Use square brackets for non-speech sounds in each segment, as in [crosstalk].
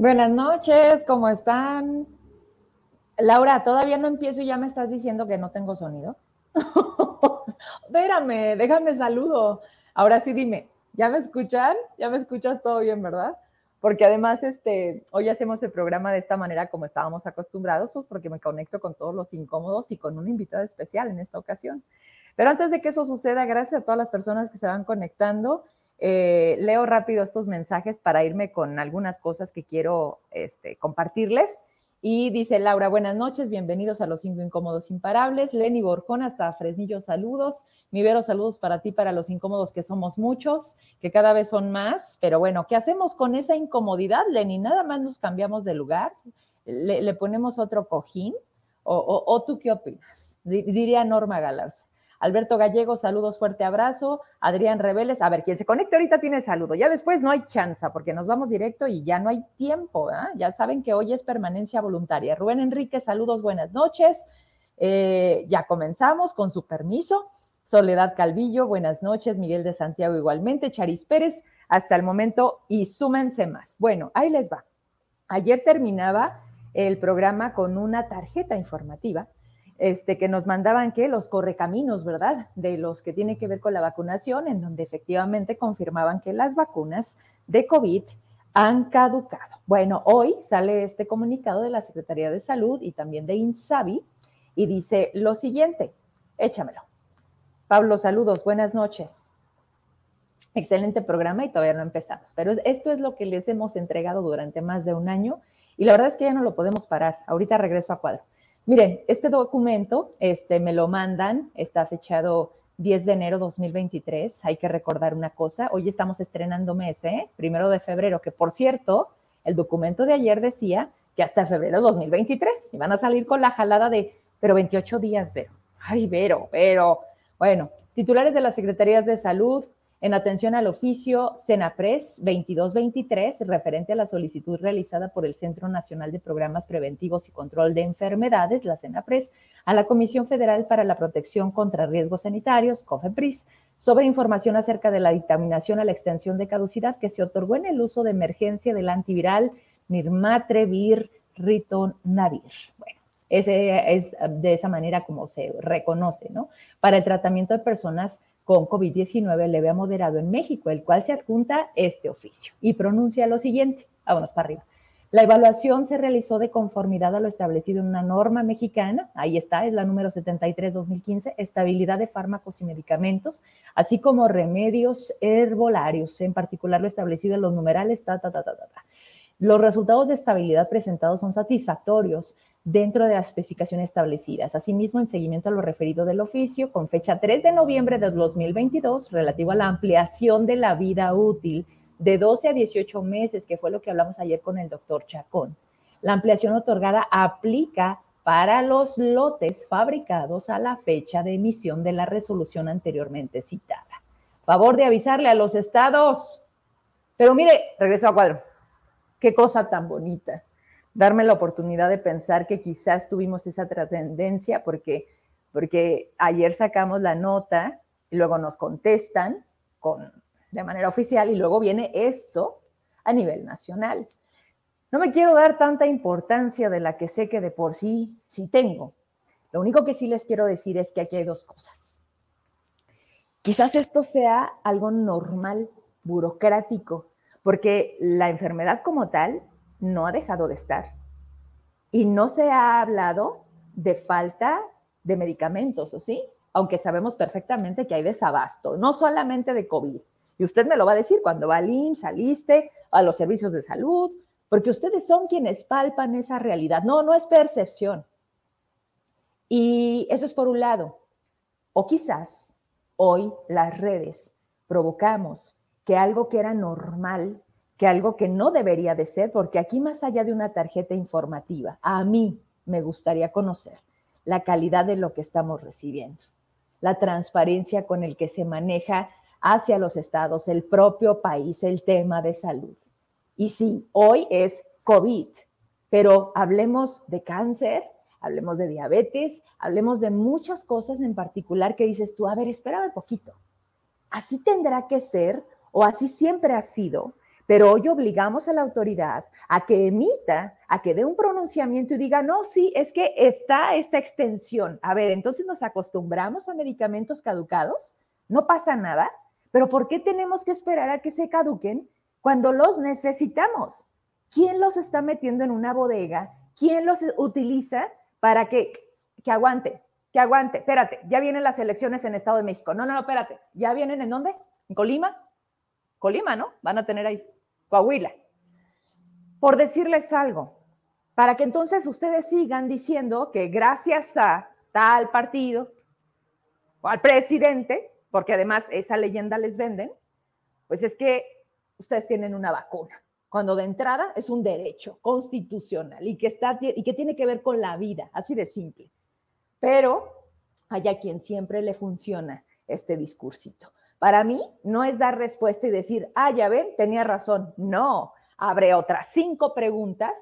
Buenas noches, ¿cómo están? Laura, todavía no empiezo y ya me estás diciendo que no tengo sonido. [laughs] Espérame, déjame saludo. Ahora sí dime, ¿ya me escuchan? ¿Ya me escuchas todo bien, verdad? Porque además, este, hoy hacemos el programa de esta manera como estábamos acostumbrados, pues porque me conecto con todos los incómodos y con un invitado especial en esta ocasión. Pero antes de que eso suceda, gracias a todas las personas que se van conectando. Eh, leo rápido estos mensajes para irme con algunas cosas que quiero este, compartirles. Y dice Laura, buenas noches, bienvenidos a los cinco incómodos imparables. Lenny Borjón hasta Fresnillo, saludos. Mivero, saludos para ti, para los incómodos que somos muchos, que cada vez son más. Pero bueno, ¿qué hacemos con esa incomodidad, Lenny? Nada más nos cambiamos de lugar, le, ponemos otro cojín. O, o, tú qué opinas? Diría Norma Galarza. Alberto Gallego, saludos, fuerte abrazo. Adrián Reveles, a ver, quien se conecte ahorita tiene saludo. Ya después no hay chance porque nos vamos directo y ya no hay tiempo. ¿ah? Ya saben que hoy es permanencia voluntaria. Rubén Enrique, saludos, buenas noches. Eh, ya comenzamos con su permiso. Soledad Calvillo, buenas noches. Miguel de Santiago igualmente. Charis Pérez, hasta el momento y súmense más. Bueno, ahí les va. Ayer terminaba el programa con una tarjeta informativa este, que nos mandaban que los correcaminos, ¿verdad? De los que tiene que ver con la vacunación, en donde efectivamente confirmaban que las vacunas de COVID han caducado. Bueno, hoy sale este comunicado de la Secretaría de Salud y también de INSABI y dice lo siguiente, échamelo. Pablo, saludos, buenas noches. Excelente programa y todavía no empezamos, pero esto es lo que les hemos entregado durante más de un año y la verdad es que ya no lo podemos parar. Ahorita regreso a cuadro. Miren, este documento este, me lo mandan, está fechado 10 de enero 2023. Hay que recordar una cosa, hoy estamos estrenando mes, ¿eh? primero de febrero, que por cierto, el documento de ayer decía que hasta febrero 2023 y van a salir con la jalada de, pero 28 días, Vero. Ay, Vero, pero, bueno, titulares de las Secretarías de Salud, en atención al oficio Senapres 2223, referente a la solicitud realizada por el Centro Nacional de Programas Preventivos y Control de Enfermedades, la Senapres, a la Comisión Federal para la Protección contra Riesgos Sanitarios, COFEPRIS, sobre información acerca de la dictaminación a la extensión de caducidad que se otorgó en el uso de emergencia del antiviral Nirmatrevir Ritonavir. Bueno, ese es de esa manera como se reconoce, ¿no? Para el tratamiento de personas con COVID-19 leve a moderado en México, el cual se adjunta este oficio y pronuncia lo siguiente. Vámonos para arriba. La evaluación se realizó de conformidad a lo establecido en una norma mexicana, ahí está, es la número 73-2015, estabilidad de fármacos y medicamentos, así como remedios herbolarios, en particular lo establecido en los numerales, ta, ta, ta, ta, ta. Los resultados de estabilidad presentados son satisfactorios, dentro de las especificaciones establecidas. Asimismo, en seguimiento a lo referido del oficio, con fecha 3 de noviembre de 2022, relativo a la ampliación de la vida útil de 12 a 18 meses, que fue lo que hablamos ayer con el doctor Chacón. La ampliación otorgada aplica para los lotes fabricados a la fecha de emisión de la resolución anteriormente citada. Favor de avisarle a los estados. Pero mire, regreso a cuadro. Qué cosa tan bonita darme la oportunidad de pensar que quizás tuvimos esa trascendencia porque, porque ayer sacamos la nota y luego nos contestan con, de manera oficial y luego viene eso a nivel nacional. No me quiero dar tanta importancia de la que sé que de por sí sí tengo. Lo único que sí les quiero decir es que aquí hay dos cosas. Quizás esto sea algo normal, burocrático, porque la enfermedad como tal no ha dejado de estar. Y no se ha hablado de falta de medicamentos, ¿o sí? Aunque sabemos perfectamente que hay desabasto, no solamente de COVID. Y usted me lo va a decir cuando va al IMSS, saliste a los servicios de salud, porque ustedes son quienes palpan esa realidad. No, no es percepción. Y eso es por un lado. O quizás hoy las redes provocamos que algo que era normal que algo que no debería de ser, porque aquí más allá de una tarjeta informativa, a mí me gustaría conocer la calidad de lo que estamos recibiendo, la transparencia con el que se maneja hacia los estados, el propio país, el tema de salud. Y sí, hoy es COVID, pero hablemos de cáncer, hablemos de diabetes, hablemos de muchas cosas en particular que dices tú, a ver, espérame un poquito. Así tendrá que ser o así siempre ha sido pero hoy obligamos a la autoridad a que emita, a que dé un pronunciamiento y diga, no, sí, es que está esta extensión. A ver, entonces nos acostumbramos a medicamentos caducados, no pasa nada, pero ¿por qué tenemos que esperar a que se caduquen cuando los necesitamos? ¿Quién los está metiendo en una bodega? ¿Quién los utiliza para que, que aguante? Que aguante, espérate, ya vienen las elecciones en Estado de México. No, no, no, espérate, ¿ya vienen en dónde? ¿En Colima? Colima, ¿no? Van a tener ahí. Coahuila. Por decirles algo, para que entonces ustedes sigan diciendo que gracias a tal partido o al presidente, porque además esa leyenda les venden, pues es que ustedes tienen una vacuna, cuando de entrada es un derecho constitucional y que, está, y que tiene que ver con la vida, así de simple. Pero hay a quien siempre le funciona este discursito. Para mí no es dar respuesta y decir, ah, ya ven, tenía razón. No, abre otras cinco preguntas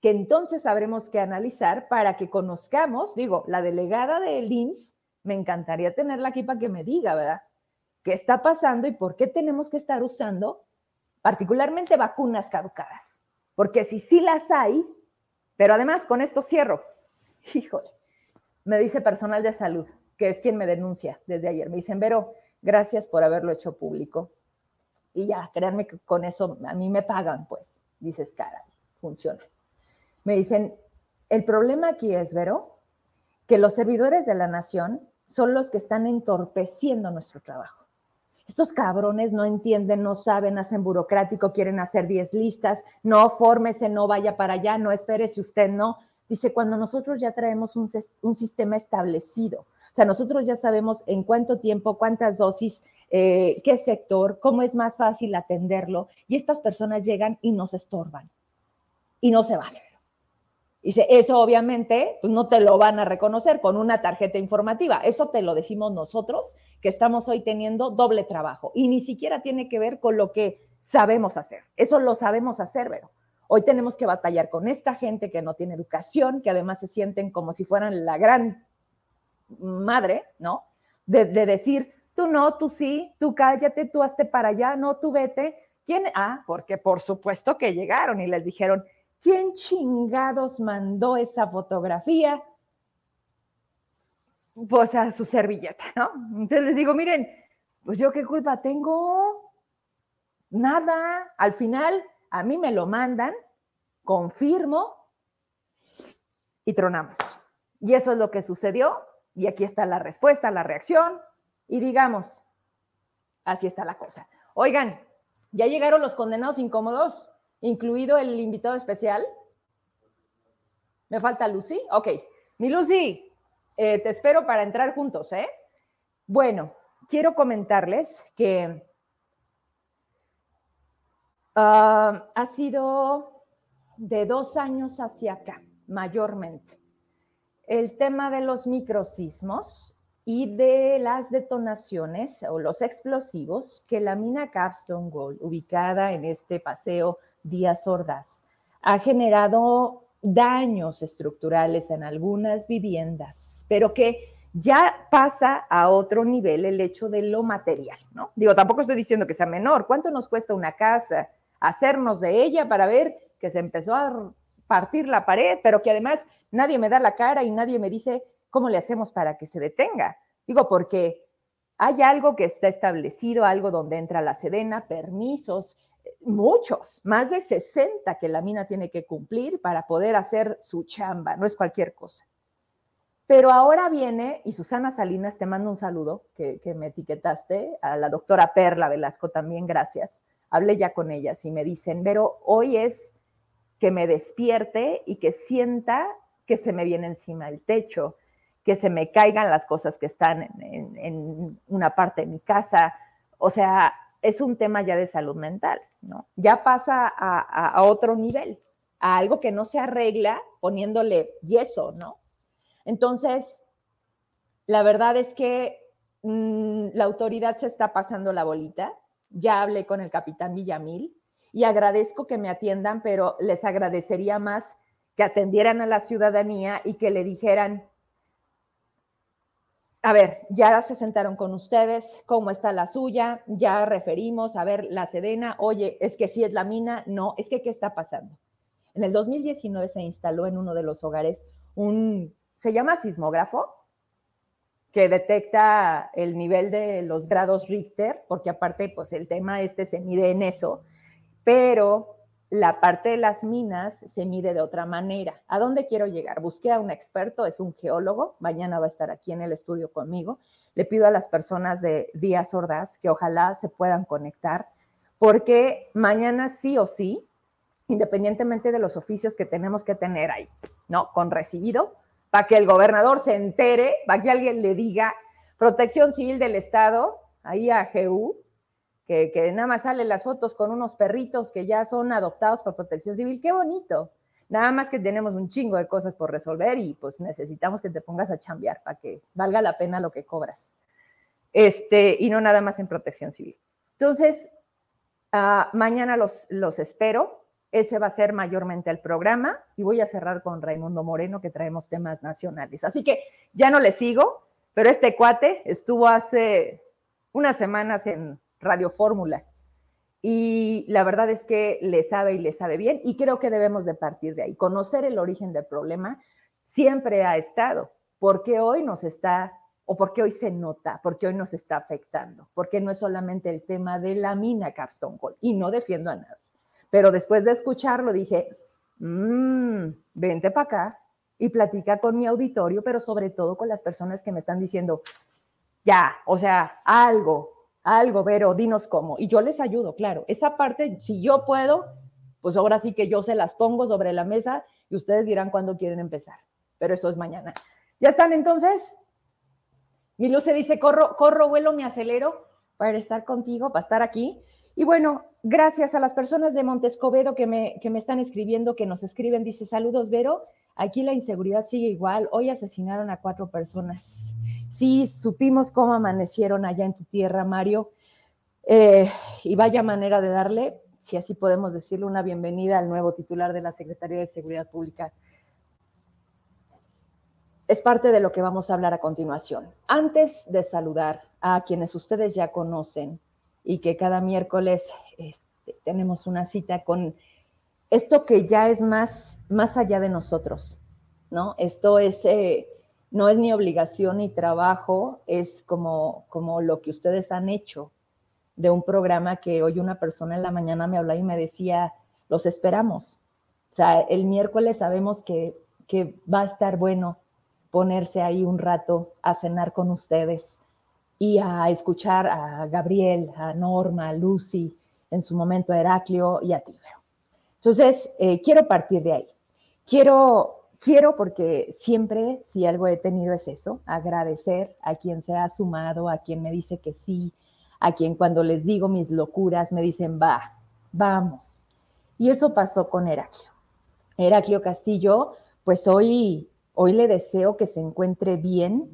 que entonces habremos que analizar para que conozcamos, digo, la delegada de LINS, me encantaría tenerla aquí para que me diga, ¿verdad? ¿Qué está pasando y por qué tenemos que estar usando particularmente vacunas caducadas? Porque si sí las hay, pero además con esto cierro, híjole, me dice personal de salud, que es quien me denuncia desde ayer, me dicen, Vero, gracias por haberlo hecho público. Y ya, créanme que con eso a mí me pagan, pues, dices, cara, funciona. Me dicen, el problema aquí es, Vero, que los servidores de la nación son los que están entorpeciendo nuestro trabajo. Estos cabrones no entienden, no saben, hacen burocrático, quieren hacer 10 listas, no fórmese, no vaya para allá, no espérese usted, no. Dice, cuando nosotros ya traemos un sistema establecido, o sea, nosotros ya sabemos en cuánto tiempo, cuántas dosis, eh, qué sector, cómo es más fácil atenderlo. Y estas personas llegan y nos estorban. Y no se vale. Dice, eso obviamente pues, no te lo van a reconocer con una tarjeta informativa. Eso te lo decimos nosotros, que estamos hoy teniendo doble trabajo. Y ni siquiera tiene que ver con lo que sabemos hacer. Eso lo sabemos hacer, pero hoy tenemos que batallar con esta gente que no tiene educación, que además se sienten como si fueran la gran madre, ¿no? De, decir, tú no, tú sí, tú cállate, tú hazte para allá, no, tú vete. ¿Quién? Ah, porque por supuesto que llegaron y les dijeron, ¿quién chingados mandó esa fotografía? Pues a su servilleta, ¿no? Entonces les digo, miren, pues yo qué culpa tengo, nada, al final a mí me lo mandan, confirmo y tronamos. Y eso es lo que sucedió y aquí está la respuesta, la reacción, y digamos, así está la cosa. Oigan, ya llegaron los condenados incómodos, incluido el invitado especial. Me falta Lucy. Ok, mi Lucy, eh, te espero para entrar juntos, ¿eh? Bueno, quiero comentarles que ah, ha sido de dos años hacia acá, mayormente el tema de los microsismos y de las detonaciones o los explosivos que la mina Capstone Gold, ubicada en este paseo Díaz Ordaz, ha generado daños estructurales en algunas viviendas, pero que ya pasa a otro nivel el hecho de lo material, ¿no? Digo, tampoco estoy diciendo que sea menor. ¿Cuánto nos cuesta una casa? Hacernos de ella para ver que se empezó a partir la pared, pero que además nadie me da la cara y nadie me dice cómo le hacemos para que se detenga. Digo, porque hay algo que está establecido, algo donde entra la sedena, permisos, muchos, más de 60 que la mina tiene que cumplir para poder hacer su chamba, no es cualquier cosa. Pero ahora viene, y Susana Salinas, te mando un saludo, que, que me etiquetaste, a la doctora Perla Velasco también, gracias. Hablé ya con ellas y me dicen, pero hoy es que me despierte y que sienta que se me viene encima el techo, que se me caigan las cosas que están en, una parte de mi casa. O sea, es un tema ya de salud mental, ¿no? Ya pasa a, otro nivel, a algo que no se arregla poniéndole yeso, ¿no? Entonces, la verdad es que mm, la autoridad se está pasando la bolita. Ya hablé con el capitán Villamil, y agradezco que me atiendan, pero les agradecería más que atendieran a la ciudadanía y que le dijeran, a ver, ya se sentaron con ustedes, cómo está la suya, ya referimos, a ver, la Sedena, oye, es que sí es la mina, no, es que ¿qué está pasando? En el 2019 se instaló en uno de los hogares un, se llama sismógrafo, que detecta el nivel de los grados Richter, porque aparte, pues el tema este se mide en eso, pero la parte de las minas se mide de otra manera. ¿A dónde quiero llegar? Busqué a un experto, es un geólogo, mañana va a estar aquí en el estudio conmigo. Le pido a las personas de Díaz Ordaz que ojalá se puedan conectar, porque mañana sí o sí, independientemente de los oficios que tenemos que tener ahí, ¿no? Con recibido, para que el gobernador se entere, para que alguien le diga, protección civil del Estado, ahí a GU, que, nada más salen las fotos con unos perritos que ya son adoptados por protección civil, qué bonito. Nada más que tenemos un chingo de cosas por resolver y pues necesitamos que te pongas a chambear para que valga la pena lo que cobras. Este, y no nada más en protección civil. Entonces, ah, mañana los, los espero. Ese va a ser mayormente el programa y voy a cerrar con Raimundo Moreno que traemos temas nacionales. Así que ya no le sigo, pero este cuate estuvo hace unas semanas en Radio Fórmula. Y la verdad es que le sabe y le sabe bien y creo que debemos de partir de ahí. Conocer el origen del problema siempre ha estado. ¿Por qué hoy nos está o por qué hoy se nota? ¿Por qué hoy nos está afectando? Porque no es solamente el tema de la mina Capstone Gold y no defiendo a nadie. Pero después de escucharlo dije, mmm, vente para acá y platica con mi auditorio, pero sobre todo con las personas que me están diciendo, ya, o sea, algo, algo, Vero, dinos cómo. Y yo les ayudo, claro. Esa parte, si yo puedo, pues ahora sí que yo se las pongo sobre la mesa y ustedes dirán cuándo quieren empezar. Pero eso es mañana. ¿Ya están entonces? Y Luce dice, corro, corro, vuelo, me acelero para estar contigo, para estar aquí. Y bueno, gracias a las personas de Montescobedo que me, que me están escribiendo, que nos escriben, dice, saludos, Vero, aquí la inseguridad sigue igual, hoy asesinaron a cuatro personas. Sí, supimos cómo amanecieron allá en tu tierra, Mario. Eh, y vaya manera de darle, si así podemos decirlo, una bienvenida al nuevo titular de la Secretaría de Seguridad Pública. Es parte de lo que vamos a hablar a continuación. Antes de saludar a quienes ustedes ya conocen y que cada miércoles este, tenemos una cita con esto que ya es más, más allá de nosotros, ¿no? Esto es... Eh, no es ni obligación ni trabajo, es como, como lo que ustedes han hecho de un programa que hoy una persona en la mañana me hablaba y me decía, los esperamos. O sea, el miércoles sabemos que, que va a estar bueno ponerse ahí un rato a cenar con ustedes y a escuchar a Gabriel, a Norma, a Lucy, en su momento a Heraclio y a Tibero. Entonces, eh, quiero partir de ahí. Quiero quiero porque siempre, si algo he tenido es eso, agradecer a quien se ha sumado, a quien me dice que sí, a quien cuando les digo mis locuras me dicen, va, vamos. Y eso pasó con Heraclio. Heraclio Castillo, pues hoy, hoy le deseo que se encuentre bien,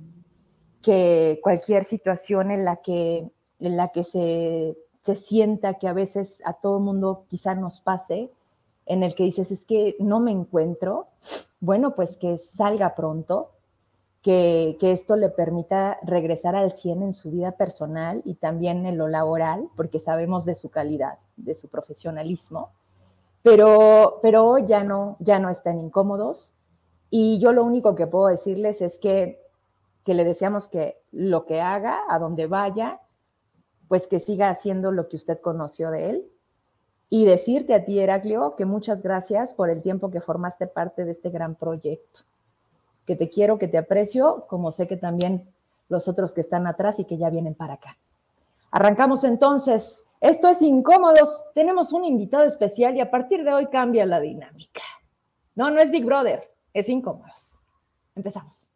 que cualquier situación en la que, en la que se, se sienta que a veces a todo mundo quizá nos pase, en el que dices, es que no me encuentro, bueno, pues que salga pronto, que, esto le permita regresar al 100 en su vida personal y también en lo laboral, porque sabemos de su calidad, de su profesionalismo, pero, pero ya, no, ya no están incómodos. Y yo lo único que puedo decirles es que, que le deseamos que lo que haga, a donde vaya, pues que siga haciendo lo que usted conoció de él, y decirte a ti, Heraclio, que muchas gracias por el tiempo que formaste parte de este gran proyecto. Que te quiero, que te aprecio, como sé que también los otros que están atrás y que ya vienen para acá. Arrancamos entonces. Esto es Incómodos. Tenemos un invitado especial y a partir de hoy cambia la dinámica. No, no es Big Brother, es Incómodos. Empezamos.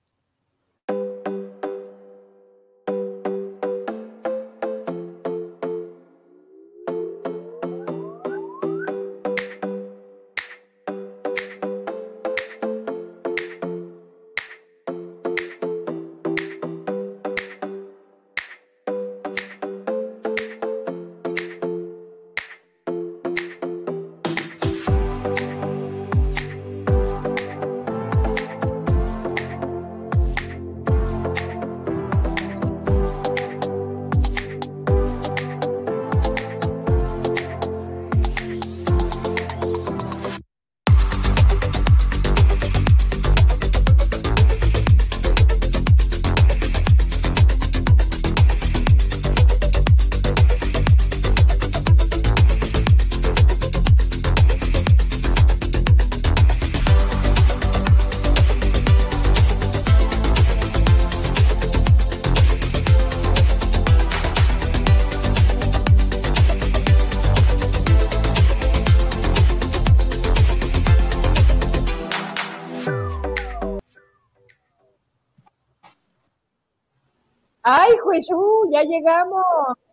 Ya llegamos.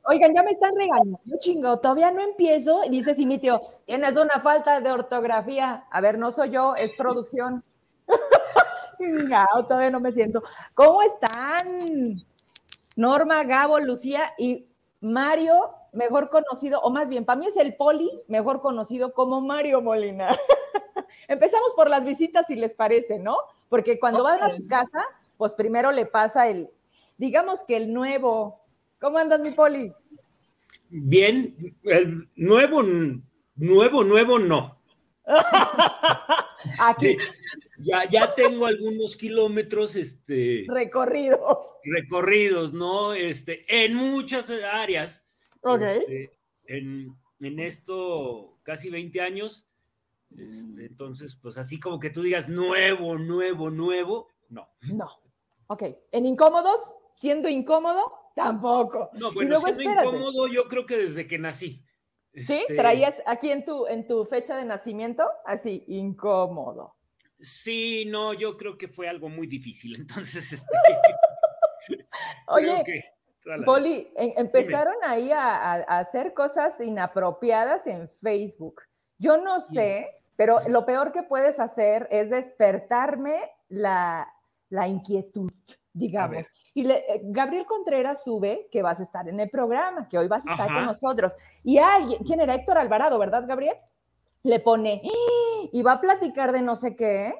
Oigan, ya me están regañando, chingo, todavía no empiezo. Y dice Simitio, tienes una falta de ortografía. A ver, no soy yo, es producción. [laughs] no, todavía no me siento. ¿Cómo están? Norma, Gabo, Lucía y Mario, mejor conocido, o más bien, para mí es el Poli, mejor conocido como Mario Molina. [laughs] Empezamos por las visitas, si les parece, ¿no? Porque cuando van a tu casa, pues primero le pasa el, digamos que el nuevo. ¿Cómo andas, mi Poli? Bien, el nuevo, nuevo, nuevo no. [laughs] Aquí. Ya, ya tengo algunos kilómetros, este. Recorridos. Recorridos, ¿no? Este, en muchas áreas. Ok. Este, en, en, esto, casi 20 años. Este, entonces, pues así como que tú digas nuevo, nuevo, nuevo, no. No. Ok. ¿En incómodos? ¿Siendo incómodo? Tampoco. No, bueno, siendo incómodo yo creo que desde que nací. ¿Sí? Este ¿Traías aquí en tu, en tu fecha de nacimiento? Así, incómodo. Sí, no, yo creo que fue algo muy difícil. [laughs] Entonces, este. [laughs] Oye, Poli, empezaron ahí a, hacer cosas inapropiadas en Facebook. Yo no sé, pero lo peor que puedes hacer es despertarme la, la inquietud digamos. Y eh, Gabriel Contreras sube que vas a estar en el programa, que hoy vas a estar con nosotros. Y alguien, ¿quién era Héctor Alvarado, verdad, Gabriel? Le pone, ¡Ah! y va a platicar de no sé qué,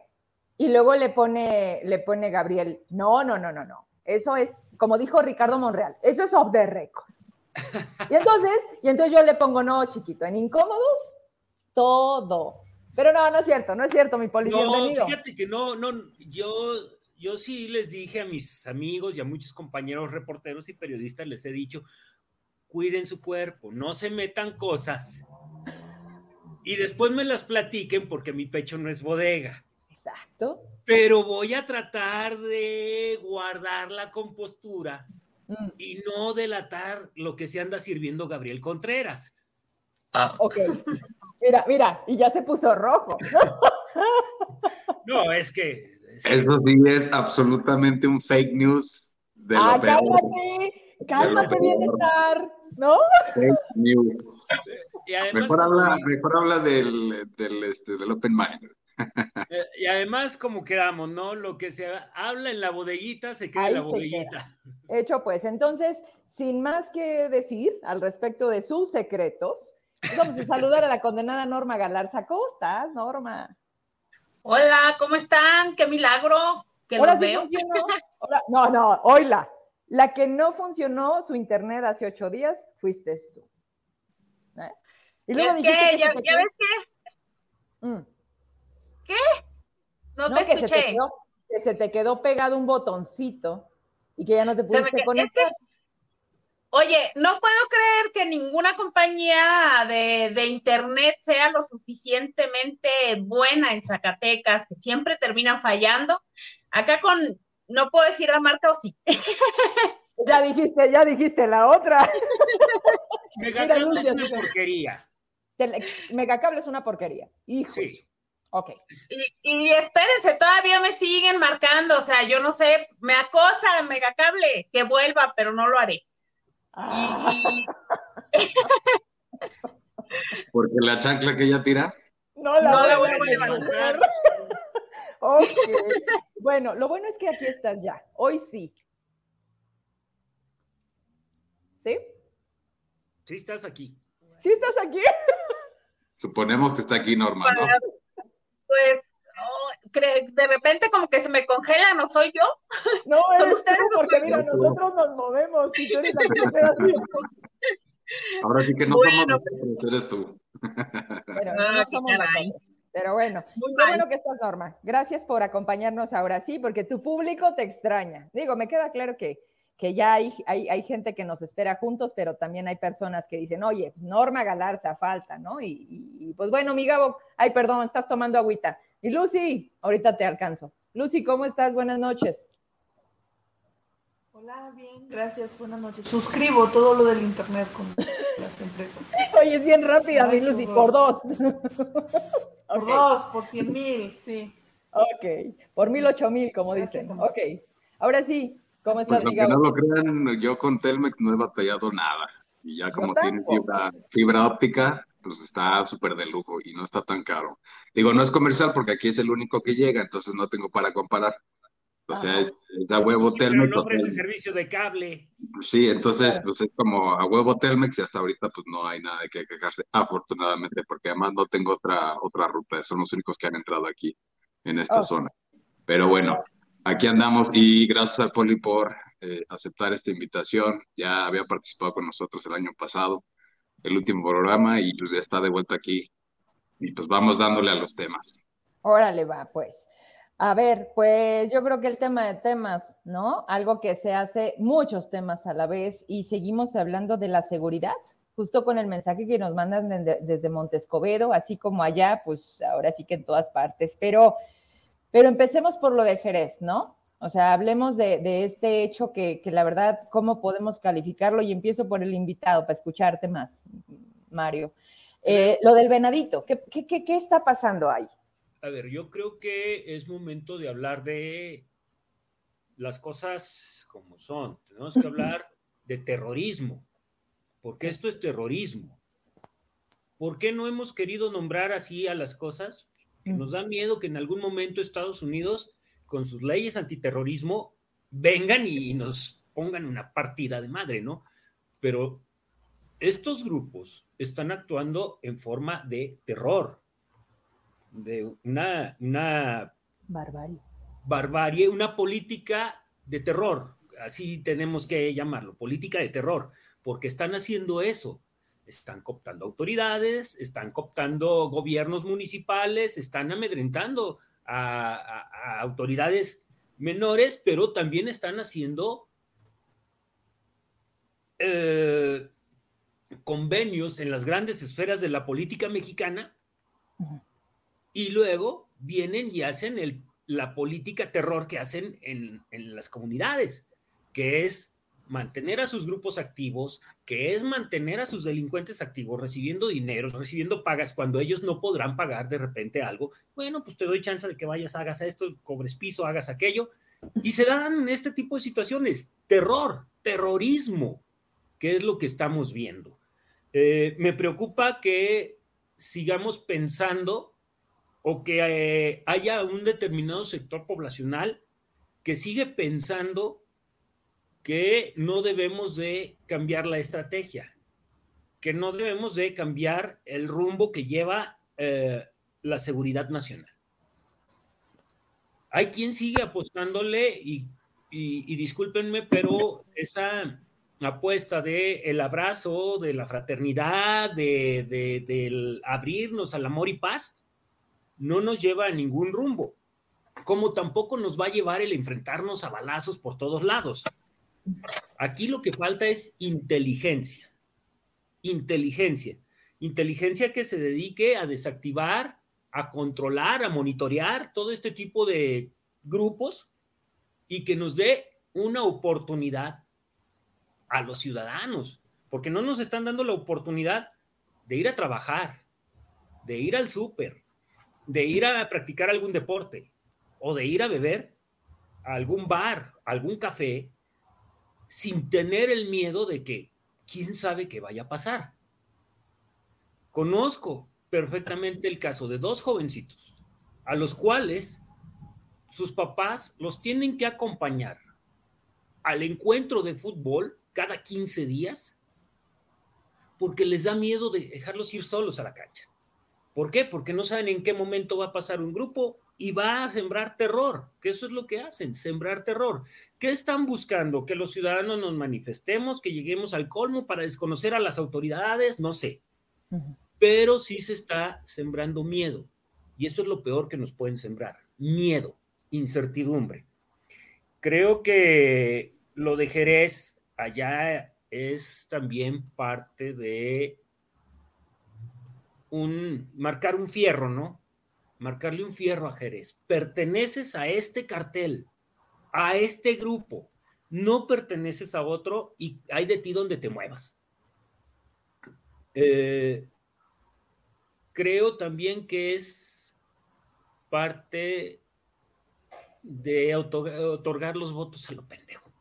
y luego le pone, le pone Gabriel, no, no, no, no, no. Eso es, como dijo Ricardo Monreal, eso es off the record. Y entonces, y entonces yo le pongo, no, chiquito, en incómodos, todo. Pero no, no es cierto, no es cierto, mi poli, no, Fíjate que no, no, yo yo sí les dije a mis amigos y a muchos compañeros reporteros y periodistas, les he dicho, cuiden su cuerpo, no se metan cosas y después me las platiquen porque mi pecho no es bodega. Exacto. Pero voy a tratar de guardar la compostura mm. y no delatar lo que se anda sirviendo Gabriel Contreras. Ah. Ok. Mira, mira, y ya se puso rojo. [laughs] no, es que eso sí es absolutamente un fake news de lo ah, Cálmate, cálmate, bienestar, ¿no? Fake news. mejor, habla, mejor habla del, del, este, del Open Mind. [laughs] Eh, y además, como quedamos, ¿no? Lo que se habla en la bodeguita se queda en la bodeguita. Hecho, pues, entonces, sin más que decir al respecto de sus secretos, vamos a saludar a la condenada Norma Galarza. ¿Cómo estás, Norma? Hola, ¿cómo están? ¡Qué milagro! Que los veo. [laughs] No, no, oíla. La que no funcionó su internet hace ocho días fuiste tú. ¿Eh? Y luego dijiste que, ya, ves qué? Mm. ¿Qué? No, te escuché. Se te quedó, que se te quedó pegado un botoncito y que ya no te pudiste conectar. Oye, no puedo creer que ninguna compañía de, internet sea lo suficientemente buena en Zacatecas, que siempre terminan fallando. Acá con, no puedo decir la marca o sí. [laughs] Ya dijiste, ya dijiste la otra. [laughs] Megacable es una porquería. Megacable es una porquería. Hijos. Sí. Ok. Y, espérense, todavía me siguen marcando, o sea, yo no sé, me acosa Megacable, que vuelva, pero no lo haré. [laughs] Porque la chancla que ella tira. No la, voy, a levantar. [laughs] ok. Bueno, lo bueno es que aquí estás ya. Hoy sí. ¿Sí? Sí, estás aquí. ¿Sí estás aquí? Suponemos que está aquí Norma, ¿no? Pues de repente como que se me congela, ¿no soy yo? No, [laughs] eres ustedes porque mira, nosotros nos movemos y tú eres la que así. [laughs] Ahora sí que no somos nosotros, eres tú. Pero no, ah, somos nosotros. Pero bueno, qué bueno que estás, Norma. Gracias por acompañarnos ahora sí, porque tu público te extraña. Digo, me queda claro que, que ya hay, hay, hay, gente que nos espera juntos, pero también hay personas que dicen, oye, Norma Galarza falta, ¿no? Y, y, pues bueno, mi Gabo, ay, perdón, estás tomando agüita. Y Lucy, ahorita te alcanzo. Lucy, ¿cómo estás? Buenas noches. Hola, bien, gracias, buenas noches. Suscribo todo lo del internet con las empresas. [laughs] Oye, es bien rápida, mi Lucy, por dos. Por [laughs] dos, por cien mil, sí. Ok, por mil, ocho mil, como dicen. Ok, ahora sí, ¿Cómo estás, Pues aunque no lo crean, yo con Telmex no he batallado nada. Y ya como tiene fibra, fibra óptica, pues está súper de lujo y no está tan caro. Digo, no es comercial porque aquí es el único que llega, entonces no tengo para comparar. O sea, es, es a huevo Sí, Telmex. pero no ofrece servicio de cable. Sí, entonces pues es como a huevo Telmex y hasta ahorita pues no hay nada de que quejarse, afortunadamente, porque además no tengo otra, otra ruta, son los únicos que han entrado aquí en esta Oh. zona. Pero bueno, aquí andamos y gracias a Poli por eh, aceptar esta invitación. Ya había participado con nosotros el año pasado, el último programa, y pues ya está de vuelta aquí. Y pues vamos dándole a los temas. Órale, va, pues. A ver, pues yo creo que el tema de temas, ¿no? Algo que se hace muchos temas a la vez y seguimos hablando de la seguridad, justo con el mensaje que nos mandan de- desde Montescobedo, así como allá, pues ahora sí que en todas partes. Pero, pero empecemos por lo de Jerez, ¿no? O sea, hablemos de, de este hecho que, que la verdad, ¿cómo podemos calificarlo? Y empiezo por el invitado para escucharte más, Mario. Eh, lo del venadito, ¿qué, qué, qué, está pasando ahí? A ver, yo creo que es momento de hablar de las cosas como son. Tenemos que hablar [laughs] de terrorismo, porque esto es terrorismo. ¿Por qué no hemos querido nombrar así a las cosas? Que nos da miedo que en algún momento Estados Unidos, con sus leyes antiterrorismo, vengan y nos pongan una partida de madre, ¿no? Pero estos grupos están actuando en forma de terror, de una, una Barbarie. barbarie, una política de terror, así tenemos que llamarlo, política de terror, porque están haciendo eso. Están cooptando autoridades, están cooptando gobiernos municipales, están amedrentando a, autoridades menores, pero también están haciendo eh, convenios en las grandes esferas de la política mexicana y luego vienen y hacen la política terror que hacen en, en las comunidades, que es mantener a sus grupos activos, que es mantener a sus delincuentes activos, recibiendo dinero, recibiendo pagas cuando ellos no podrán pagar de repente algo. Bueno, pues te doy chance de que vayas, hagas esto, cobres piso, hagas aquello. Y se dan este tipo de situaciones. Terror, terrorismo, que es lo que estamos viendo. Eh, me preocupa que sigamos pensando o que eh, haya un determinado sector poblacional que sigue pensando que no debemos de cambiar la estrategia, que no debemos de cambiar el rumbo que lleva eh, la seguridad nacional. Hay quien sigue apostándole y, y, y discúlpenme, pero esa apuesta de el abrazo, de la fraternidad, de, de, del abrirnos al amor y paz, no nos lleva a ningún rumbo, como tampoco nos va a llevar el enfrentarnos a balazos por todos lados. Aquí lo que falta es inteligencia, inteligencia, inteligencia que se dedique a desactivar, a controlar, a monitorear todo este tipo de grupos y que nos dé una oportunidad a los ciudadanos, porque no nos están dando la oportunidad de ir a trabajar, de ir al súper, de ir a practicar algún deporte o de ir a beber a algún bar, algún café, sin tener el miedo de que quién sabe qué vaya a pasar. Conozco perfectamente el caso de dos jovencitos a los cuales sus papás los tienen que acompañar al encuentro de fútbol cada 15 días porque les da miedo de dejarlos ir solos a la cancha. ¿Por qué? Porque no saben en qué momento va a pasar un grupo y va a sembrar terror, que eso es lo que hacen, sembrar terror. ¿Qué están buscando? Que los ciudadanos nos manifestemos, que lleguemos al colmo para desconocer a las autoridades, no sé. Uh -huh. Pero sí se está sembrando miedo. Y eso es lo peor que nos pueden sembrar, miedo, incertidumbre. Creo que lo de Jerez allá es también parte de un marcar un fierro, ¿no? Marcarle un fierro a Jerez. Perteneces a este cartel, a este grupo, no perteneces a otro y hay de ti donde te muevas. Eh, creo también que es parte de otorgar los votos a lo pendejo.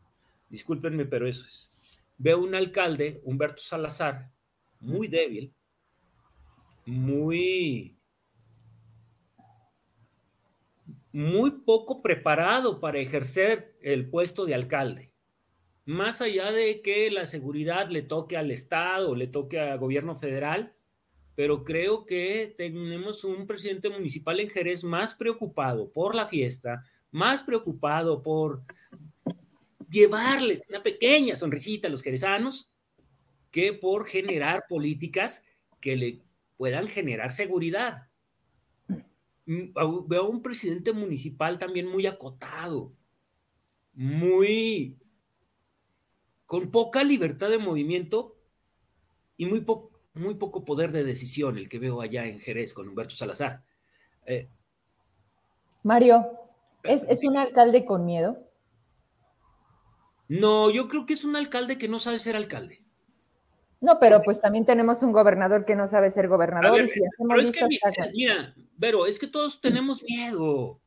discúlpenme, pero eso es. Veo un alcalde, Humberto Salazar, muy débil, muy muy poco preparado para ejercer el puesto de alcalde. Más allá de que la seguridad le toque al Estado, le toque al gobierno federal, pero creo que tenemos un presidente municipal en Jerez más preocupado por la fiesta, más preocupado por llevarles una pequeña sonrisita a los jerezanos que por generar políticas que le puedan generar seguridad. Veo a un presidente municipal también muy acotado, muy con poca libertad de movimiento y muy, muy poco poder de decisión, el que veo allá en Jerez con Humberto Salazar. Eh, Mario, ¿es, ¿es un alcalde con miedo? No, yo creo que es un alcalde que no sabe ser alcalde. No, pero pues también tenemos un gobernador que no sabe ser gobernador. y si pero es que, mira, Vero, es que todos tenemos miedo.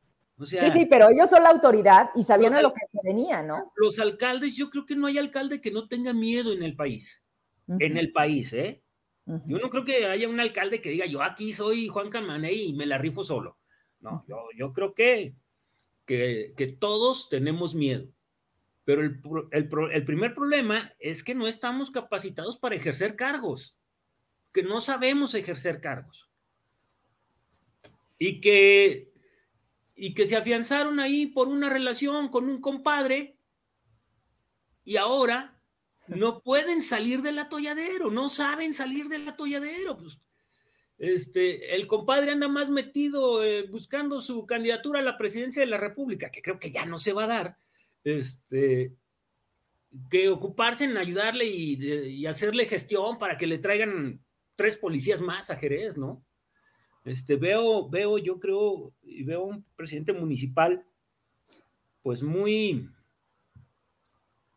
sí, sí, pero ellos son la autoridad y sabían a lo que se venía, ¿no? Los alcaldes, yo creo que no hay alcalde que no tenga miedo en el país. En el país, ¿eh? Yo no creo que haya un alcalde que diga, yo aquí soy Juan Camané y me la rifo solo. No, yo, creo que, que, que todos tenemos miedo. Pero el, primer problema es que no estamos capacitados para ejercer cargos, que no sabemos ejercer cargos. Y que, y que se afianzaron ahí por una relación con un compadre y ahora no pueden salir del atolladero, no saben salir del atolladero. Pues, este, el compadre anda más metido eh, buscando su candidatura a la presidencia de la República, que creo que ya no se va a dar, este, que ocuparse en ayudarle y, hacerle gestión para que le traigan tres policías más a Jerez, ¿no? Este, veo, veo, yo creo, y veo un presidente municipal, pues muy,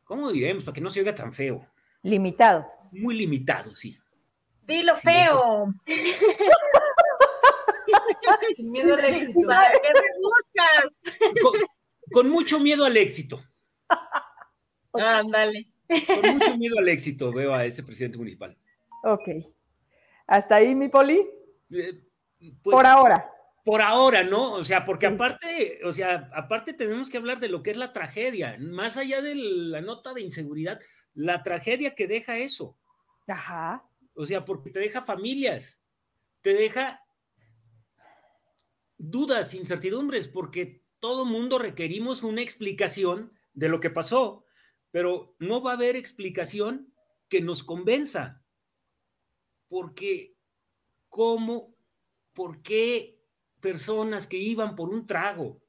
¿cómo diremos? Para que no se oiga tan feo. Limitado. Muy limitado, sí. Dilo feo. miedo con mucho miedo al éxito. Ándale. Con mucho miedo al éxito veo a ese presidente municipal. Ok. ¿Hasta ahí, mi poli? Eh, pues, por ahora. Por ahora, ¿no? O sea, porque aparte, o sea, aparte tenemos que hablar de lo que es la tragedia, más allá de la nota de inseguridad, la tragedia que deja eso. Ajá. O sea, porque te deja familias, te deja dudas, incertidumbres, porque todo mundo requerimos una explicación de lo que pasó, pero no va a haber explicación que nos convenza. Porque, ¿cómo? ¿Por qué personas que iban por un trago,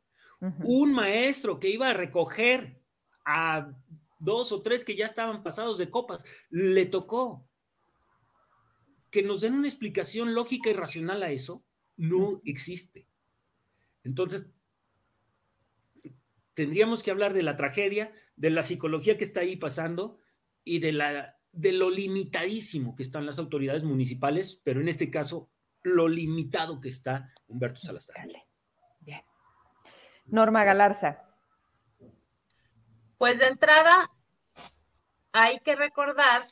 un maestro que iba a recoger a dos o tres que ya estaban pasados de copas, le tocó? Que nos den una explicación lógica y racional a eso, no existe. Entonces, tendríamos que hablar de la tragedia, de la psicología que está ahí pasando y de, la, de lo limitadísimo que están las autoridades municipales, pero en este caso, lo limitado que está Humberto Salazar. Bien. Norma Galarza. Pues de entrada, hay que recordar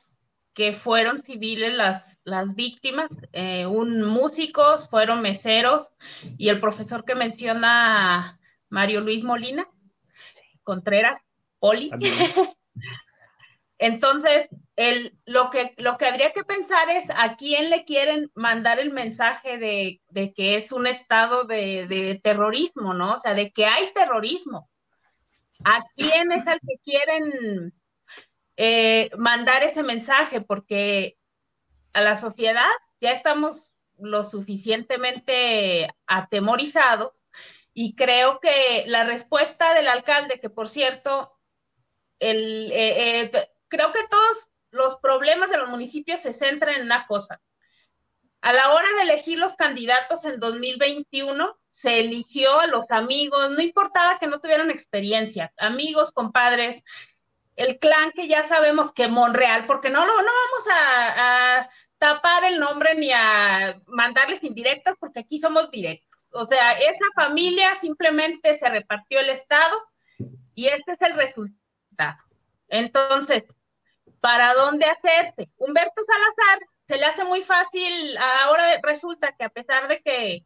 que fueron civiles las, las víctimas, eh, un músicos, fueron meseros y el profesor que menciona Mario Luis Molina, Contreras, Oli. [laughs] Entonces, el, lo, que, lo que habría que pensar es a quién le quieren mandar el mensaje de, que es un estado de, terrorismo, ¿no? O sea, de que hay terrorismo. ¿A quién es al que quieren eh, mandar ese mensaje? Porque a la sociedad ya estamos lo suficientemente atemorizados y creo que la respuesta del alcalde, que por cierto, el, eh, eh, creo que todos los problemas de los municipios se centran en una cosa. A la hora de elegir los candidatos en 2021, se eligió a los amigos, no importaba que no tuvieran experiencia, amigos, compadres, el clan que ya sabemos que Monreal, porque no, no, no vamos a, tapar el nombre ni a mandarles indirectas, porque aquí somos directos. O sea, esa familia simplemente se repartió el Estado y este es el resultado. Entonces, ¿para dónde hacerse? Humberto Salazar se le hace muy fácil, ahora resulta que a pesar de que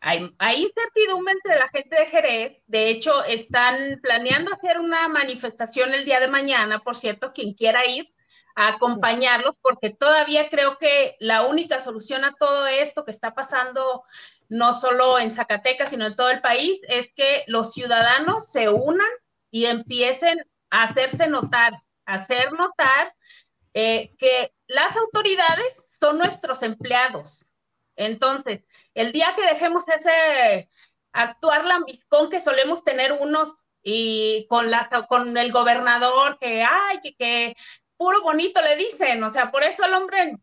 hay, hay, incertidumbre entre la gente de Jerez. De hecho, están planeando hacer una manifestación el día de mañana. Por cierto, quien quiera ir a acompañarlos, porque todavía creo que la única solución a todo esto que está pasando, no solo en Zacatecas, sino en todo el país, es que los ciudadanos se unan y empiecen a hacerse notar, hacer notar eh, que las autoridades son nuestros empleados. Entonces, el día que dejemos ese actuar lambiscón que solemos tener unos y con, la, con el gobernador que, ay, que, puro bonito le dicen, o sea, por eso el hombre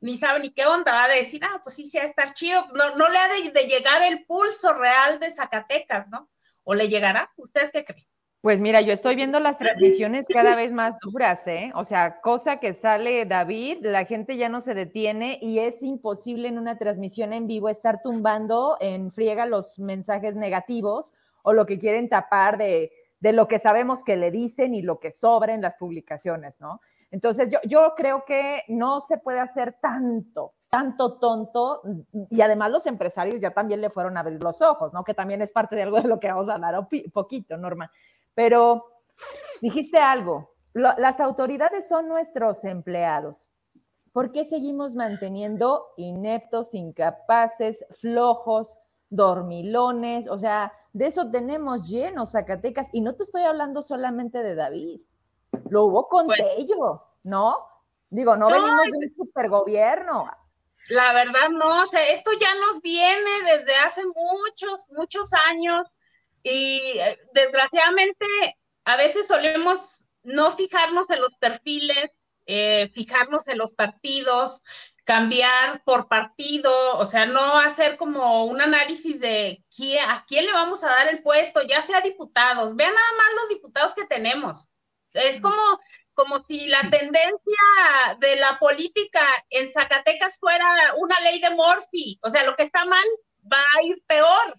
ni sabe ni qué onda, va a decir, ah, pues sí, sí, va a estar chido, no, no le ha de llegar el pulso real de Zacatecas, ¿no? ¿O le llegará? ¿Ustedes qué creen? Pues mira, yo estoy viendo las transmisiones cada vez más duras, ¿eh? O sea, cosa que sale David, la gente ya no se detiene y es imposible en una transmisión en vivo estar tumbando en friega los mensajes negativos o lo que quieren tapar de, de lo que sabemos que le dicen y lo que sobra en las publicaciones, ¿no? Entonces, yo, yo creo que no se puede hacer tanto, tanto tonto, y además los empresarios ya también le fueron a abrir los ojos, ¿no? Que también es parte de algo de lo que vamos a hablar un poquito, Norma. Pero dijiste algo, las autoridades son nuestros empleados. ¿Por qué seguimos manteniendo ineptos, incapaces, flojos, dormilones? O sea, de eso tenemos llenos Zacatecas. Y no te estoy hablando solamente de David. Lo hubo con pues ello, ¿no? Digo, no, venimos de un supergobierno. La verdad, no. O sea, esto ya nos viene desde hace muchos, muchos años y eh, desgraciadamente a veces solemos no fijarnos en los perfiles, eh, fijarnos en los partidos, cambiar por partido, o sea, no hacer como un análisis de quién, a quién le vamos a dar el puesto, ya sea diputados, vean nada más los diputados que tenemos. Es como, como si la tendencia de la política en Zacatecas fuera una ley de Morphy, o sea, lo que está mal va a ir peor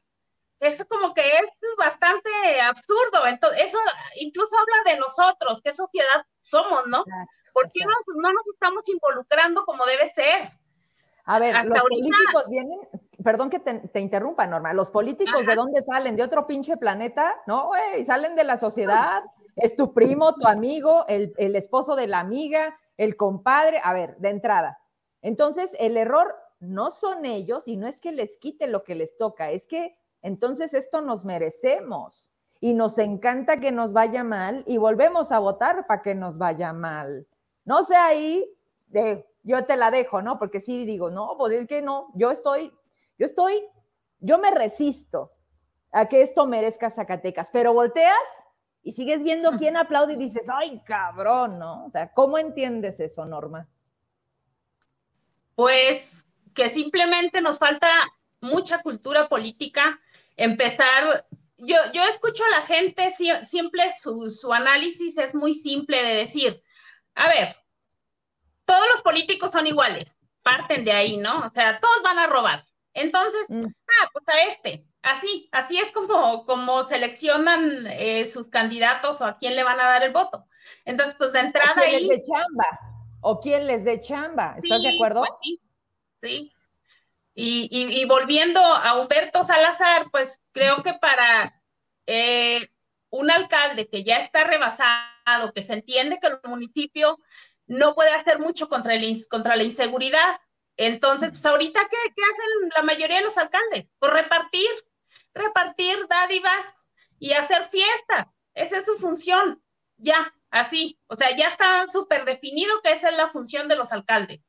eso como que es bastante absurdo. Entonces, eso incluso habla de nosotros, qué sociedad somos, ¿no? ¿Por qué no nos estamos involucrando como debe ser? A ver, los políticos vienen, perdón que te, interrumpa, Norma, los políticos de dónde salen, de otro pinche planeta, no, güey, salen de la sociedad, es tu primo, tu amigo, el, el esposo de la amiga, el compadre, a ver, de entrada. Entonces, el error no son ellos y no es que les quite lo que les toca, es que entonces esto nos merecemos y nos encanta que nos vaya mal y volvemos a votar para que nos vaya mal. No sé ahí, de, yo te la dejo, ¿no? Porque sí digo, no, pues es que no, yo estoy, yo estoy, yo me resisto a que esto merezca Zacatecas, pero volteas y sigues viendo quién aplaude y dices, ay, cabrón, ¿no? O sea, ¿cómo entiendes eso, Norma? Pues que simplemente nos falta mucha cultura política, empezar, yo, yo escucho a la gente, siempre su, su análisis es muy simple de decir, a ver, todos los políticos son iguales, parten de ahí, ¿no? O sea, todos van a robar. Entonces, mm. ah, pues a este, así, así es como, como seleccionan eh, sus candidatos o a quién le van a dar el voto. Entonces, pues de entrada o quién les dé chamba, o quién les dé chamba, ¿estás de acuerdo? Pues sí, sí. Y, volviendo a Humberto Salazar, pues creo que para eh, un alcalde que ya está rebasado, que se entiende que el municipio no puede hacer mucho contra, el, contra la inseguridad, entonces, pues ahorita, ¿qué, ¿qué hacen la mayoría de los alcaldes? Pues repartir, repartir dádivas y hacer fiesta. Esa es su función, ya, así. O sea, ya está súper definido que esa es la función de los alcaldes.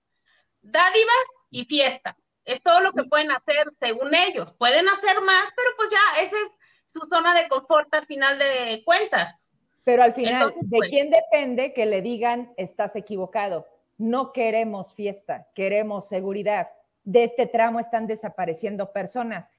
Dádivas y fiesta. Es todo lo que pueden hacer según ellos. Pueden hacer más, pero pues ya esa es su zona de confort al final de cuentas. Pero al final, ¿de pues quién depende que le digan estás equivocado? No queremos fiesta, queremos seguridad. De este tramo están desapareciendo personas.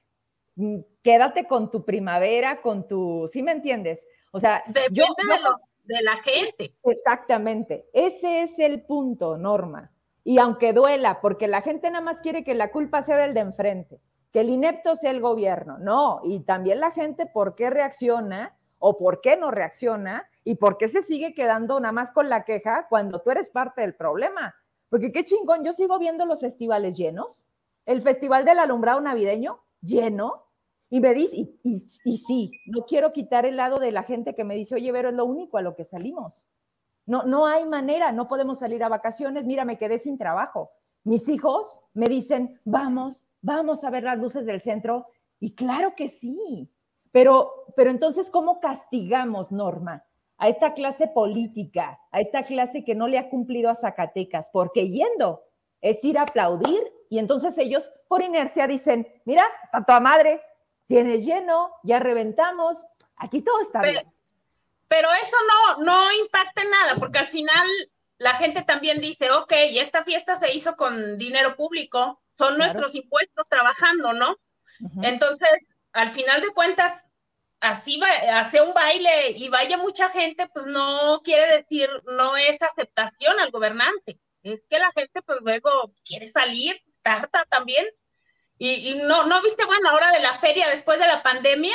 Mm, quédate con tu primavera, con tu, ¿sí me entiendes? O sea, yo, de, de la gente. Exactamente, ese es el punto, Norma. Y aunque duela, porque la gente nada más quiere que la culpa sea del de enfrente, que el inepto sea el gobierno, no, y también la gente por qué reacciona o por qué no reacciona ¿Y por qué se sigue quedando nada más con la queja cuando tú eres parte del problema? Porque qué chingón, yo sigo viendo los festivales llenos, el Festival del Alumbrado Navideño lleno, y me dice, y, sí, no quiero quitar el lado de la gente que me dice, oye, Vero, es lo único a lo que salimos. No, no hay manera, no podemos salir a vacaciones, mira, me quedé sin trabajo. Mis hijos me dicen, vamos, vamos a ver las luces del centro, y claro que sí, pero, pero entonces, ¿cómo castigamos, Norma? a esta clase política, a esta clase que no le ha cumplido a Zacatecas, porque yendo es ir a aplaudir y entonces ellos por inercia dicen, mira, toda madre, tiene lleno, ya reventamos, aquí todo está bien. Pero eso no, no impacta en nada, porque al final la gente también dice, ok, esta fiesta se hizo con dinero público, son nuestros impuestos trabajando, ¿no? Entonces, al final de cuentas, así va, hace un baile y vaya mucha gente, pues no quiere decir, no es aceptación al gobernante. Es que la gente pues luego quiere salir, está harta también. Y, no, no viste, bueno, ahora de la feria después de la pandemia,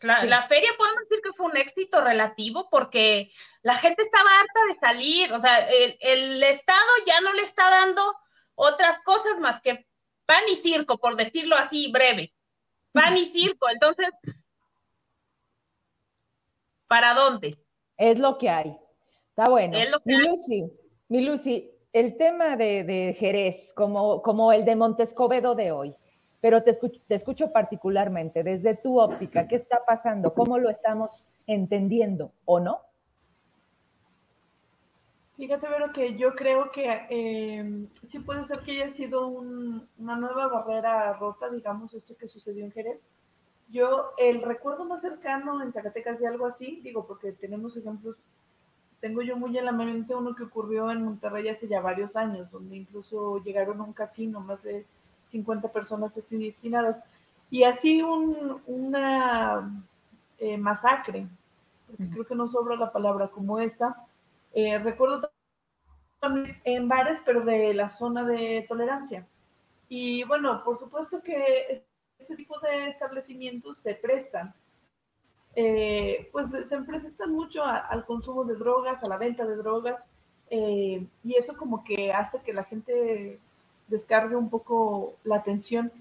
pues, la, feria podemos decir que fue un éxito relativo porque la gente estaba harta de salir, o sea, el, el Estado ya no le está dando otras cosas más que pan y circo, por decirlo así breve, pan y circo. Entonces, ¿Para dónde? Es lo que hay. Está bueno. mi Lucy, mi Lucy, el tema de, Jerez, como, como el de Montescobedo de hoy, pero te escucho, te escucho particularmente desde tu óptica, ¿qué está pasando? ¿Cómo lo estamos entendiendo o no? Fíjate, Vero, que yo creo que eh, sí puede ser que haya sido una nueva barrera rota, digamos, esto que sucedió en Jerez, yo, el recuerdo más cercano en Zacatecas de algo así, digo, porque tenemos ejemplos, tengo yo muy en la mente uno que ocurrió en Monterrey hace ya varios años, donde incluso llegaron a un casino, más de 50 personas asesinadas, y así un, una eh, masacre, porque creo que no sobra la palabra como esta. Eh, recuerdo también en bares, pero de la zona de tolerancia. Y bueno, por supuesto que este tipo de establecimientos se prestan, eh, pues se prestan mucho al consumo de drogas, a la venta de drogas, eh, y eso como que hace que la gente descargue un poco la atención,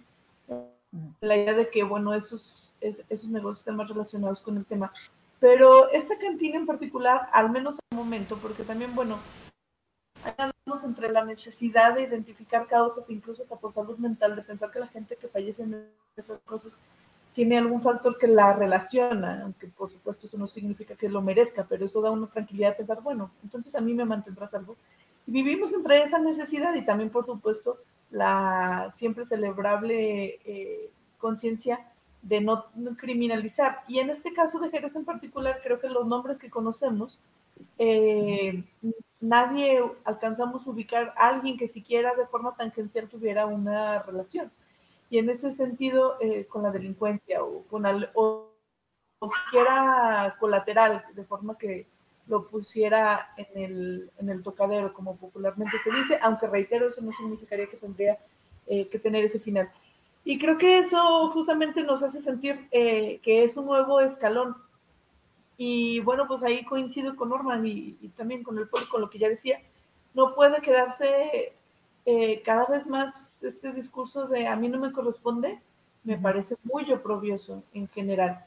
la idea de que, bueno, esos, esos negocios están más relacionados con el tema. Pero esta cantina en particular, al menos al momento, porque también, bueno, andamos entre la necesidad de identificar causas, incluso hasta por salud mental, de pensar que la gente que fallece en esas cosas tiene algún factor que la relaciona, aunque por supuesto eso no significa que lo merezca, pero eso da una tranquilidad de pensar, bueno, entonces a mí me mantendrá salvo. Vivimos entre esa necesidad y también, por supuesto, la siempre celebrable eh, conciencia de no, criminalizar. Y en este caso de Jerez en particular, creo que los nombres que conocemos eh, nadie alcanzamos a ubicar a alguien que siquiera de forma tangencial tuviera una relación. Y en ese sentido, eh, con la delincuencia o, con o, siquiera colateral, de forma que lo pusiera en el, en el tocadero, como popularmente se dice, aunque reitero, eso no significaría que tendría eh, que tener ese final. Y creo que eso justamente nos hace sentir eh, que es un nuevo escalón y bueno, pues ahí coincido con Norman y, también con el pueblo, con lo que ya decía. No puede quedarse eh, cada vez más este discurso de a mí no me corresponde, me parece muy oprobioso en general.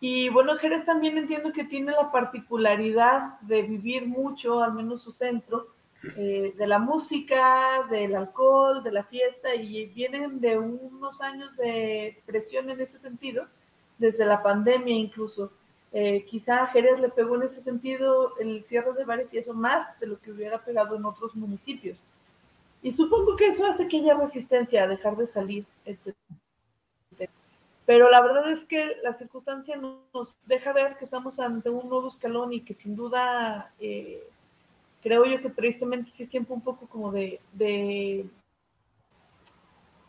Y bueno, Jerez también entiendo que tiene la particularidad de vivir mucho, al menos su centro, eh, de la música, del alcohol, de la fiesta, y vienen de unos años de presión en ese sentido, desde la pandemia incluso. Eh, quizá Jerez le pegó en ese sentido el cierre de bares y eso más de lo que hubiera pegado en otros municipios. Y supongo que eso hace que haya resistencia a dejar de salir, etc. Pero la verdad es que la circunstancia nos deja ver que estamos ante un nuevo escalón y que sin duda eh, creo yo que tristemente sí es tiempo un poco como de, de,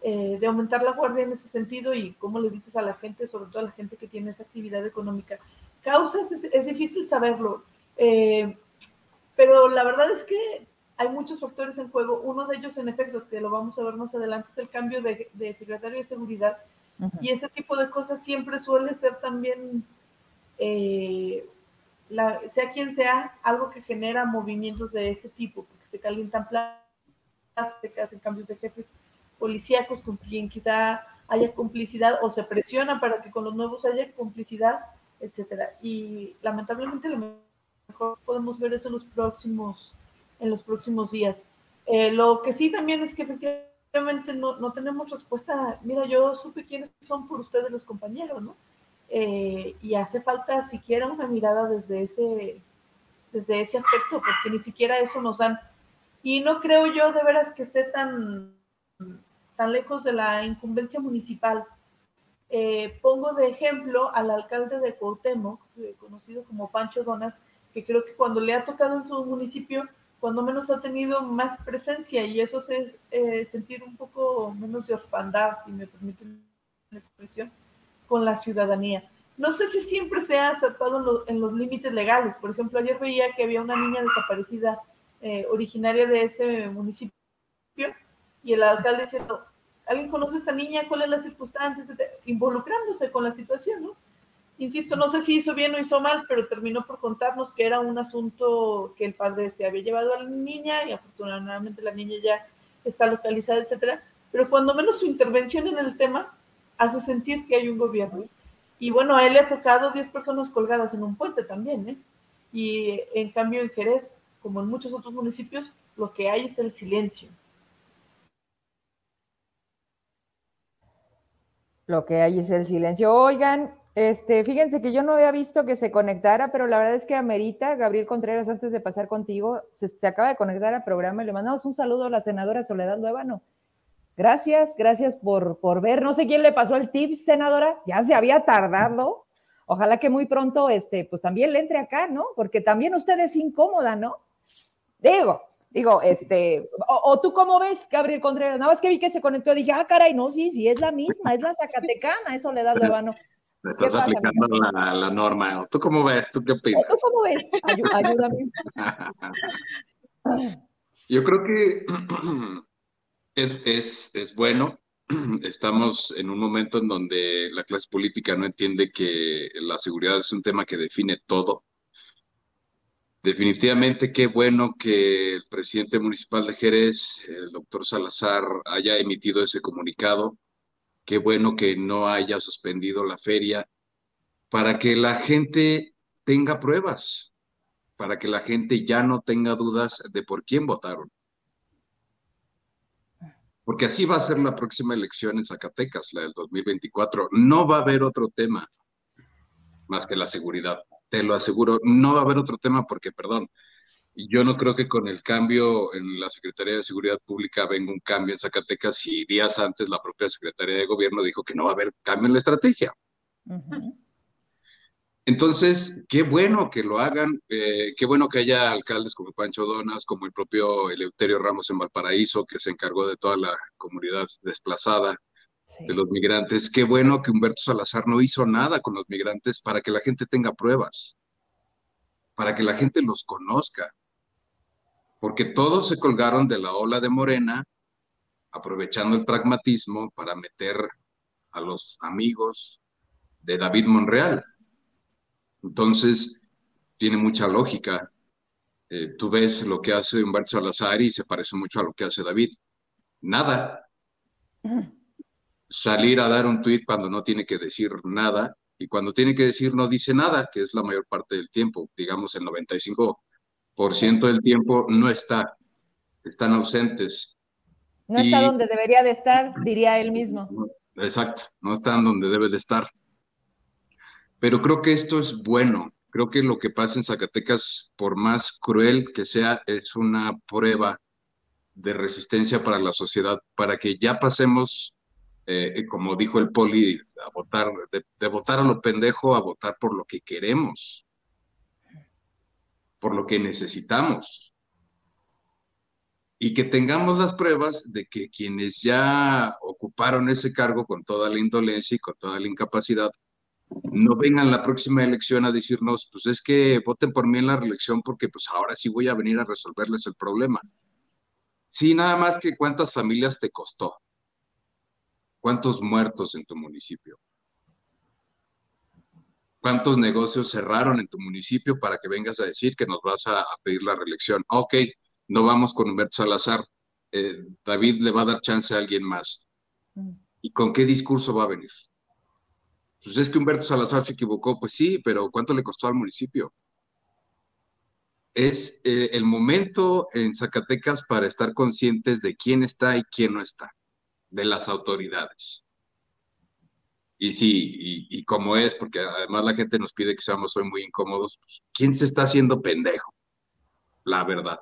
eh, aumentar la guardia en ese sentido y cómo le dices a la gente, sobre todo a la gente que tiene esa actividad económica, Causas es, difícil saberlo, eh, pero la verdad es que hay muchos factores en juego. Uno de ellos, en efecto, que lo vamos a ver más adelante, es el cambio de, secretario de Seguridad. Y ese tipo de cosas siempre suele ser también, eh, sea quien sea, algo que genera movimientos de ese tipo, porque se calientan plazas, se hacen cambios de jefes policíacos con quien quizá haya complicidad o se presiona para que con los nuevos haya complicidad, etcétera. Y lamentablemente lo mejor podemos ver eso en los próximos, en los próximos días. Eh, lo que sí también es que efectivamente no, no, tenemos respuesta. Mira, yo supe quiénes son por ustedes los compañeros, ¿no? Eh, y hace falta siquiera una mirada desde ese, desde ese aspecto, porque ni siquiera eso nos dan. Y no creo yo de veras que esté tan, tan lejos de la incumbencia municipal. Eh, pongo de ejemplo al alcalde de Cuauhtémoc, conocido como Pancho Donas, que creo que cuando le ha tocado en su municipio, cuando menos ha tenido más presencia y eso es eh, sentir un poco menos de orfandad, si me permiten la expresión, con la ciudadanía. No sé si siempre se ha aceptado en, los límites legales. Por ejemplo, ayer veía que había una niña desaparecida eh, originaria de ese municipio y el alcalde diciendo, ¿alguien conoce esta niña? ¿Cuál es la circunstancia? Involucrándose con la situación, ¿no? Insisto, no sé si hizo bien o hizo mal, pero terminó por contarnos que era un asunto que el padre se había llevado a la niña y afortunadamente la niña ya está localizada, etcétera. Pero cuando menos su intervención en el tema hace sentir que hay un gobierno. Y bueno, a él le ha tocado 10 personas colgadas en un puente también, ¿eh? Y en cambio en Jerez, como en muchos otros municipios, lo que hay es el silencio. Lo que hay es el silencio. Oigan, este, fíjense que yo no había visto que se conectara, pero la verdad es que amerita, Gabriel Contreras, antes de pasar contigo, se, acaba de conectar al programa y le mandamos un saludo a la senadora Soledad Luevano. Gracias, gracias por, por ver. No sé quién le pasó el tip, senadora, ya se había tardado. Ojalá que muy pronto, este, pues también le entre acá, ¿no? Porque también usted es incómoda, ¿no? Digo, digo, este, o, tú cómo ves, Gabriel Contreras, nada más que vi que se conectó, dije, ah, caray, no, sí, sí, es la misma, es la Zacatecana, es Soledad Luevano. Estás aplicando la, norma. ¿Tú cómo ves? ¿Tú qué opinas? ¿Tú cómo ves? ayúdame. [laughs] Yo creo que [clears throat] es, es, es bueno. [clears throat] Estamos en un momento en donde la clase política no entiende que la seguridad es un tema que define todo. Definitivamente qué bueno que el presidente municipal de Jerez, el doctor Salazar, haya emitido ese comunicado Qué bueno que no haya suspendido la feria para que la gente tenga pruebas, para que la gente ya no tenga dudas de por quién votaron. Porque así va a ser la próxima elección en Zacatecas, la del 2024. No va a haber otro tema más que la seguridad. Te lo aseguro, no va a haber otro tema porque, perdón, yo no creo que con el cambio en la Secretaría de Seguridad Pública venga un cambio en Zacatecas y días antes la propia Secretaría de Gobierno dijo que no va a haber cambio en la estrategia. Entonces, qué bueno que lo hagan, eh, qué bueno que haya alcaldes como Pancho Donas, como el propio Eleuterio Ramos en Valparaíso, que se encargó de toda la comunidad desplazada de los migrantes. Qué bueno que Humberto Salazar no hizo nada con los migrantes para que la gente tenga pruebas, para que la gente los conozca porque todos se colgaron de la ola de Morena, aprovechando el pragmatismo para meter a los amigos de David Monreal. Entonces, tiene mucha lógica. Eh, tú ves lo que hace Humberto Salazar y se parece mucho a lo que hace David. Nada. Salir a dar un tuit cuando no tiene que decir nada y cuando tiene que decir no dice nada, que es la mayor parte del tiempo, digamos el 95 por ciento del tiempo no está, están ausentes. No está donde debería de estar, diría él mismo. Exacto, no están donde debe de estar. Pero creo que esto es bueno. Creo que lo que pasa en Zacatecas, por más cruel que sea, es una prueba de resistencia para la sociedad, para que ya pasemos, eh, como dijo el poli, a votar, de votar a lo pendejo a votar por lo que queremos por lo que necesitamos. Y que tengamos las pruebas de que quienes ya ocuparon ese cargo con toda la indolencia y con toda la incapacidad, no vengan la próxima elección a decirnos, pues es que voten por mí en la reelección porque pues ahora sí voy a venir a resolverles el problema. Sí, nada más que cuántas familias te costó, cuántos muertos en tu municipio. ¿Cuántos negocios cerraron en tu municipio para que vengas a decir que nos vas a, pedir la reelección? Ok, no vamos con Humberto Salazar. Eh, David le va a dar chance a alguien más. Mm. ¿Y con qué discurso va a venir? Pues es que Humberto Salazar se equivocó, pues sí, pero ¿cuánto le costó al municipio? Es eh, el momento en Zacatecas para estar conscientes de quién está y quién no está, de las autoridades. Y sí, y, como es, porque además la gente nos pide que seamos muy incómodos, pues, ¿quién se está haciendo pendejo? La verdad.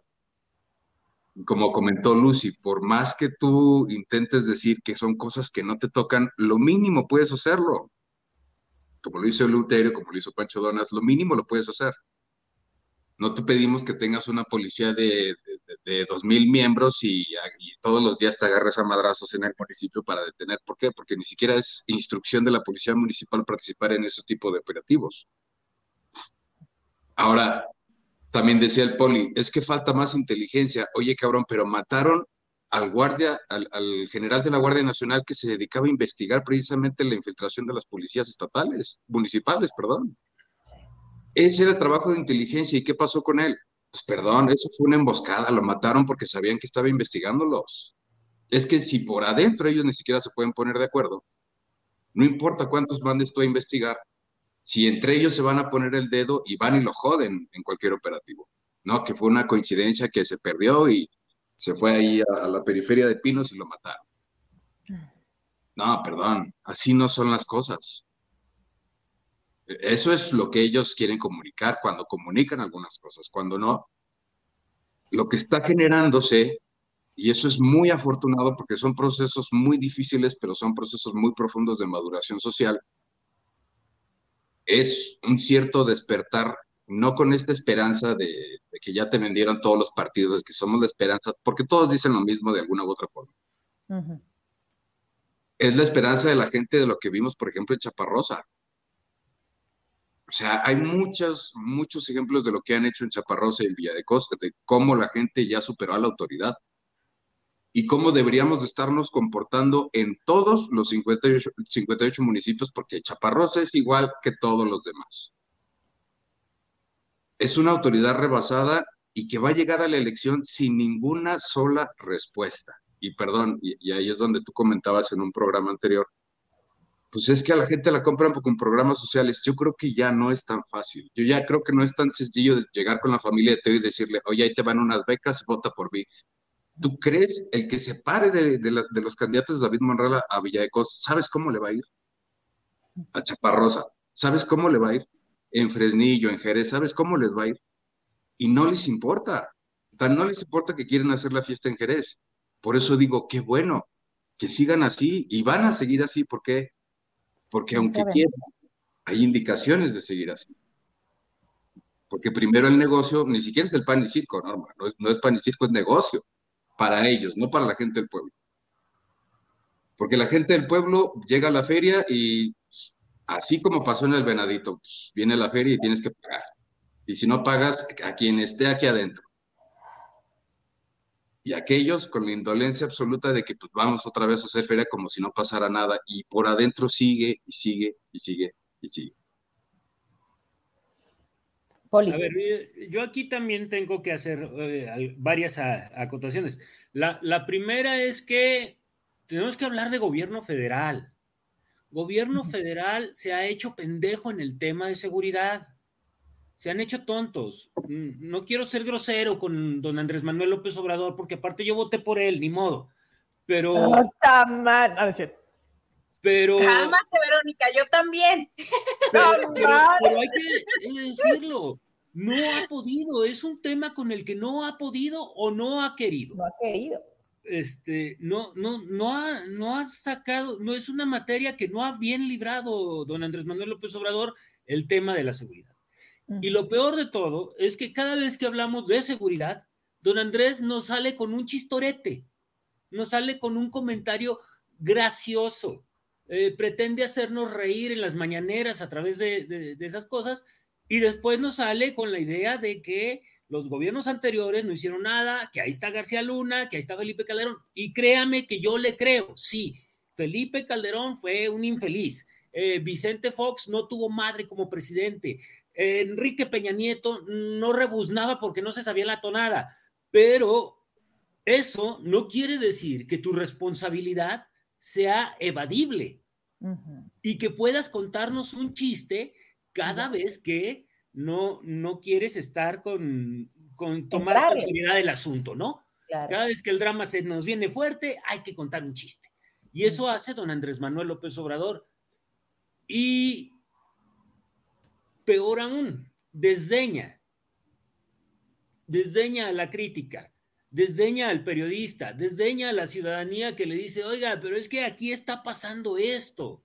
Como comentó Lucy, por más que tú intentes decir que son cosas que no te tocan, lo mínimo puedes hacerlo. Como lo hizo Luterio, como lo hizo Pancho Donas, lo mínimo lo puedes hacer. No te pedimos que tengas una policía de, dos mil miembros y, todos los días te agarres a madrazos en el municipio para detener. ¿Por qué? Porque ni siquiera es instrucción de la policía municipal participar en ese tipo de operativos. Ahora, también decía el poli, es que falta más inteligencia. Oye, cabrón, pero mataron al guardia, al, al, general de la Guardia Nacional que se dedicaba a investigar precisamente la infiltración de las policías estatales, municipales, perdón. Ese era el trabajo de inteligencia. ¿Y qué pasó con él? Pues perdón, eso fue una emboscada, lo mataron porque sabían que estaba investigándolos. Es que si por adentro ellos ni siquiera se pueden poner de acuerdo, no importa cuántos mandes tú a investigar, si entre ellos se van a poner el dedo y van y lo joden en cualquier operativo. No, que fue una coincidencia que se perdió y se fue ahí a, a la periferia de Pinos y lo mataron. No, perdón, así no son las cosas. Eso es lo que ellos quieren comunicar cuando comunican algunas cosas, cuando no. Lo que está generándose, y eso es muy afortunado porque son procesos muy difíciles, pero son procesos muy profundos de maduración social, es un cierto despertar, no con esta esperanza de, que ya te vendieron todos los partidos, que somos la esperanza, porque todos dicen lo mismo de alguna u otra forma. Es la esperanza de la gente de lo que vimos, por ejemplo, en Chaparrosa o sea, hay muchos, muchos ejemplos de lo que han hecho en Chaparrosa y en Villa de Costa, de cómo la gente ya superó a la autoridad y cómo deberíamos de estarnos comportando en todos los 58, 58 municipios, porque Chaparrosa es igual que todos los demás. Es una autoridad rebasada y que va a llegar a la elección sin ninguna sola respuesta. Y perdón, y ahí es donde tú comentabas en un programa anterior, pues es que a la gente la compran con programas sociales. Yo creo que ya no es tan fácil. Yo ya creo que no es tan sencillo de llegar con la familia de Teo y decirle, oye, ahí te van unas becas, vota por mí. ¿Tú crees el que se pare de, los candidatos de David Monreal a Villadecos, sabes cómo le va a ir? A Chaparrosa, ¿sabes cómo le va a ir? En Fresnillo, en Jerez, ¿sabes cómo les va a ir? Y no les importa. No les importa que quieren hacer la fiesta en Jerez. Por eso digo, qué bueno, que sigan así y van a seguir así. ¿Por porque aunque quieran, hay indicaciones de seguir así. Porque primero el negocio ni siquiera es el pan y circo, no, no es, no es pan y circo, es negocio para ellos, no para la gente del pueblo. Porque la gente del pueblo llega a la feria y así como pasó en el Venadito, pues, viene la feria y tienes que pagar. Y si no pagas, a quien esté aquí adentro y aquellos con la indolencia absoluta de que pues vamos otra vez a hacer feria como si no pasara nada y por adentro sigue y sigue y sigue y sigue. A ver, yo aquí también tengo que hacer eh, varias acotaciones. La, la, primera es que tenemos que hablar de gobierno federal. Gobierno federal se ha hecho pendejo en el tema de seguridad se han hecho tontos. Mm, no quiero ser grosero con don Andrés Manuel López Obrador, porque aparte yo voté por él, ni modo. Pero. No, pero. Cálmate, Verónica, yo también. [laughs] Pero, pero, hay que decirlo. No ha podido, es un tema con el que no ha podido o no ha querido. No ha querido. Este, no, no, no ha, no ha sacado, no es una materia que no ha bien librado don Andrés Manuel López Obrador el tema de la seguridad. Y lo peor de todo es que cada vez que hablamos de seguridad, don Andrés nos sale con un chistorete, nos sale con un comentario gracioso, eh, pretende hacernos reír en las mañaneras a través de, esas cosas y después nos sale con la idea de que los gobiernos anteriores no hicieron nada, que ahí está García Luna, que ahí está Felipe Calderón. Y créame que yo le creo, sí, Felipe Calderón fue un infeliz, eh, Vicente Fox no tuvo madre como presidente, Enrique Peña Nieto no rebuznaba porque no se sabía la tonada, pero eso no quiere decir que tu responsabilidad sea evadible y que puedas contarnos un chiste cada vez que no, no quieres estar con, con tomar con seriedad el asunto, ¿no? Cada vez que el drama se nos viene fuerte, hay que contar un chiste. Y eso hace don Andrés Manuel López Obrador. Y peor aún, desdeña. Desdeña a la crítica, desdeña al periodista, desdeña a la ciudadanía que le dice, oiga, pero es que aquí está pasando esto.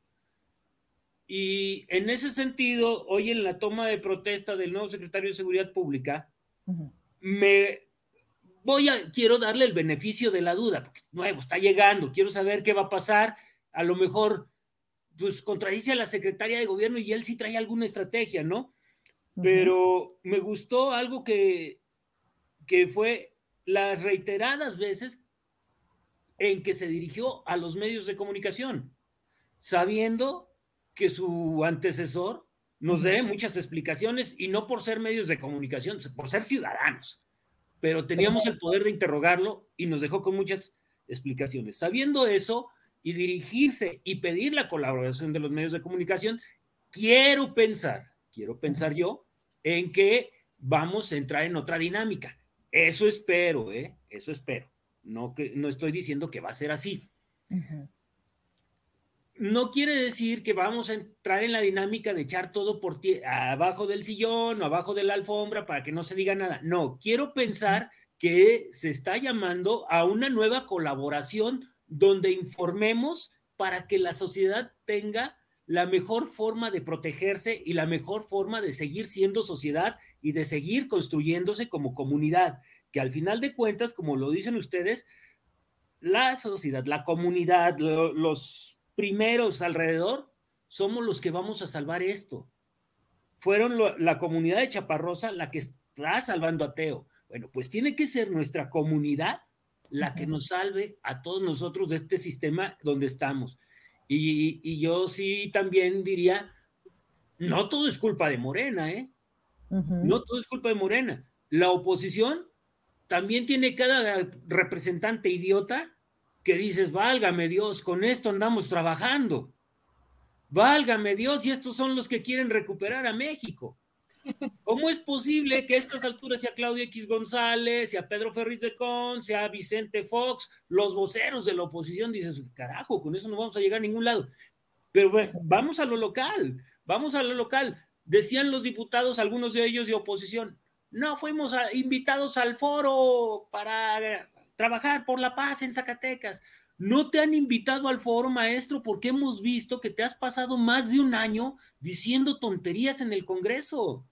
Y en ese sentido, hoy en la toma de protesta del nuevo secretario de Seguridad Pública, me voy a, quiero darle el beneficio de la duda, porque nuevo, está llegando, quiero saber qué va a pasar, a lo mejor, pues contradice a la secretaria de gobierno y él sí trae alguna estrategia, ¿no? Pero me gustó algo que, que fue las reiteradas veces en que se dirigió a los medios de comunicación, sabiendo que su antecesor nos dé muchas explicaciones y no por ser medios de comunicación, por ser ciudadanos. Pero teníamos el poder de interrogarlo y nos dejó con muchas explicaciones. Sabiendo eso y dirigirse y pedir la colaboración de los medios de comunicación, quiero pensar, quiero pensar yo, en que vamos a entrar en otra dinámica. Eso espero, ¿eh? Eso espero. No, que, no estoy diciendo que va a ser así no quiere decir que vamos a entrar en la dinámica de echar todo por ti, abajo del sillón o abajo de la alfombra para que no se diga nada. No, quiero pensar que se está llamando a una nueva colaboración donde informemos para que la sociedad tenga la mejor forma de protegerse y la mejor forma de seguir siendo sociedad y de seguir construyéndose como comunidad, que al final de cuentas, como lo dicen ustedes, la sociedad, la comunidad, los primeros alrededor, somos los que vamos a salvar esto. Fueron la comunidad de Chaparrosa la que está salvando a Teo. Bueno, pues tiene que ser nuestra comunidad la que nos salve a todos nosotros de este sistema donde estamos. Y, yo sí también diría, no todo es culpa de Morena, ¿eh? No todo es culpa de Morena. La oposición también tiene cada representante idiota que dices, válgame Dios, con esto andamos trabajando. Válgame Dios, y estos son los que quieren recuperar a México. ¿Cómo es posible que a estas alturas sea Claudio X González, sea Pedro Ferriz de Con, sea Vicente Fox, los voceros de la oposición? Dices, carajo, con eso no vamos a llegar a ningún lado. Pero vamos a lo local, vamos a lo local. Decían los diputados, algunos de ellos de oposición, no fuimos invitados al foro para trabajar por la paz en Zacatecas. No te han invitado al foro, maestro, porque hemos visto que te has pasado más de un año diciendo tonterías en el Congreso.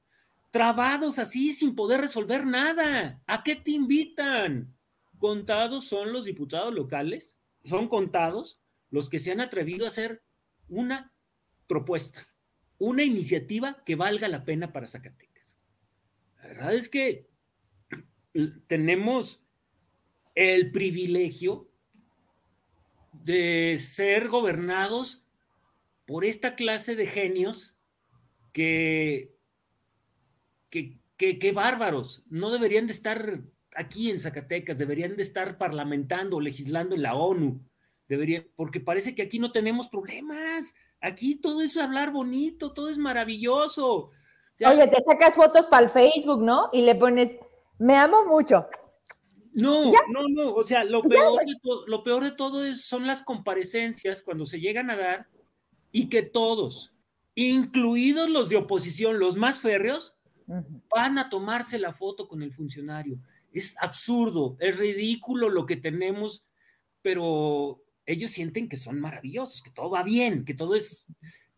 Trabados así sin poder resolver nada. ¿A qué te invitan? Contados son los diputados locales, son contados los que se han atrevido a hacer una propuesta, una iniciativa que valga la pena para Zacatecas. La verdad es que tenemos el privilegio de ser gobernados por esta clase de genios que, que, bárbaros, no deberían de estar aquí en Zacatecas, deberían de estar parlamentando, legislando en la ONU, debería, porque parece que aquí no tenemos problemas, aquí todo es hablar bonito, todo es maravilloso. Oye, te sacas fotos para el Facebook, ¿no? Y le pones, me amo mucho, no, no, no, o sea, lo peor, de lo peor de todo es, son las comparecencias cuando se llegan a dar y que todos, incluidos los de oposición, los más férreos, van a tomarse la foto con el funcionario. Es absurdo, es ridículo lo que tenemos, pero ellos sienten que son maravillosos, que todo va bien, que todo es,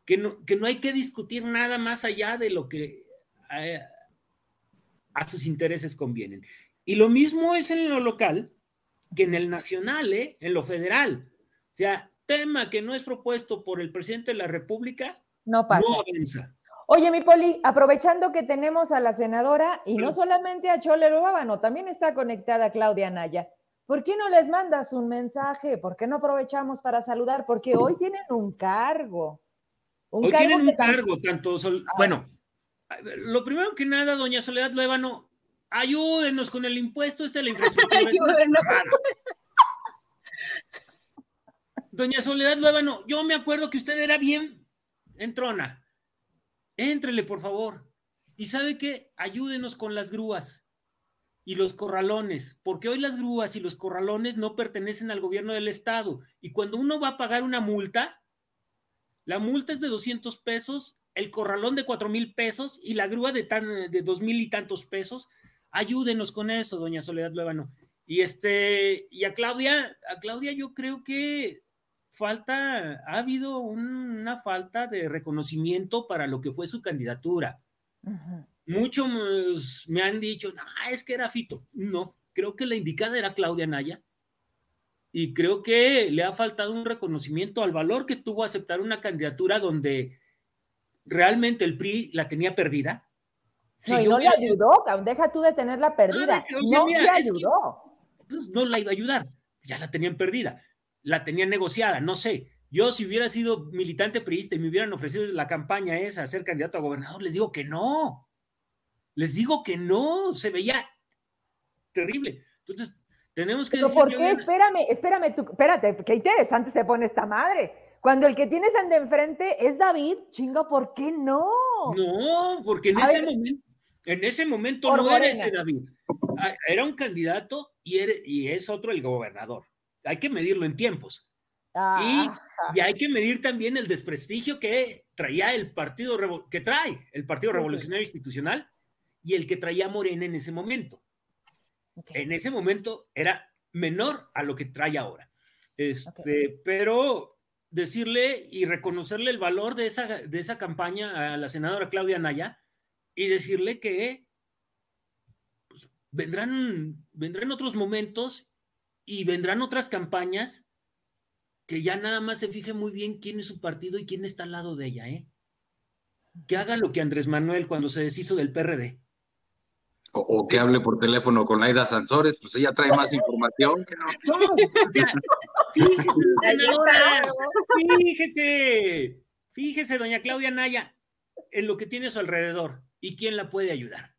que no, que no hay que discutir nada más allá de lo que a, eh, a sus intereses convienen. Y lo mismo es en lo local que en el nacional, ¿eh? en lo federal. O sea, tema que no es propuesto por el presidente de la República, no pasa. Oye, mi Poli, aprovechando que tenemos a la senadora y no solamente a Cholero Bábano, también está conectada Claudia Naya. ¿Por qué no les mandas un mensaje? ¿Por qué no aprovechamos para saludar? Porque hoy tienen un cargo. Hoy tienen un cargo, tanto, ah. bueno, lo primero que nada, doña Soledad Luébano, ayúdenos con el impuesto este de la [laughs] infraestructura. doña Soledad Luébano, yo me acuerdo que usted era bien entrona. Éntrele, por favor. Y sabe qué, ayúdenos con las grúas y los corralones, porque hoy las grúas y los corralones no pertenecen al gobierno del estado. Y cuando uno va a pagar una multa, la multa es de 200 pesos, el corralón de 4 mil pesos y la grúa de, tan, de 2 mil y tantos pesos. Ayúdenos con eso, doña Soledad Luevano. Y este, y a Claudia, a Claudia yo creo que falta, ha habido una falta de reconocimiento para lo que fue su candidatura. Muchos me han dicho, no, es que era Fito. No, creo que la indicada era Claudia Naya y creo que le ha faltado un reconocimiento al valor que tuvo aceptar una candidatura donde realmente el PRI la tenía perdida. no, y no le ayudó, deja tú de tenerla perdida. No, le ayudó. pues no la iba a ayudar, ya la tenían perdida, la tenían negociada, no sé. Yo si hubiera sido militante priista y me hubieran ofrecido la campaña esa, ser candidato a gobernador, les digo que no. Les digo que no, se veía terrible. Entonces, tenemos que... ¿Pero por qué? Espérame, espérame, tú, espérate, qué interesante se pone esta madre. Cuando el que tienes de enfrente es David, chinga, ¿por qué no? No, porque en ese momento, en ese momento no era ese David. Ah, era un candidato y, y es otro el gobernador. Hay que medirlo en tiempos. Y, y, hay que medir también el desprestigio que traía el partido, que trae el Partido Revolucionario Institucional y el que traía Morena en ese momento. En ese momento era menor a lo que trae ahora. Este, Pero decirle y reconocerle el valor de esa, de esa campaña a la senadora Claudia Naya y decirle que pues, vendrán, vendrán otros momentos y vendrán otras campañas que ya nada más se fije muy bien quién es su partido y quién está al lado de ella, ¿eh? Que haga lo que Andrés Manuel cuando se deshizo del PRD. O, que hable por teléfono con Aida Sansores, pues ella trae más información que no. [laughs] fíjese, fíjese, doña Claudia Naya, en lo que tiene a su alrededor y quién la puede ayudar.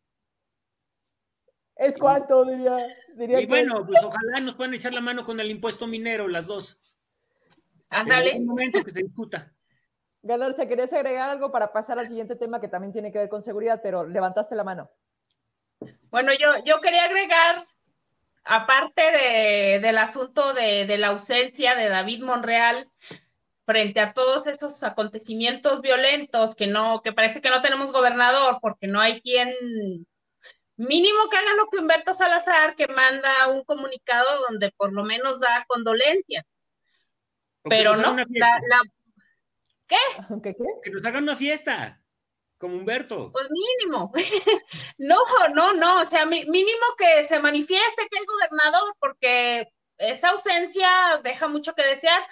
Es cuánto, diría. diría y bueno, pues ojalá nos puedan echar la mano con el impuesto minero, las dos. Ándale. En un momento que se discuta. Galarza, ¿querías agregar algo para pasar al siguiente tema que también tiene que ver con seguridad, pero levantaste la mano? Bueno, yo, yo quería agregar, aparte de, del asunto de, de, la ausencia de David Monreal frente a todos esos acontecimientos violentos que no, que parece que no tenemos gobernador porque no hay quien mínimo que haga lo que Humberto Salazar, que manda un comunicado donde por lo menos da condolencias. Pero no, la, ¿Qué? ¿Qué, ¿Qué? Que nos hagan una fiesta como Humberto. Pues mínimo. [laughs] no, no, no, o sea, mínimo que se manifieste que el gobernador, porque esa ausencia deja mucho que desear.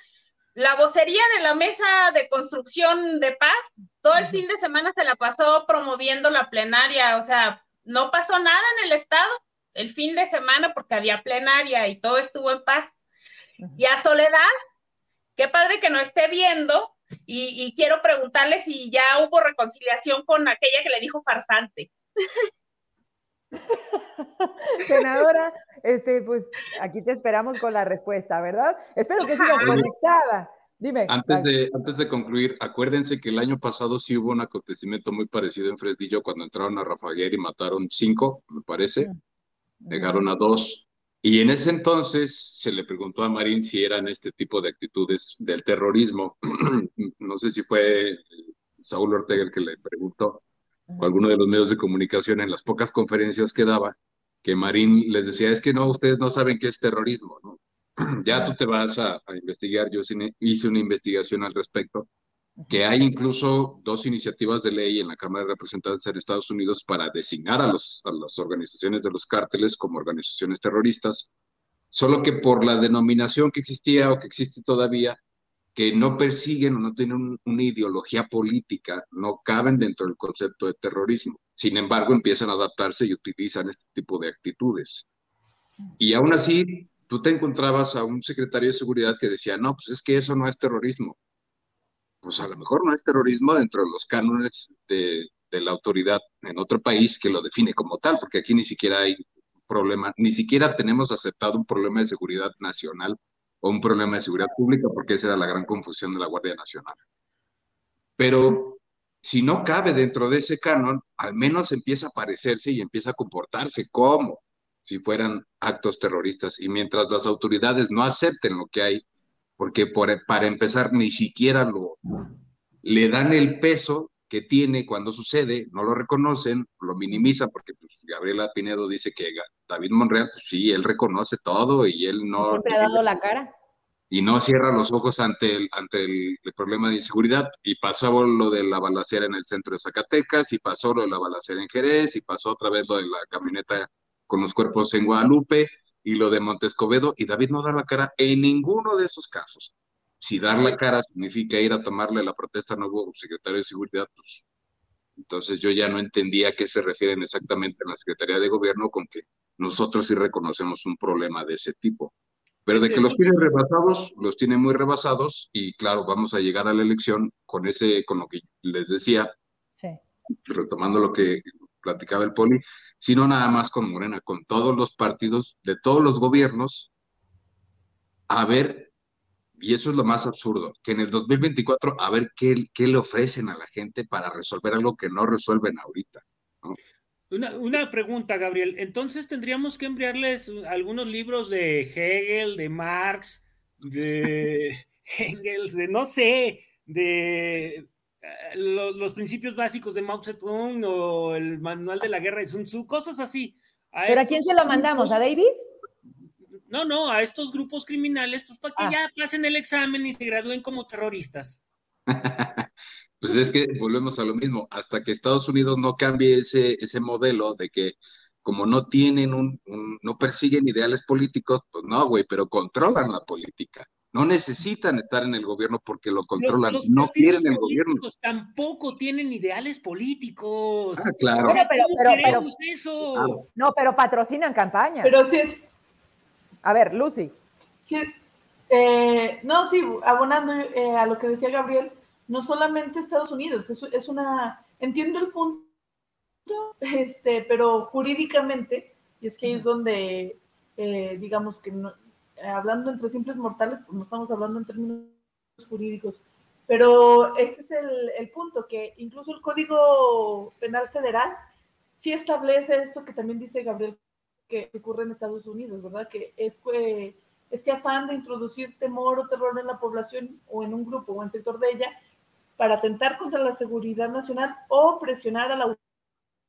La vocería de la mesa de construcción de paz, todo el fin de semana se la pasó promoviendo la plenaria, o sea, no pasó nada en el estado el fin de semana porque había plenaria y todo estuvo en paz. Y a Soledad, qué padre que no esté viendo y, quiero preguntarle si ya hubo reconciliación con aquella que le dijo farsante. [laughs] Senadora, este, pues aquí te esperamos con la respuesta, ¿verdad? Espero que sigas conectada. Dime. Antes de, antes de concluir, acuérdense que el año pasado sí hubo un acontecimiento muy parecido en Fresnillo cuando entraron a Rafaguer y mataron cinco, me parece. Llegaron a dos. Y en ese entonces se le preguntó a Marín si eran este tipo de actitudes del terrorismo. [clears throat] no sé si fue Saúl Ortega el que le preguntó, o alguno de los medios de comunicación en las pocas conferencias que daba, que Marín les decía, es que no, ustedes no saben qué es terrorismo, ¿no? [clears throat] ya tú te vas a, investigar, yo hice una investigación al respecto, que hay incluso dos iniciativas de ley en la Cámara de Representantes en Estados Unidos para designar a, los, a las organizaciones de los cárteles como organizaciones terroristas, solo que por la denominación que existía o que existe todavía, que no persiguen o no tienen una ideología política, no caben dentro del concepto de terrorismo. Sin embargo, empiezan a adaptarse y utilizan este tipo de actitudes. Y aún así, tú te encontrabas a un secretario de seguridad que decía, no, pues es que eso no es terrorismo pues a lo mejor no es terrorismo dentro de los cánones de, de la autoridad en otro país que lo define como tal, porque aquí ni siquiera hay problema, ni siquiera tenemos aceptado un problema de seguridad nacional o un problema de seguridad pública, porque esa era la gran confusión de la Guardia Nacional. Pero si no cabe dentro de ese canon, al menos empieza a parecerse y empieza a comportarse como si fueran actos terroristas. Y mientras las autoridades no acepten lo que hay, porque por, para empezar ni siquiera lo, le dan el peso que tiene cuando sucede, no lo reconocen, lo minimizan, porque pues, Gabriela Pinedo dice que David Monreal, pues sí, él reconoce todo y él no... Siempre ha dado la cara y no cierra los ojos ante el, ante el, problema de inseguridad. Y pasó lo de la balacera en el centro de Zacatecas, y pasó lo de la balacera en Jerez, y pasó otra vez lo de la camioneta con los cuerpos en Guadalupe, y lo de Montescovedo, y David no da la cara en ninguno de esos casos. Si dar la cara significa ir a tomarle la protesta al nuevo secretario de Seguridad, pues entonces yo ya no entendía a qué se refieren exactamente en la Secretaría de Gobierno con que nosotros sí reconocemos un problema de ese tipo. Pero de que los tiene rebasados, los tiene muy rebasados y claro, vamos a llegar a la elección con ese, con lo que les decía, retomando lo que platicaba el Poli, sino nada más con Morena, con todos los partidos de todos los gobiernos, a ver, y eso es lo más absurdo, que en el 2024 a ver qué, qué le ofrecen a la gente para resolver algo que no resuelven ahorita. Una, pregunta, Gabriel. Entonces tendríamos que enviarles algunos libros de Hegel, de Marx, de [laughs] Engels, de no sé, de eh, los, principios básicos de Mao Zedong o el manual de la guerra de Sun Tzu, cosas así. ¿Pero a quién se lo mandamos? ¿A Davis? No, no, a estos grupos criminales, pues para que ah. ya pasen el examen y se gradúen como terroristas. [laughs] Pues es que volvemos a lo mismo, hasta que Estados Unidos no cambie ese, ese modelo de que como no tienen un, no persiguen ideales políticos, pues no, güey, pero controlan la política. No necesitan estar en el gobierno porque lo controlan, no quieren el gobierno. Tampoco tienen ideales políticos. Ah, claro. pero, pero, eso? No, pero patrocinan campañas. Pero sí es. A ver, Lucy. Sí, eh, no, sí, abonando eh, a lo que decía Gabriel, no solamente Estados Unidos, es, es una, entiendo el punto, este, pero jurídicamente, y es que ahí es donde, eh, digamos que hablando entre simples mortales, pues no estamos hablando en términos jurídicos, pero este es el, punto, que incluso el Código Penal Federal sí establece esto que también dice Gabriel que ocurre en Estados Unidos, ¿verdad? Que es que este afán de introducir temor o terror en la población o en un grupo o en sector de ella para atentar contra la seguridad nacional o presionar a la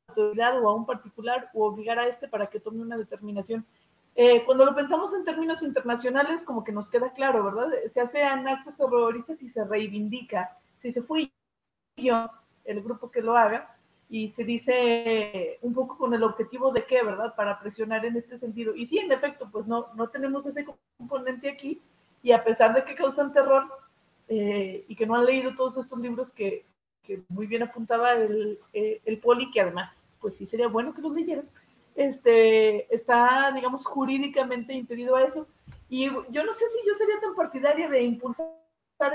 autoridad o a un particular o obligar a este para que tome una determinación. Eh, cuando lo pensamos en términos internacionales, como que nos queda claro, ¿verdad? Se hacen actos terroristas y se reivindica. Se fue yo, el grupo que lo haga, y se dice un poco con el objetivo de qué, ¿verdad? Para presionar en este sentido. Y sí, en efecto, pues no, no tenemos ese componente aquí, y a pesar de que causan terror, eh, y que no han leído todos estos libros que, muy bien apuntaba el, eh, el, poli, que además, pues sí sería bueno que los leyeran, este, está, digamos, jurídicamente impedido a eso. Y yo no sé si yo sería tan partidaria de impulsar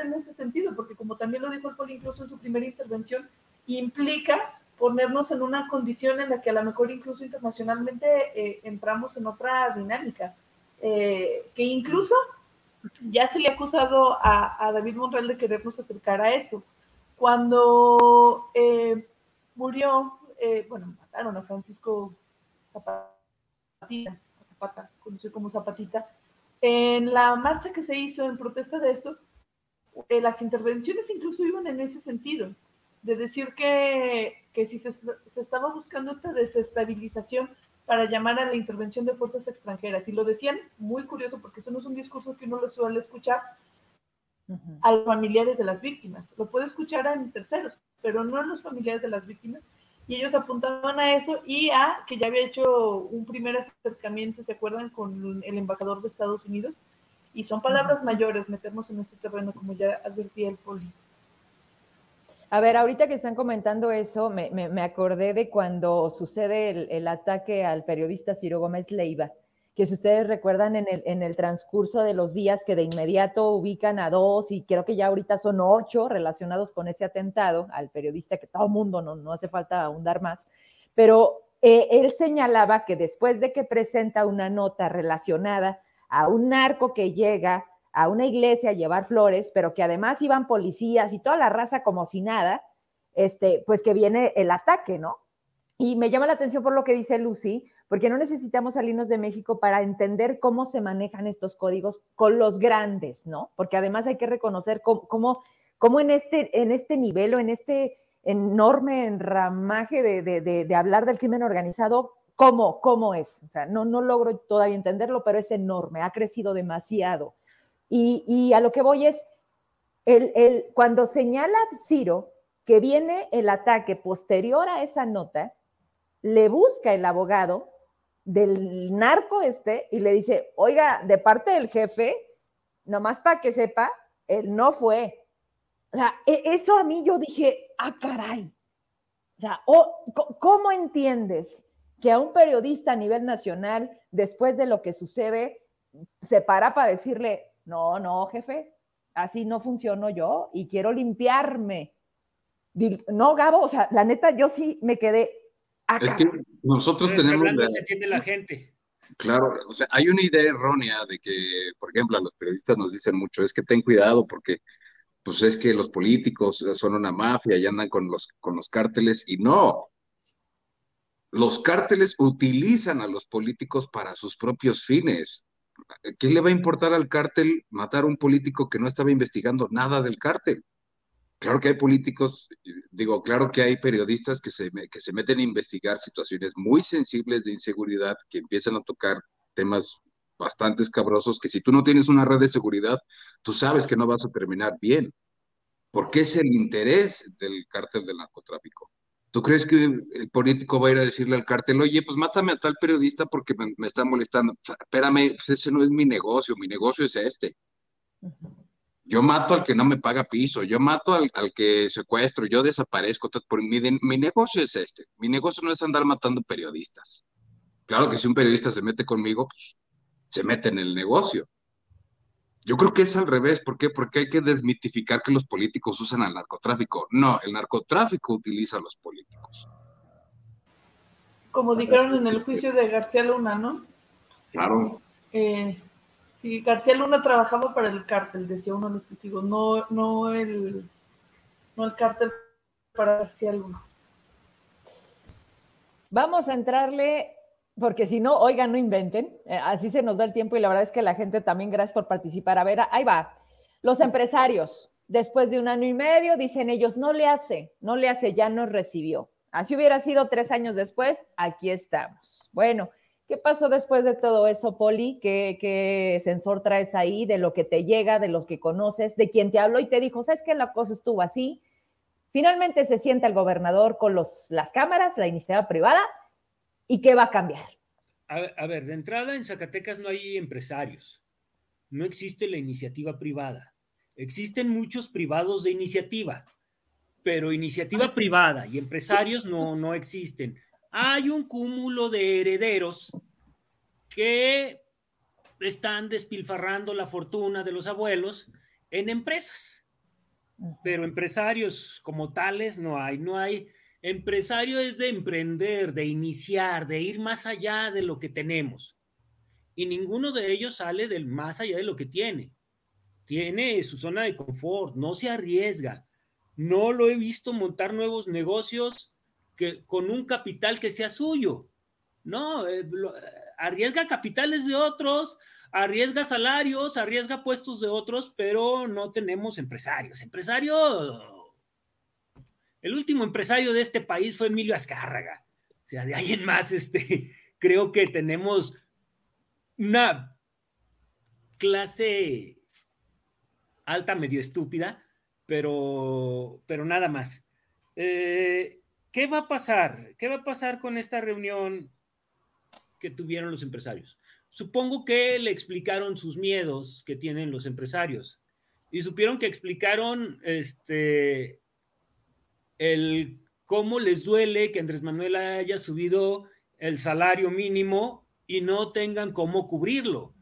en ese sentido, porque como también lo dijo el poli incluso en su primera intervención, implica ponernos en una condición en la que a lo mejor incluso internacionalmente eh, entramos en otra dinámica, que incluso ya se le ha acusado a, David Monreal de querernos acercar a eso. Cuando eh, murió, eh, bueno, mataron a Francisco Zapatita, Zapata, conocido como Zapatita, en la marcha que se hizo en protesta de esto, eh, las intervenciones incluso iban en ese sentido, de decir que, si se, se estaba buscando esta desestabilización para llamar a la intervención de fuerzas extranjeras. Y lo decían muy curioso porque eso no es un discurso que uno le suele escuchar a los familiares de las víctimas. Lo puede escuchar en terceros, pero no a los familiares de las víctimas. Y ellos apuntaban a eso y a que ya había hecho un primer acercamiento, ¿se acuerdan?, con el embajador de Estados Unidos. Y son palabras mayores meternos en ese terreno, como ya advertía el poli. A ver, ahorita que están comentando eso, me, acordé de cuando sucede el, ataque al periodista Ciro Gómez Leiva, que si ustedes recuerdan en el, en el transcurso de los días que de inmediato ubican a dos y creo que ya ahorita son ocho relacionados con ese atentado al periodista que todo mundo no, no hace falta ahondar más, pero eh, él señalaba que después de que presenta una nota relacionada a un narco que llega a una iglesia a llevar flores, pero que además iban policías y toda la raza como si nada, este, pues que viene el ataque, ¿no? Y me llama la atención por lo que dice Lucy, porque no necesitamos salirnos de México para entender cómo se manejan estos códigos con los grandes, ¿no? Porque además hay que reconocer cómo, cómo, en, este, en este nivel o en este enorme enramaje de, hablar del crimen organizado, cómo, cómo es. O sea, no, no logro todavía entenderlo, pero es enorme, ha crecido demasiado. Y, a lo que voy es, el, el, cuando señala Ciro que viene el ataque posterior a esa nota, le busca el abogado del narco este y le dice, oiga, de parte del jefe, nomás para que sepa, él no fue. O sea, e, eso a mí yo dije, ah, caray. O sea, ¿cómo entiendes que a un periodista a nivel nacional, después de lo que sucede, se para para decirle, no, no, jefe, así no funciono yo y quiero limpiarme? No, Gabo, o sea, la neta, yo sí me quedé, es que nosotros tenemos... se entiende la gente. Claro, o sea, hay una idea errónea de que, por ejemplo, a los periodistas nos dicen mucho, es que ten cuidado porque, pues es que los políticos son una mafia y andan con los, con los cárteles, y no. Los cárteles utilizan a los políticos para sus propios fines. ¿Qué le va a importar al cártel matar a un político que no estaba investigando nada del cártel? Claro que hay políticos, digo, claro que hay periodistas que se, que se meten a investigar situaciones muy sensibles de inseguridad, que empiezan a tocar temas bastante escabrosos, que si tú no tienes una red de seguridad, tú sabes que no vas a terminar bien, porque es el interés del cártel del narcotráfico. ¿Tú crees que el político va a ir a decirle al cártel, oye, pues mátame a tal periodista porque me, está molestando? espérame, pues ese no es mi negocio, mi negocio es este. Yo mato al que no me paga piso, yo mato al, que secuestro, yo desaparezco. Por mi, mi negocio es este. Mi negocio no es andar matando periodistas. Claro que si un periodista se mete conmigo, pues se mete en el negocio. Yo creo que es al revés. ¿Por qué? Porque hay que desmitificar que los políticos usan al narcotráfico. No, el narcotráfico utiliza a los políticos. Como dijeron en el juicio de García Luna, ¿no? Claro. Eh, Sí, García Luna trabajaba para el cártel, decía uno de los testigos, no, no, el, no el cártel para García Luna. Vamos a entrarle, porque si no, oigan, no inventen, eh, así se nos da el tiempo y la verdad es que la gente también, gracias por participar. A ver, ahí va. Los empresarios, después de un año y medio, dicen ellos, no le hace, no le hace, ya nos recibió. Así hubiera sido tres años después, aquí estamos. Bueno, ¿Qué pasó después de todo eso, Poli? ¿Qué, sensor traes ahí de lo que te llega, de los que conoces, de quien te habló y te dijo, ¿sabes qué? La cosa estuvo así. Finalmente se sienta el gobernador con los, las cámaras, la iniciativa privada, ¿y qué va a cambiar? A, ver, de entrada en Zacatecas no hay empresarios, no existe la iniciativa privada. Existen muchos privados de iniciativa, pero iniciativa privada y empresarios no, no existen hay un cúmulo de herederos que están despilfarrando la fortuna de los abuelos en empresas. Pero empresarios como tales no hay, no hay. Empresario es de emprender, de iniciar, de ir más allá de lo que tenemos. Y ninguno de ellos sale del más allá de lo que tiene. Tiene su zona de confort, no se arriesga. No lo he visto montar nuevos negocios que, con un capital que sea suyo. No, eh, arriesga capitales de otros, arriesga salarios, arriesga puestos de otros, pero no tenemos empresarios. Empresario, el último empresario de este país fue Emilio Azcárraga. O sea, de ahí en más, este, [laughs] creo que tenemos una clase alta, medio estúpida, pero, pero nada más. Eh, ¿Qué va a pasar? ¿Qué va a pasar con esta reunión que tuvieron los empresarios? Supongo que le explicaron sus miedos que tienen los empresarios y supieron que explicaron este el cómo les duele que Andrés Manuel haya subido el salario mínimo y no tengan cómo cubrirlo,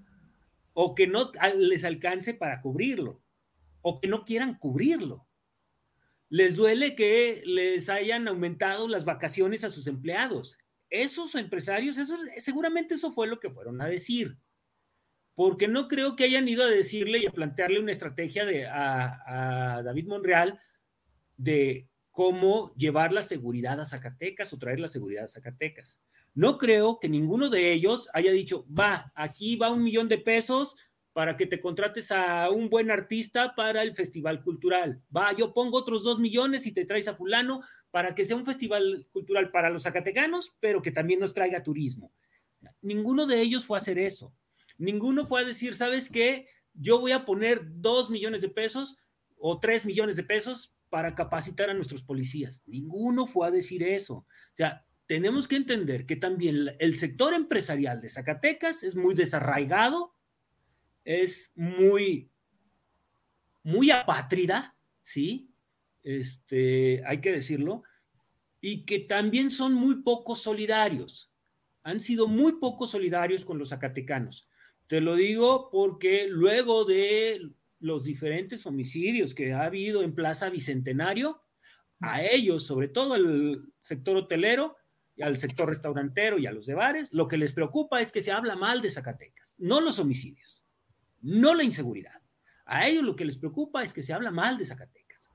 o que no les alcance para cubrirlo, o que no quieran cubrirlo. Les duele que les hayan aumentado las vacaciones a sus empleados. Esos empresarios, eso, seguramente eso fue lo que fueron a decir porque no creo que hayan ido a decirle y a plantearle una estrategia de, a, David Monreal de cómo llevar la seguridad a Zacatecas o traer la seguridad a Zacatecas. No creo que ninguno de ellos haya dicho, va, aquí va un millón de pesos para que te contrates a un buen artista para el festival cultural. Va, yo pongo otros dos millones y te traes a fulano para que sea un festival cultural para los zacatecanos, pero que también nos traiga turismo. Ninguno de ellos fue a hacer eso. Ninguno fue a decir, ¿sabes qué? Yo voy a poner dos millones de pesos o tres millones de pesos para capacitar a nuestros policías. Ninguno fue a decir eso. O sea, tenemos que entender que también el sector empresarial de Zacatecas es muy desarraigado, es muy, muy apátrida, ¿sí? Este, hay que decirlo, y que también son muy poco solidarios. Han sido muy poco solidarios con los zacatecanos. Te lo digo porque luego de los diferentes homicidios que ha habido en Plaza Bicentenario, a ellos, sobre todo al sector hotelero, y al sector restaurantero y a los de bares, lo que les preocupa es que se habla mal de Zacatecas, no los homicidios, no la inseguridad. A ellos lo que les preocupa es que se habla mal de Zacatecas.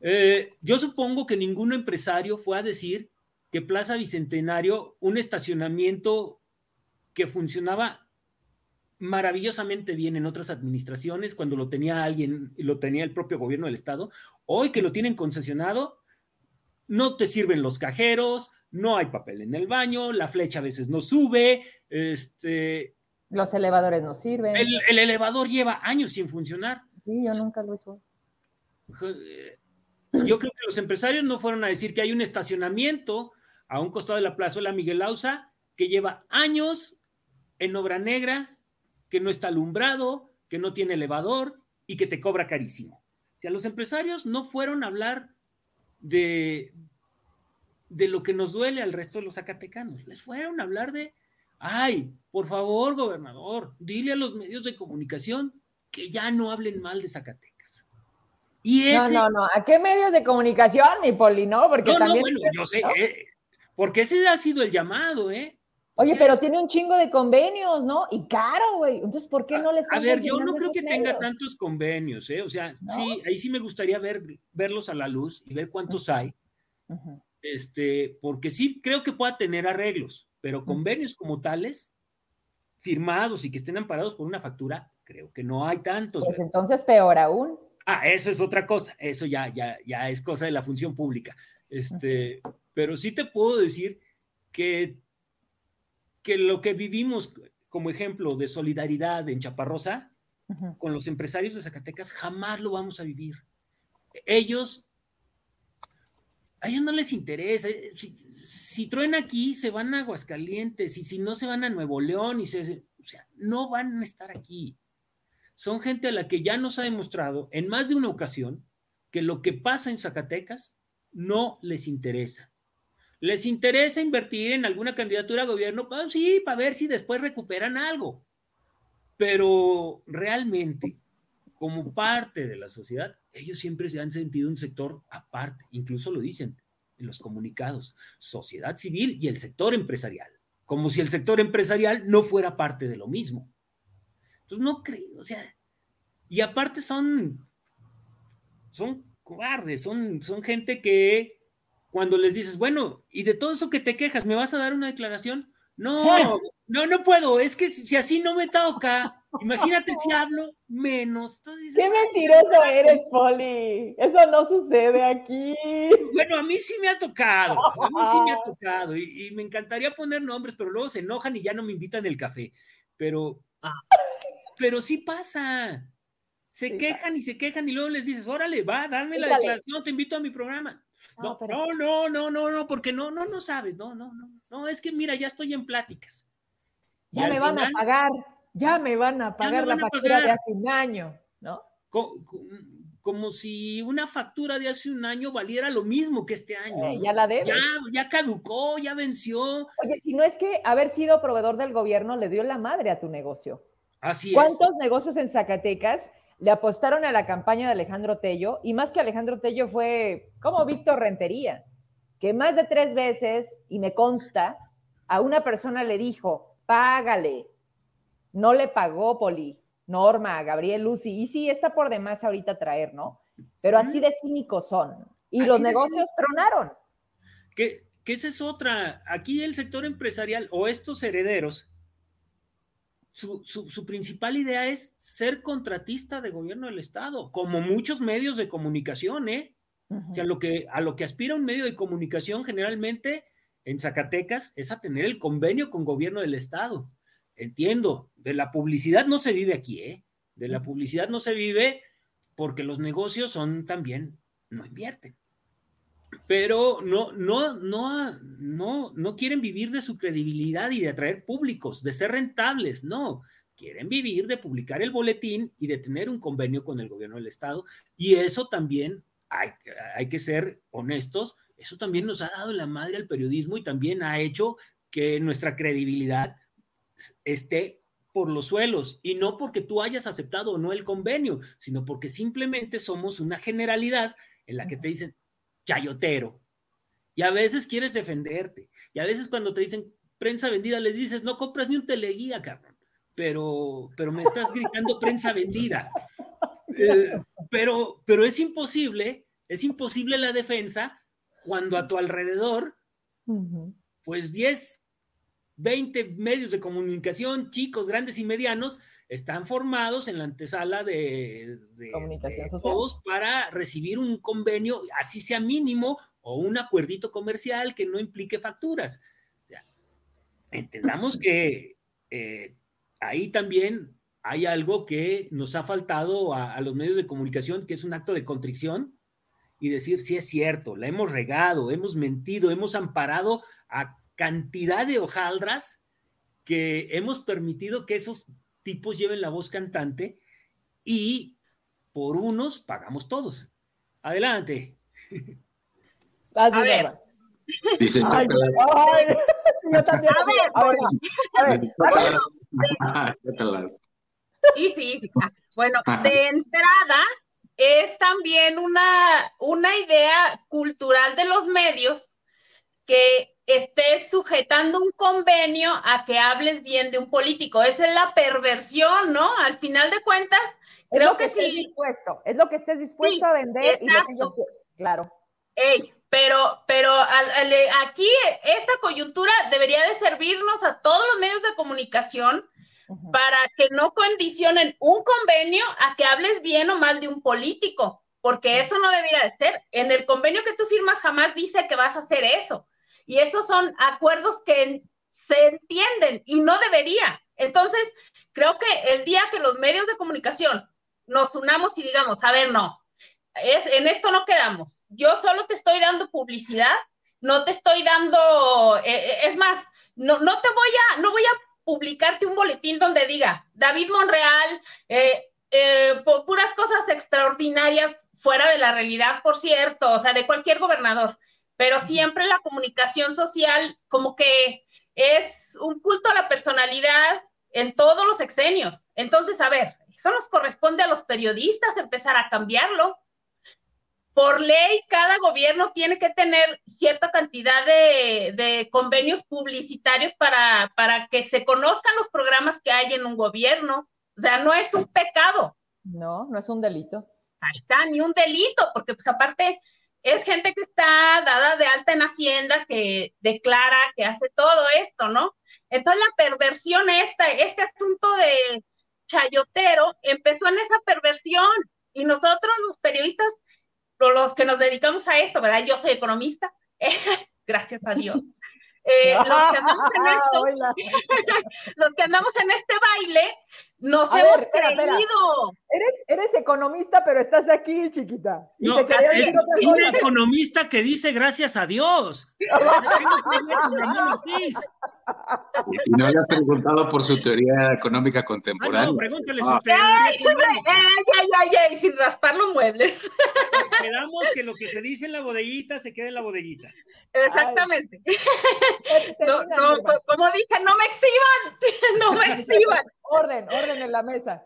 Eh, yo supongo que ningún empresario fue a decir que Plaza Bicentenario, un estacionamiento que funcionaba maravillosamente bien en otras administraciones, cuando lo tenía alguien, lo tenía el propio gobierno del estado, hoy que lo tienen concesionado, no te sirven los cajeros, no hay papel en el baño, la flecha a veces no sube, este... Los elevadores no sirven. El, elevador lleva años sin funcionar. Sí, yo nunca lo hizo. Yo creo que los empresarios no fueron a decir que hay un estacionamiento a un costado de la plazuela Miguel Ausa que lleva años en obra negra, que no está alumbrado, que no tiene elevador y que te cobra carísimo. O sea, los empresarios no fueron a hablar de, de lo que nos duele al resto de los zacatecanos. Les fueron a hablar de, ay, por favor, gobernador, dile a los medios de comunicación que ya no hablen mal de Zacatecas. Y No, no, no, ¿a qué medios de comunicación, mi Poli? No, porque también... No, bueno, yo sé, eh, porque ese ha sido el llamado, ¿eh? Oye, pero tiene un chingo de convenios, ¿no? Y caro, güey. Entonces, ¿por qué no les A ver, yo no creo que tenga tantos convenios, ¿eh? O sea, sí, ahí sí me gustaría ver, verlos a la luz y ver cuántos hay. Este, porque sí creo que pueda tener arreglos, pero convenios como tales, firmados y que estén amparados por una factura, creo que no hay tantos. Pues entonces peor aún. Ah, eso es otra cosa. Eso ya, ya, ya es cosa de la función pública. Este, pero sí te puedo decir que que lo que vivimos como ejemplo de solidaridad en Chaparrosa con los empresarios de Zacatecas jamás lo vamos a vivir. Ellos, a ellos no les interesa. Eh, si, si truena aquí, se van a Aguascalientes y si no, se van a Nuevo León y se, o sea, no van a estar aquí. Son gente a la que ya nos ha demostrado en más de una ocasión que lo que pasa en Zacatecas no les interesa. ¿Les interesa invertir en alguna candidatura a gobierno? Pues sí, para ver si después recuperan algo. Pero realmente, como parte de la sociedad, ellos siempre se han sentido un sector aparte, incluso lo dicen en los comunicados, sociedad civil y el sector empresarial, como si el sector empresarial no fuera parte de lo mismo. Entonces, no creo, o sea, y aparte son, son cobardes, son, son gente que cuando les dices, bueno, y de todo eso que te quejas, ¿me vas a dar una declaración? No, [laughs] no, no puedo, es que si, así no me toca, imagínate si hablo menos. Qué mentiroso eres, Poli, eso no sucede aquí. Bueno, a mí sí me ha tocado, a mí sí me ha [laughs] tocado, y, me encantaría poner nombres, pero luego se enojan y ya no me invitan el café, pero, ah. pero sí pasa. Se quejan y se quejan y luego les dices, órale, va, dame la declaración, te invito a mi programa. No, no, no, no, no, porque no, no, no sabes, no, no, no, no, es que mira, ya estoy en pláticas. Ya me van a pagar, ya me van a pagar la factura de hace un año, ¿no? como si una factura de hace un año valiera lo mismo que este año. Eh, ya la debe. Ya, ya caducó, ya venció. Oye, si no es que haber sido proveedor del gobierno le dio la madre a tu negocio. Así ¿Cuántos negocios en Zacatecas le apostaron a la campaña de Alejandro Tello? Y más que Alejandro Tello fue como Víctor Rentería, que más de tres veces, y me consta, a una persona le dijo, págale. No le pagó, Poli. Norma, Gabriel, Lucy, y sí, está por demás ahorita traer, ¿no? Pero así de cínicos son. Y los negocios tronaron. Que, que esa es otra. Aquí el sector empresarial o estos herederos, su, su, principal idea es ser contratista de gobierno del Estado, como muchos medios de comunicación, ¿eh? O sea, lo que, a lo que aspira un medio de comunicación generalmente en Zacatecas es a tener el convenio con gobierno del Estado entiendo, de la publicidad no se vive aquí, ¿eh? De la publicidad no se vive porque los negocios son también, no invierten. Pero no, no, no, no, no quieren vivir de su credibilidad y de atraer públicos, de ser rentables, no. Quieren vivir de publicar el boletín y de tener un convenio con el gobierno del Estado. Y eso también, hay, hay que ser honestos, eso también nos ha dado la madre al periodismo y también ha hecho que nuestra credibilidad esté por los suelos y no porque tú hayas aceptado o no el convenio, sino porque simplemente somos una generalidad en la que te dicen chayotero y a veces quieres defenderte y a veces cuando te dicen prensa vendida les dices no compras ni un teleguía, cabrón, pero, pero me estás gritando prensa vendida. Eh, pero, pero es imposible, es imposible la defensa cuando a tu alrededor, pues 10 20 medios de comunicación, chicos, grandes y medianos, están formados en la antesala de, todos para recibir un convenio, así sea mínimo, o un acuerdito comercial que no implique facturas. entendamos que eh, ahí también hay algo que nos ha faltado a, a, los medios de comunicación, que es un acto de contrición y decir, sí es cierto, la hemos regado, hemos mentido, hemos amparado a cantidad de hojaldras que hemos permitido que esos tipos lleven la voz cantante y por unos pagamos todos. Adelante. A ver. Dice ay, ay, [laughs] sí, yo también. A ver, a ver, a ver. Y sí, bueno, de entrada es también una, una idea cultural de los medios que estés sujetando un convenio a que hables bien de un político. Esa es la perversión, ¿no? Al final de cuentas, creo que, sí. Dispuesto, es lo que estés dispuesto a vender y lo que yo claro. pero, pero aquí esta coyuntura debería de servirnos a todos los medios de comunicación para que no condicionen un convenio a que hables bien o mal de un político, porque eso no debería de ser. En el convenio que tú firmas jamás dice que vas a hacer eso. Y esos son acuerdos que se entienden y no debería. Entonces, creo que el día que los medios de comunicación nos unamos y digamos, a ver, no, es, en esto no quedamos. Yo solo te estoy dando publicidad, no te estoy dando, eh, eh, es más, no, no te voy a, no voy a publicarte un boletín donde diga David Monreal, eh, puras cosas extraordinarias fuera de la realidad, por cierto, o sea, de cualquier gobernador pero siempre la comunicación social como que es un culto a la personalidad en todos los exenios. Entonces, a ver, eso nos corresponde a los periodistas empezar a cambiarlo. Por ley, cada gobierno tiene que tener cierta cantidad de, convenios publicitarios para, para que se conozcan los programas que hay en un gobierno. O sea, no es un pecado. No, no es un delito. Ahí está, ni un delito, porque pues aparte es gente que está dada de alta en Hacienda, que declara, que hace todo esto, ¿no? Entonces la perversión esta, este asunto de chayotero empezó en esa perversión y nosotros los periodistas, los que nos dedicamos a esto, ¿verdad? Yo soy economista, [laughs] gracias a Dios. Eh, los, que andamos en [laughs] esto, [laughs] los que andamos en este baile, nos hemos creído. Eres, eres economista, pero estás aquí, chiquita. no, es un economista que dice gracias a Dios. Y no le has preguntado por su teoría económica contemporánea. Ah, no, pregúntale su teoría económica. Ay, ay, ay, sin raspar los muebles. Quedamos que lo que se dice en la bodeguita se quede en la bodeguita. Exactamente. No, no, como dije, no me exhiban, [laughs] no me exhiban. Orden, orden en la mesa.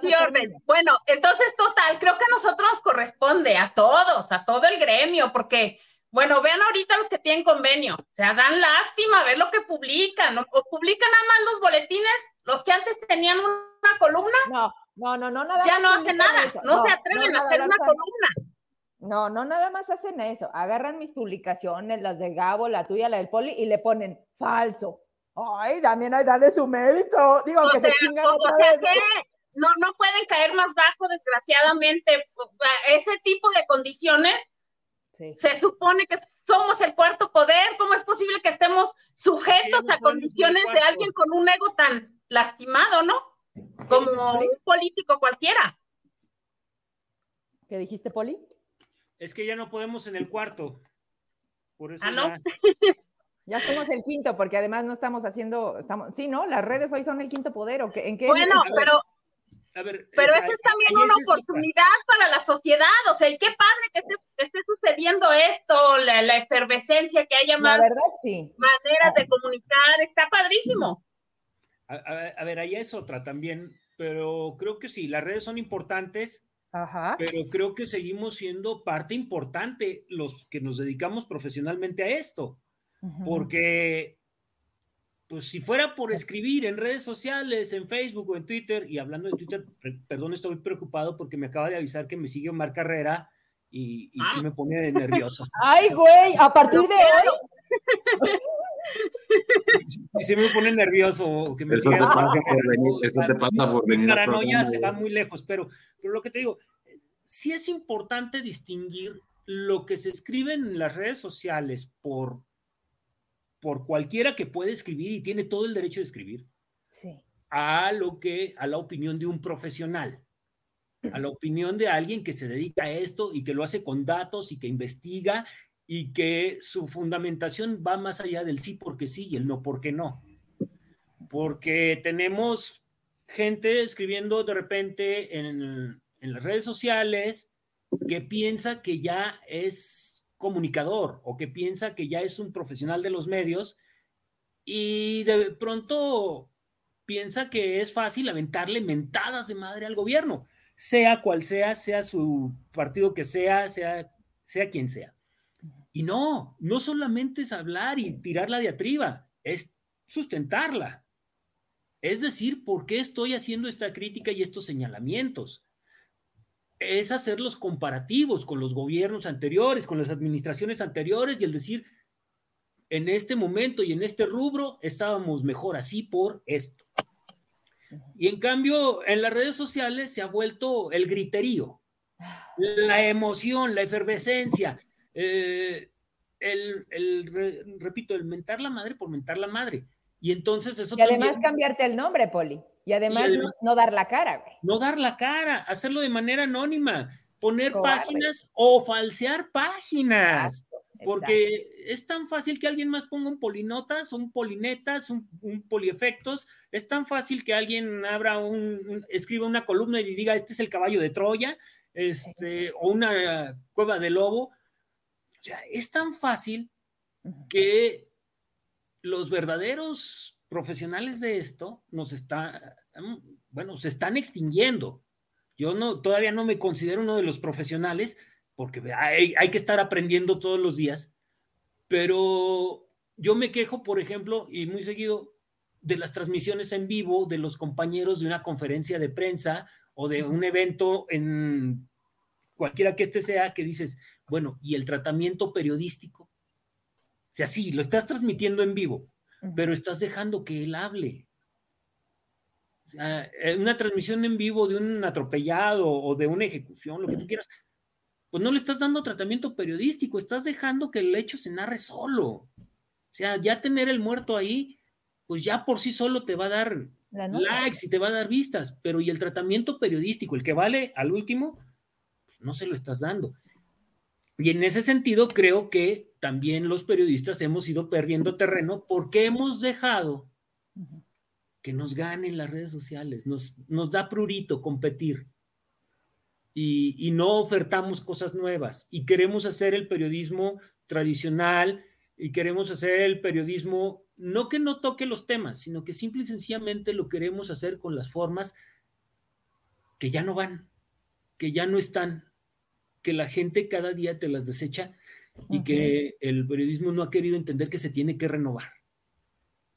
Sí, orden. Bueno, entonces, total, creo que a nosotros nos corresponde, a todos, a todo el gremio, porque bueno, vean ahorita los que tienen convenio, o sea, dan lástima ver lo que publican, o publican nada más los boletines, los que antes tenían una columna. No, no, no, no, nada Ya no hacen nada, no, se atreven a hacer una columna. No, no, nada más hacen eso. Agarran mis publicaciones, las de Gabo, la tuya, la del Poli, y le ponen falso. Ay, también hay darle su mérito. Digo, que se chingan otra vez. No, no pueden caer más bajo, desgraciadamente. Ese tipo de condiciones se supone que somos el cuarto poder. ¿Cómo es posible que estemos sujetos a condiciones de alguien con un ego tan lastimado, no? Como un político cualquiera. ¿Qué dijiste, Poli? Es que ya no podemos en el cuarto. Por eso ah, no. Ya... [laughs] somos el quinto, porque además no estamos haciendo, estamos, sí, ¿no? Las redes hoy son el quinto poder, ¿o qué? ¿En qué? Bueno, pero pero esa es también una oportunidad para la sociedad, o sea, y qué padre que esté, sucediendo esto, la, efervescencia, que haya más maneras de comunicar, está padrísimo. A, ver, ahí es otra también, pero creo que sí, las redes son importantes, pero creo que seguimos siendo parte importante los que nos dedicamos profesionalmente a esto, porque pues si fuera por escribir en redes sociales, en Facebook o en Twitter, y hablando de Twitter, perdón, estoy preocupado porque me acaba de avisar que me sigue Omar Carrera y, y sí ah. me pone nervioso. [laughs] Ay, güey, a partir de hoy. Y [laughs] sí me pone nervioso que me eso, te pasa por venir, eso te pasa por venir. paranoia se va muy lejos, pero, pero lo que te digo, sí es importante distinguir lo que se escribe en las redes sociales por por cualquiera que puede escribir y tiene todo el derecho de escribir, a lo que, a la opinión de un profesional, a la opinión de alguien que se dedica a esto y que lo hace con datos y que investiga y que su fundamentación va más allá del sí porque sí y el no porque no. Porque tenemos gente escribiendo de repente en, en las redes sociales que piensa que ya es comunicador o que piensa que ya es un profesional de los medios y de pronto piensa que es fácil aventarle mentadas de madre al gobierno, sea cual sea, sea su partido que sea, sea, sea quien sea. Y no, no solamente es hablar y tirar la diatriba, es sustentarla. Es decir, ¿por qué estoy haciendo esta crítica y estos señalamientos? Es hacer los comparativos con los gobiernos anteriores, con las administraciones anteriores y el decir, en este momento y en este rubro estábamos mejor así por esto. Y en cambio, en las redes sociales se ha vuelto el griterío, la emoción, la efervescencia, eh, el, repito, el mentar la madre por mentar la madre. Y entonces eso... Y además cambiarte el nombre, Poli. Y además, no, dar la cara, güey. No dar la cara, hacerlo de manera anónima, poner páginas o falsear páginas. porque es tan fácil que alguien más ponga un polinotas, un polinetas, un, poliefectos. Es tan fácil que alguien abra un, escriba una columna y diga, este es el caballo de Troya, este, o una cueva de lobo. O sea, es tan fácil que los verdaderos profesionales de esto nos está, bueno, se están extinguiendo. Yo no, todavía no me considero uno de los profesionales porque hay, hay que estar aprendiendo todos los días, pero yo me quejo, por ejemplo, y muy seguido, de las transmisiones en vivo de los compañeros de una conferencia de prensa o de un evento en cualquiera que este sea, que dices, bueno, ¿y el tratamiento periodístico? O sea, sí, lo estás transmitiendo en vivo, pero estás dejando que él hable. una transmisión en vivo de un atropellado o de una ejecución, lo que tú [clears throat] quieras, pues no le estás dando tratamiento periodístico, estás dejando que el hecho se narre solo. O sea, ya tener el muerto ahí, pues ya por sí solo te va a dar likes y te va a dar vistas, pero y el tratamiento periodístico, el que vale al último, pues no se lo estás dando. Y en ese sentido creo que también los periodistas hemos ido perdiendo terreno porque hemos dejado que nos ganen las redes sociales, nos, nos da prurito competir. Y, y, no ofertamos cosas nuevas. Y queremos hacer el periodismo tradicional y queremos hacer el periodismo, no que no toque los temas, sino que simple y sencillamente lo queremos hacer con las formas que ya no van, que ya no están, que la gente cada día te las desecha y que el periodismo no ha querido entender que se tiene que renovar.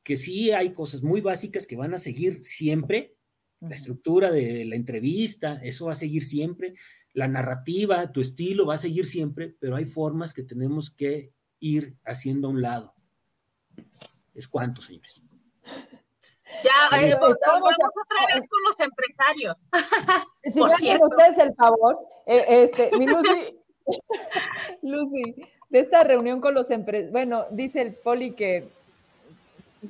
Que sí hay cosas muy básicas que van a seguir siempre, la estructura de la entrevista, eso va a seguir siempre, la narrativa, tu estilo va a seguir siempre, pero hay formas que tenemos que ir haciendo a un lado. Es cuánto, señores. Ya, eh, pues, estamos otra vez con los empresarios. Si me hacen ustedes el favor, eh, este, mi Lucy, [laughs] Lucy, de esta reunión con los empresarios, bueno, dice el Poli que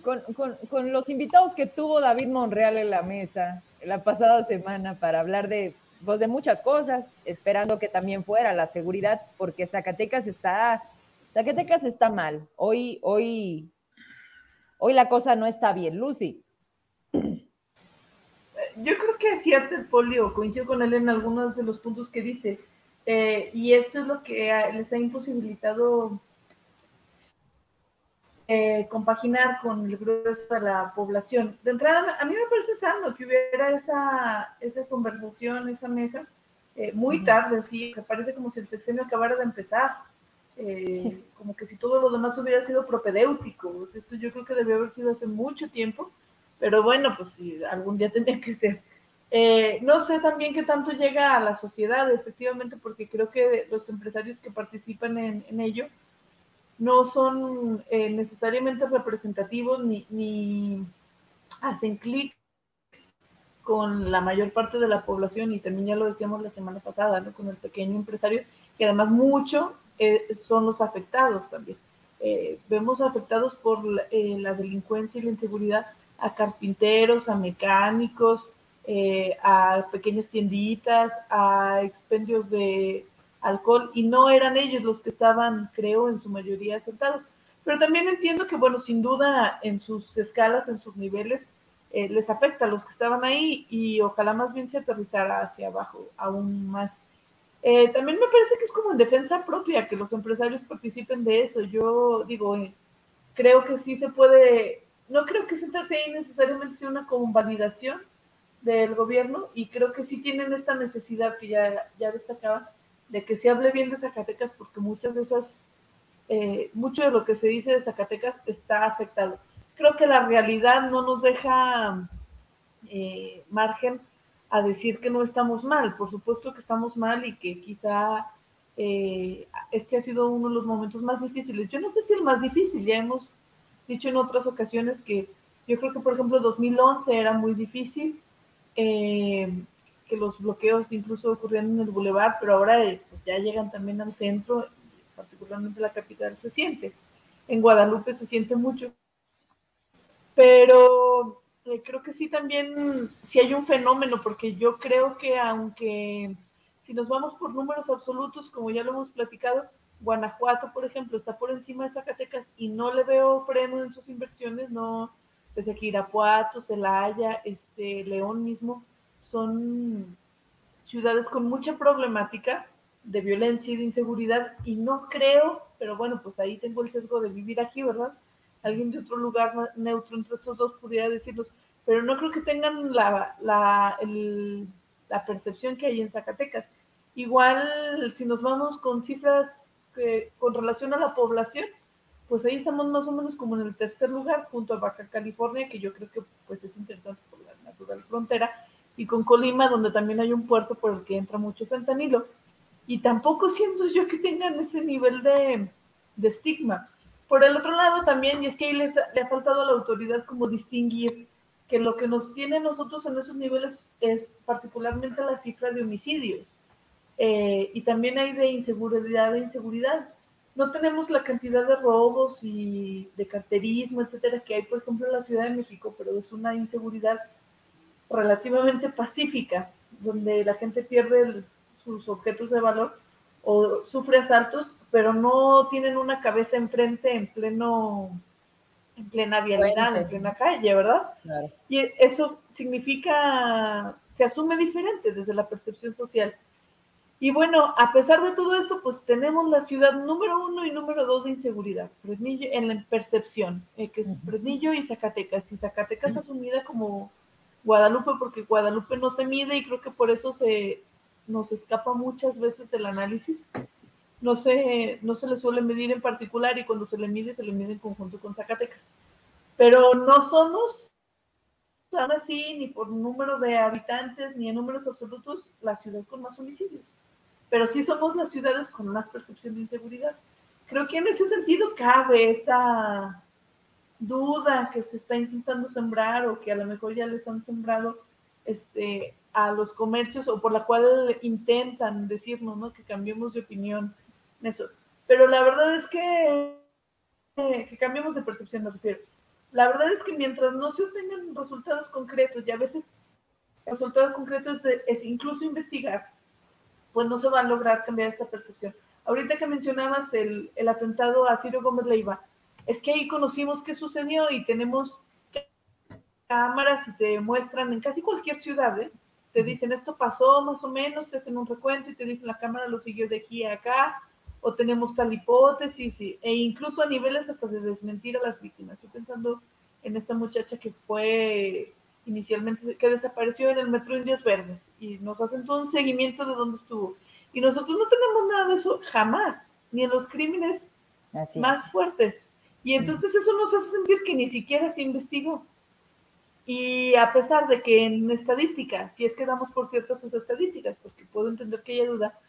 con, con, con, los invitados que tuvo David Monreal en la mesa la pasada semana para hablar de, pues, de muchas cosas, esperando que también fuera la seguridad, porque Zacatecas está, Zacatecas está mal. Hoy, hoy, hoy la cosa no está bien. Lucy yo creo que cierto el polio, coincido con él en algunos de los puntos que dice, eh, y esto es lo que les ha imposibilitado eh, compaginar con el grueso de la población. De entrada, a mí me parece sano que hubiera esa, esa conversación, esa mesa, eh, muy tarde, sí, se parece como si el sexenio acabara de empezar. [laughs] como que si todo lo demás hubiera sido propedéutico. Esto yo creo que debió haber sido hace mucho tiempo pero bueno, pues si algún día [laughs] tendría que ser. Eh, no sé también qué tanto llega a la sociedad, efectivamente, porque creo que los empresarios que participan en, ello no son eh, necesariamente representativos ni, ni hacen clic con la mayor parte de la población, y también ya lo decíamos la semana pasada, con el pequeño empresario, que además mucho eh, son los afectados también. vemos afectados por la delincuencia y la inseguridad a carpinteros, a mecánicos, eh, a pequeñas tienditas, a expendios de alcohol, y no eran ellos los que estaban, creo, en su mayoría sentados. Pero también entiendo que, bueno, sin duda en sus escalas, en sus niveles, eh, les afecta a los que estaban ahí y ojalá más bien se aterrizara hacia abajo aún más. Eh, también me parece que es como en defensa propia que los empresarios participen de eso. Yo digo, creo que sí se puede no creo que sentarse ahí necesariamente sea una convalidación del gobierno y creo que sí tienen esta necesidad que ya, ya destacaba de que se hable bien de Zacatecas porque muchas de esas, eh, mucho de lo que se dice de Zacatecas está afectado. Creo que la realidad no nos deja eh, margen a decir que no estamos mal. Por supuesto que estamos mal y que quizá eh, este ha sido uno de los momentos más difíciles. Yo no sé si el más difícil, ya hemos dicho en otras ocasiones que yo creo que, por ejemplo, 2011 era muy difícil, eh, que los bloqueos incluso ocurrían en el bulevar, pero ahora eh, pues, ya llegan también al centro, particularmente la capital se siente. En Guadalupe se siente mucho. Pero eh, creo que sí también, sí hay un fenómeno, porque yo creo que aunque si nos vamos por números absolutos, como ya lo hemos platicado, Guanajuato, por ejemplo, está por encima de Zacatecas y no le veo freno en sus inversiones, no, desde que Irapuato, Celaya, este, León mismo, son ciudades con mucha problemática de violencia y de inseguridad y no creo, pero bueno, pues ahí tengo el sesgo de vivir aquí, ¿verdad? Alguien de otro lugar neutro entre estos dos pudiera decirlos, pero no creo que tengan la, la, la percepción que hay en Zacatecas. Igual, si nos vamos con cifras con relación a la población, pues ahí estamos más o menos como en el tercer lugar, junto a Baja California, que yo creo que pues es interesante por la natural frontera, y con Colima, donde también hay un puerto por el que entra mucho fentanilo. Y tampoco siento yo que tengan ese nivel de, de estigma. Por el otro lado también, y es que ahí les, le ha faltado a la autoridad como distinguir que lo que nos tiene nosotros en esos niveles es particularmente la cifra de homicidios eh, y también hay de inseguridad de inseguridad. No tenemos la cantidad de robos y de carterismo, etcétera, que hay, por ejemplo, en la Ciudad de México, pero es una inseguridad relativamente pacífica, donde la gente pierde sus objetos de valor o sufre asaltos, pero no tienen una cabeza enfrente en pleno en plena vialidad, en plena calle, ¿verdad? Y eso significa, se asume diferente desde la percepción social. Y bueno, a pesar de todo esto, pues tenemos la ciudad número uno y número dos de inseguridad, Fresnillo, en la percepción, eh, que es Fresnillo y Zacatecas. Y Zacatecas es asumida como Guadalupe porque Guadalupe no se mide y creo que por eso se nos escapa muchas veces del análisis. No se, no se le suele medir en particular y cuando se le mide, se le mide en conjunto con Zacatecas. Pero no somos aún así, ni por número de habitantes, ni en números absolutos, la ciudad con más homicidios pero sí somos las ciudades con más percepción de inseguridad. Creo que en ese sentido cabe esta duda que se está intentando sembrar o que a lo mejor ya les han sembrado este, a los comercios o por la cual intentan decirnos ¿no? que cambiemos de opinión en eso. Pero la verdad es que, que cambiemos de percepción, me. La verdad es que mientras no se obtengan resultados concretos y a veces resultados concretos es incluso investigar, pues no se va a lograr cambiar esta percepción. Ahorita que mencionabas el, el atentado a Ciro Gómez Leiva, es que ahí conocimos qué sucedió y tenemos cámaras y te muestran en casi cualquier ciudad, ¿eh? te dicen esto pasó más o menos, te hacen un recuento y te dicen la cámara lo siguió de aquí a acá, o tenemos tal hipótesis, e incluso a niveles hasta de desmentir a las víctimas. Estoy pensando en esta muchacha que fue inicialmente que desapareció en el Metro Indios Verdes y nos hacen todo un seguimiento de dónde estuvo. Y nosotros no tenemos nada de eso jamás, ni en los crímenes más fuertes. Y entonces eso nos hace sentir que ni siquiera se investigó. Y a pesar de que en estadística, si es que damos por ciertas sus estadísticas, porque puedo entender que haya duda,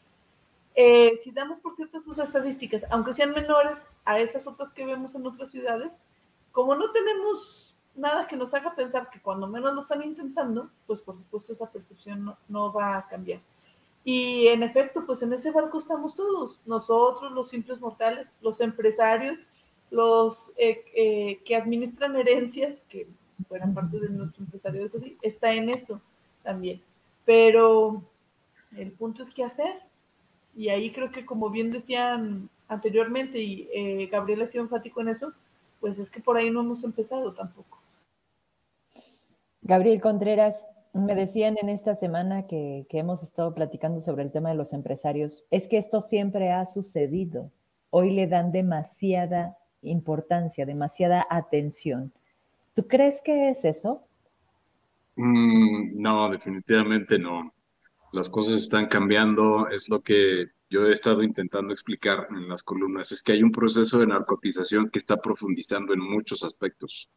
eh, si damos por ciertas sus estadísticas, aunque sean menores a esas otras que vemos en otras ciudades, como no tenemos nada que nos haga pensar que cuando menos lo están intentando, pues por supuesto esa percepción no, va a cambiar. Y en efecto, pues en ese barco estamos todos, nosotros, los simples mortales, los empresarios, los eh, eh, que administran herencias, que fueran parte de nuestro empresario, está en eso también. Pero el punto es qué hacer. Y ahí creo que como bien decían anteriormente, y eh, Gabriel ha sido enfático en eso, pues es que por ahí no hemos empezado tampoco. Gabriel Contreras, me decían en esta semana que, hemos estado platicando sobre el tema de los empresarios, es que esto siempre ha sucedido. Hoy le dan demasiada importancia, demasiada atención. ¿Tú crees que es eso? Mm, no, definitivamente no. Las cosas están cambiando, es lo que yo he estado intentando explicar en las columnas, es que hay un proceso de narcotización que está profundizando en muchos aspectos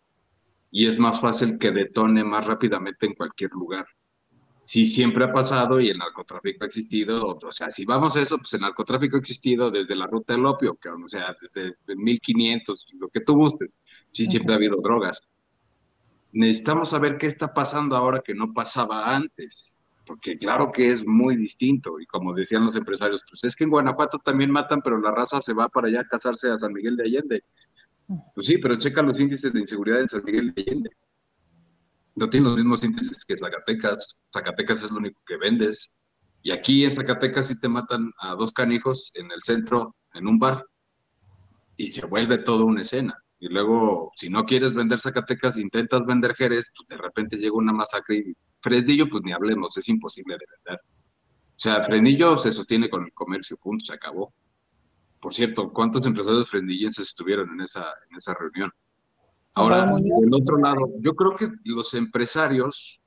y es más fácil que detone más rápidamente en cualquier lugar. Sí, siempre ha pasado y el narcotráfico ha existido, o sea, si vamos a eso, pues el narcotráfico ha existido desde la ruta del opio, que, o sea, desde 1500, lo que tú gustes, sí, siempre ha habido drogas. Necesitamos saber qué está pasando ahora que no pasaba antes, porque claro que es muy distinto, y como decían los empresarios, pues es que en Guanajuato también matan, pero la raza se va para allá a casarse a San Miguel de Allende. Pues sí, pero checa los índices de inseguridad en San Miguel de Allende. No tiene los mismos índices que Zacatecas. Zacatecas es lo único que vendes. Y aquí en Zacatecas sí te matan a dos canijos en el centro, en un bar. Y se vuelve todo una escena. Y luego, si no quieres vender Zacatecas, intentas vender Jerez, pues de repente llega una masacre y Fresnillo, pues ni hablemos, es imposible de vender. O sea, Fresnillo se sostiene con el comercio, punto, se acabó. Por cierto, ¿cuántos empresarios frendillenses estuvieron en esa, en esa reunión? Ahora, del otro lado, yo creo que los empresarios,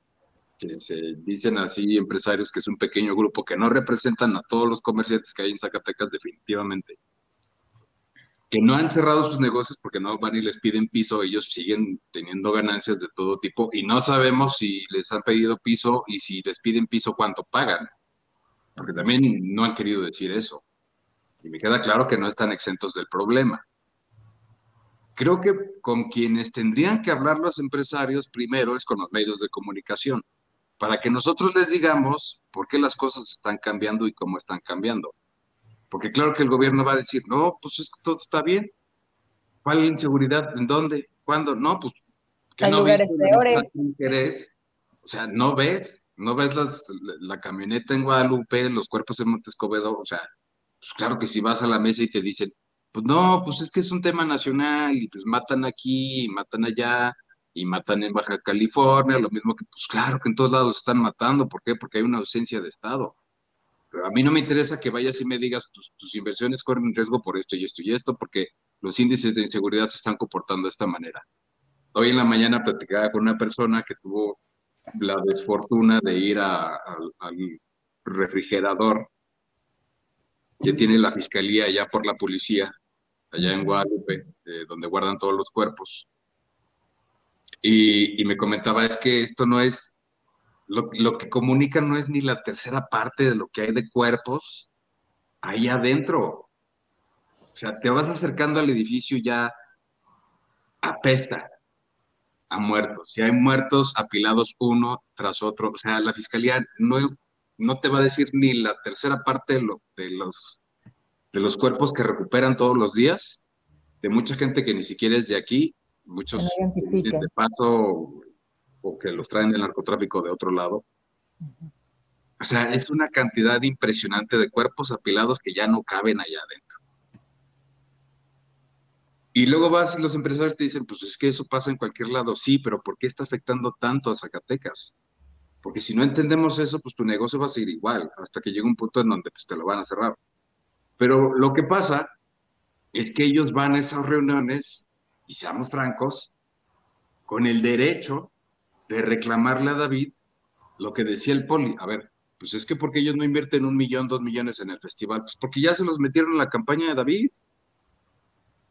que se dicen así, empresarios, que es un pequeño grupo que no representan a todos los comerciantes que hay en Zacatecas, definitivamente, que no han cerrado sus negocios porque no van y les piden piso, ellos siguen teniendo ganancias de todo tipo y no sabemos si les han pedido piso y si les piden piso, cuánto pagan, porque también no han querido decir eso. Y me queda claro que no están exentos del problema. Creo que con quienes tendrían que hablar los empresarios primero es con los medios de comunicación, para que nosotros les digamos por qué las cosas están cambiando y cómo están cambiando. Porque claro que el gobierno va a decir, no, pues es que todo está bien. ¿Cuál inseguridad? ¿En dónde? ¿Cuándo? No, pues que no lugares peores. O sea, no ves, no ves la camioneta en Guadalupe, los cuerpos en Montescobedo, o sea, pues claro que si vas a la mesa y te dicen, pues no, pues es que es un tema nacional y pues matan aquí, y matan allá y matan en Baja California, lo mismo que, pues claro que en todos lados están matando, ¿por qué? Porque hay una ausencia de Estado. Pero a mí no me interesa que vayas y me digas, tus, tus inversiones corren riesgo por esto y esto y esto, porque los índices de inseguridad se están comportando de esta manera. Hoy en la mañana platicaba con una persona que tuvo la desfortuna de ir al refrigerador que tiene la fiscalía ya por la policía, allá en Guadalupe, eh, donde guardan todos los cuerpos. Y, me comentaba, es que esto no es, lo, lo, que comunican no es ni la tercera parte de lo que hay de cuerpos ahí adentro. O sea, te vas acercando al edificio ya apesta a muertos. Si hay muertos apilados uno tras otro, o sea, la fiscalía no, no te va a decir ni la tercera parte de, lo, de, los, de los cuerpos que recuperan todos los días, de mucha gente que ni siquiera es de aquí, muchos de paso o que los traen del narcotráfico de otro lado. O sea, es una cantidad impresionante de cuerpos apilados que ya no caben allá adentro. Y luego vas y los empresarios te dicen, pues es que eso pasa en cualquier lado. Sí, pero ¿por qué está afectando tanto a Zacatecas? Porque si no entendemos eso, pues tu negocio va a seguir igual, hasta que llegue un punto en donde pues, te lo van a cerrar. Pero lo que pasa es que ellos van a esas reuniones, y seamos francos, con el derecho de reclamarle a David lo que decía el poli. A ver, pues es que porque ellos no invierten un millón, dos millones en el festival, pues porque ya se los metieron en la campaña de David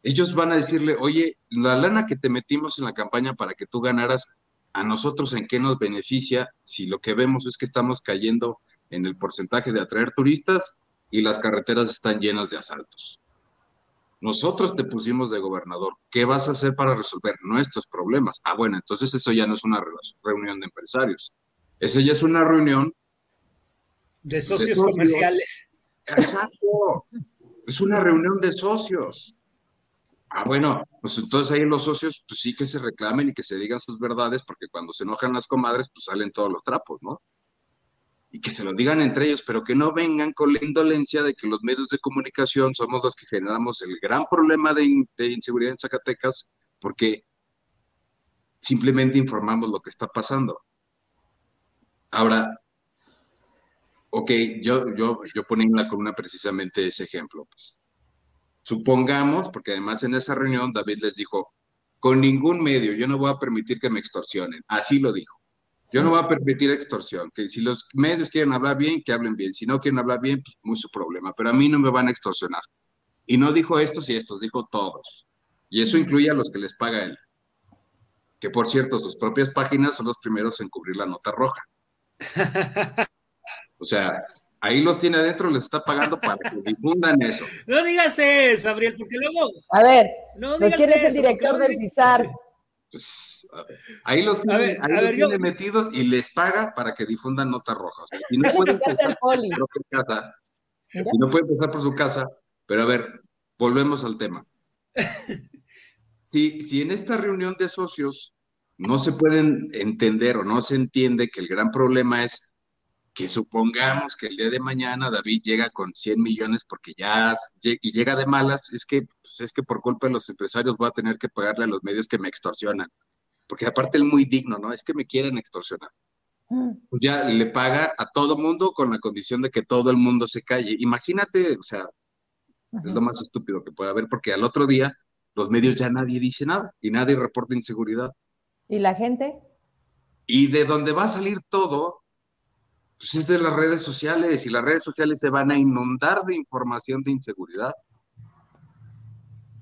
ellos van a decirle, oye, la lana que te metimos en la campaña para que tú ganaras, a nosotros en qué nos beneficia si lo que vemos es que estamos cayendo en el porcentaje de atraer turistas y las carreteras están llenas de asaltos. Nosotros te pusimos de gobernador. ¿Qué vas a hacer para resolver nuestros problemas? Ah, bueno, entonces eso ya no es una reunión de empresarios. Eso ya es una reunión de socios, de comerciales. Exacto. Es una reunión de socios. Ah, bueno, pues entonces ahí los socios, pues sí que se reclamen y que se digan sus verdades, porque cuando se enojan las comadres, pues salen todos los trapos, ¿no? Y que se lo digan entre ellos, pero que no vengan con la indolencia de que los medios de comunicación somos los que generamos el gran problema de, inseguridad en Zacatecas, porque simplemente informamos lo que está pasando. Ahora, ok, yo, yo, yo ponía en la columna precisamente ese ejemplo. Pues. Supongamos, porque además en esa reunión David les dijo, con ningún medio, yo no voy a permitir que me extorsionen. Así lo dijo. Yo no voy a permitir extorsión, que si los medios quieren hablar bien, que hablen bien. Si no quieren hablar bien, pues muy su problema. Pero a mí no me van a extorsionar. Y no dijo estos y estos, dijo todos. Y eso incluye a los que les paga él. Que por cierto, sus propias páginas son los primeros en cubrir la nota roja. [laughs] O sea, ahí los tiene adentro, les está pagando para que difundan eso. [laughs] No digas eso, Gabriel, porque luego. A ver, no ¿quién es el director del CISAR? Pues, ahí los tiene, ahí los tiene metidos y les paga para que difundan notas rojas. y no pueden empezar por su casa, y no pueden empezar por su casa, pero a ver, volvemos al tema. [laughs] Si, si en esta reunión de socios no se pueden entender o no se entiende que el gran problema es que supongamos que el día de mañana David llega con 100 millones porque ya y llega de malas, es que, pues, es que por culpa de los empresarios voy a tener que pagarle a los medios que me extorsionan. Porque aparte él muy digno, ¿no? Es que me quieren extorsionar. Mm. Pues ya le paga a todo mundo con la condición de que todo el mundo se calle. Imagínate, o sea, es lo más estúpido que puede haber, porque al otro día los medios ya nadie dice nada y nadie reporta inseguridad. ¿Y la gente? Y de donde va a salir todo pues es de las redes sociales y las redes sociales se van a inundar de información de inseguridad.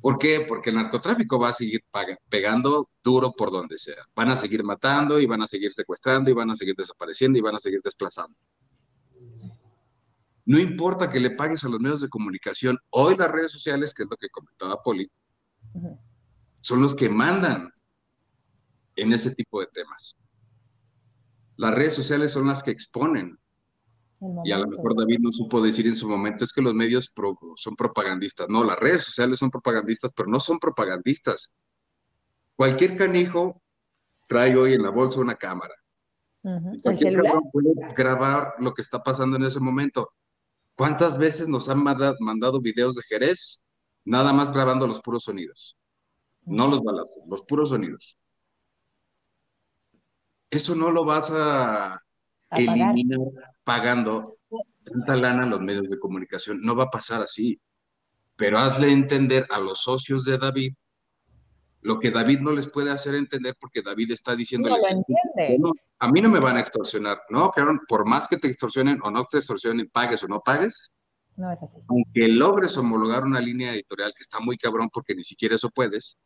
¿Por qué? Porque el narcotráfico va a seguir pegando duro por donde sea. Van a seguir matando y van a seguir secuestrando y van a seguir desapareciendo y van a seguir desplazando. No importa que le pagues a los medios de comunicación, hoy las redes sociales, que es lo que comentaba Poli, son los que mandan en ese tipo de temas las redes sociales son las que exponen. Y a lo mejor David no supo decir en su momento, es que los medios son propagandistas. No, las redes sociales son propagandistas, pero no son propagandistas. Cualquier canijo trae hoy en la bolsa una cámara. Cualquier puede grabar lo que está pasando en ese momento. ¿Cuántas veces nos han mandado videos de Jerez nada más grabando los puros sonidos? No los balazos, los puros sonidos. Eso no lo vas a, eliminar pagando tanta lana a los medios de comunicación. No va a pasar así. Pero hazle entender a los socios de David lo que David no les puede hacer entender porque David está diciéndoles, no, a mí no me van a extorsionar, ¿no? Que por más que te extorsionen o no te extorsionen, pagues o no pagues, no es así. Aunque logres homologar una línea editorial que está muy cabrón porque ni siquiera eso puedes,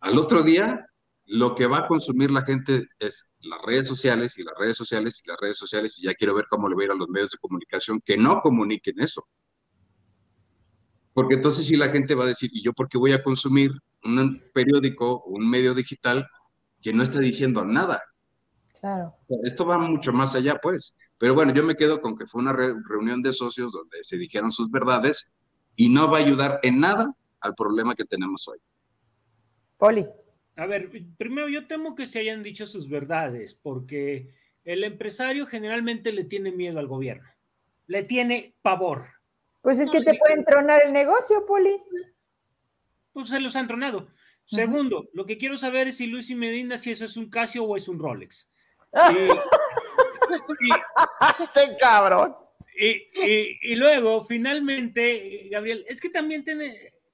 al otro día lo que va a consumir la gente es las redes sociales y las redes sociales y las redes sociales y ya quiero ver cómo le va a ir a los medios de comunicación que no comuniquen eso. Porque entonces sí la gente va a decir, ¿y yo por qué voy a consumir un periódico o un medio digital que no está diciendo nada? Claro. Esto va mucho más allá, pues. Pero bueno, yo me quedo con que fue una reunión de socios donde se dijeron sus verdades y no va a ayudar en nada al problema que tenemos hoy. Poli. A ver, primero yo temo que se hayan dicho sus verdades, porque el empresario generalmente le tiene miedo al gobierno, le tiene pavor. Pues es que te pueden tronar el negocio, Poli. Pues se los han tronado. Segundo, lo que quiero saber es si Luis y Medina, si eso es un Casio o es un Rolex. [laughs] y, este cabrón. Y, luego, finalmente, Gabriel, es que también tiene,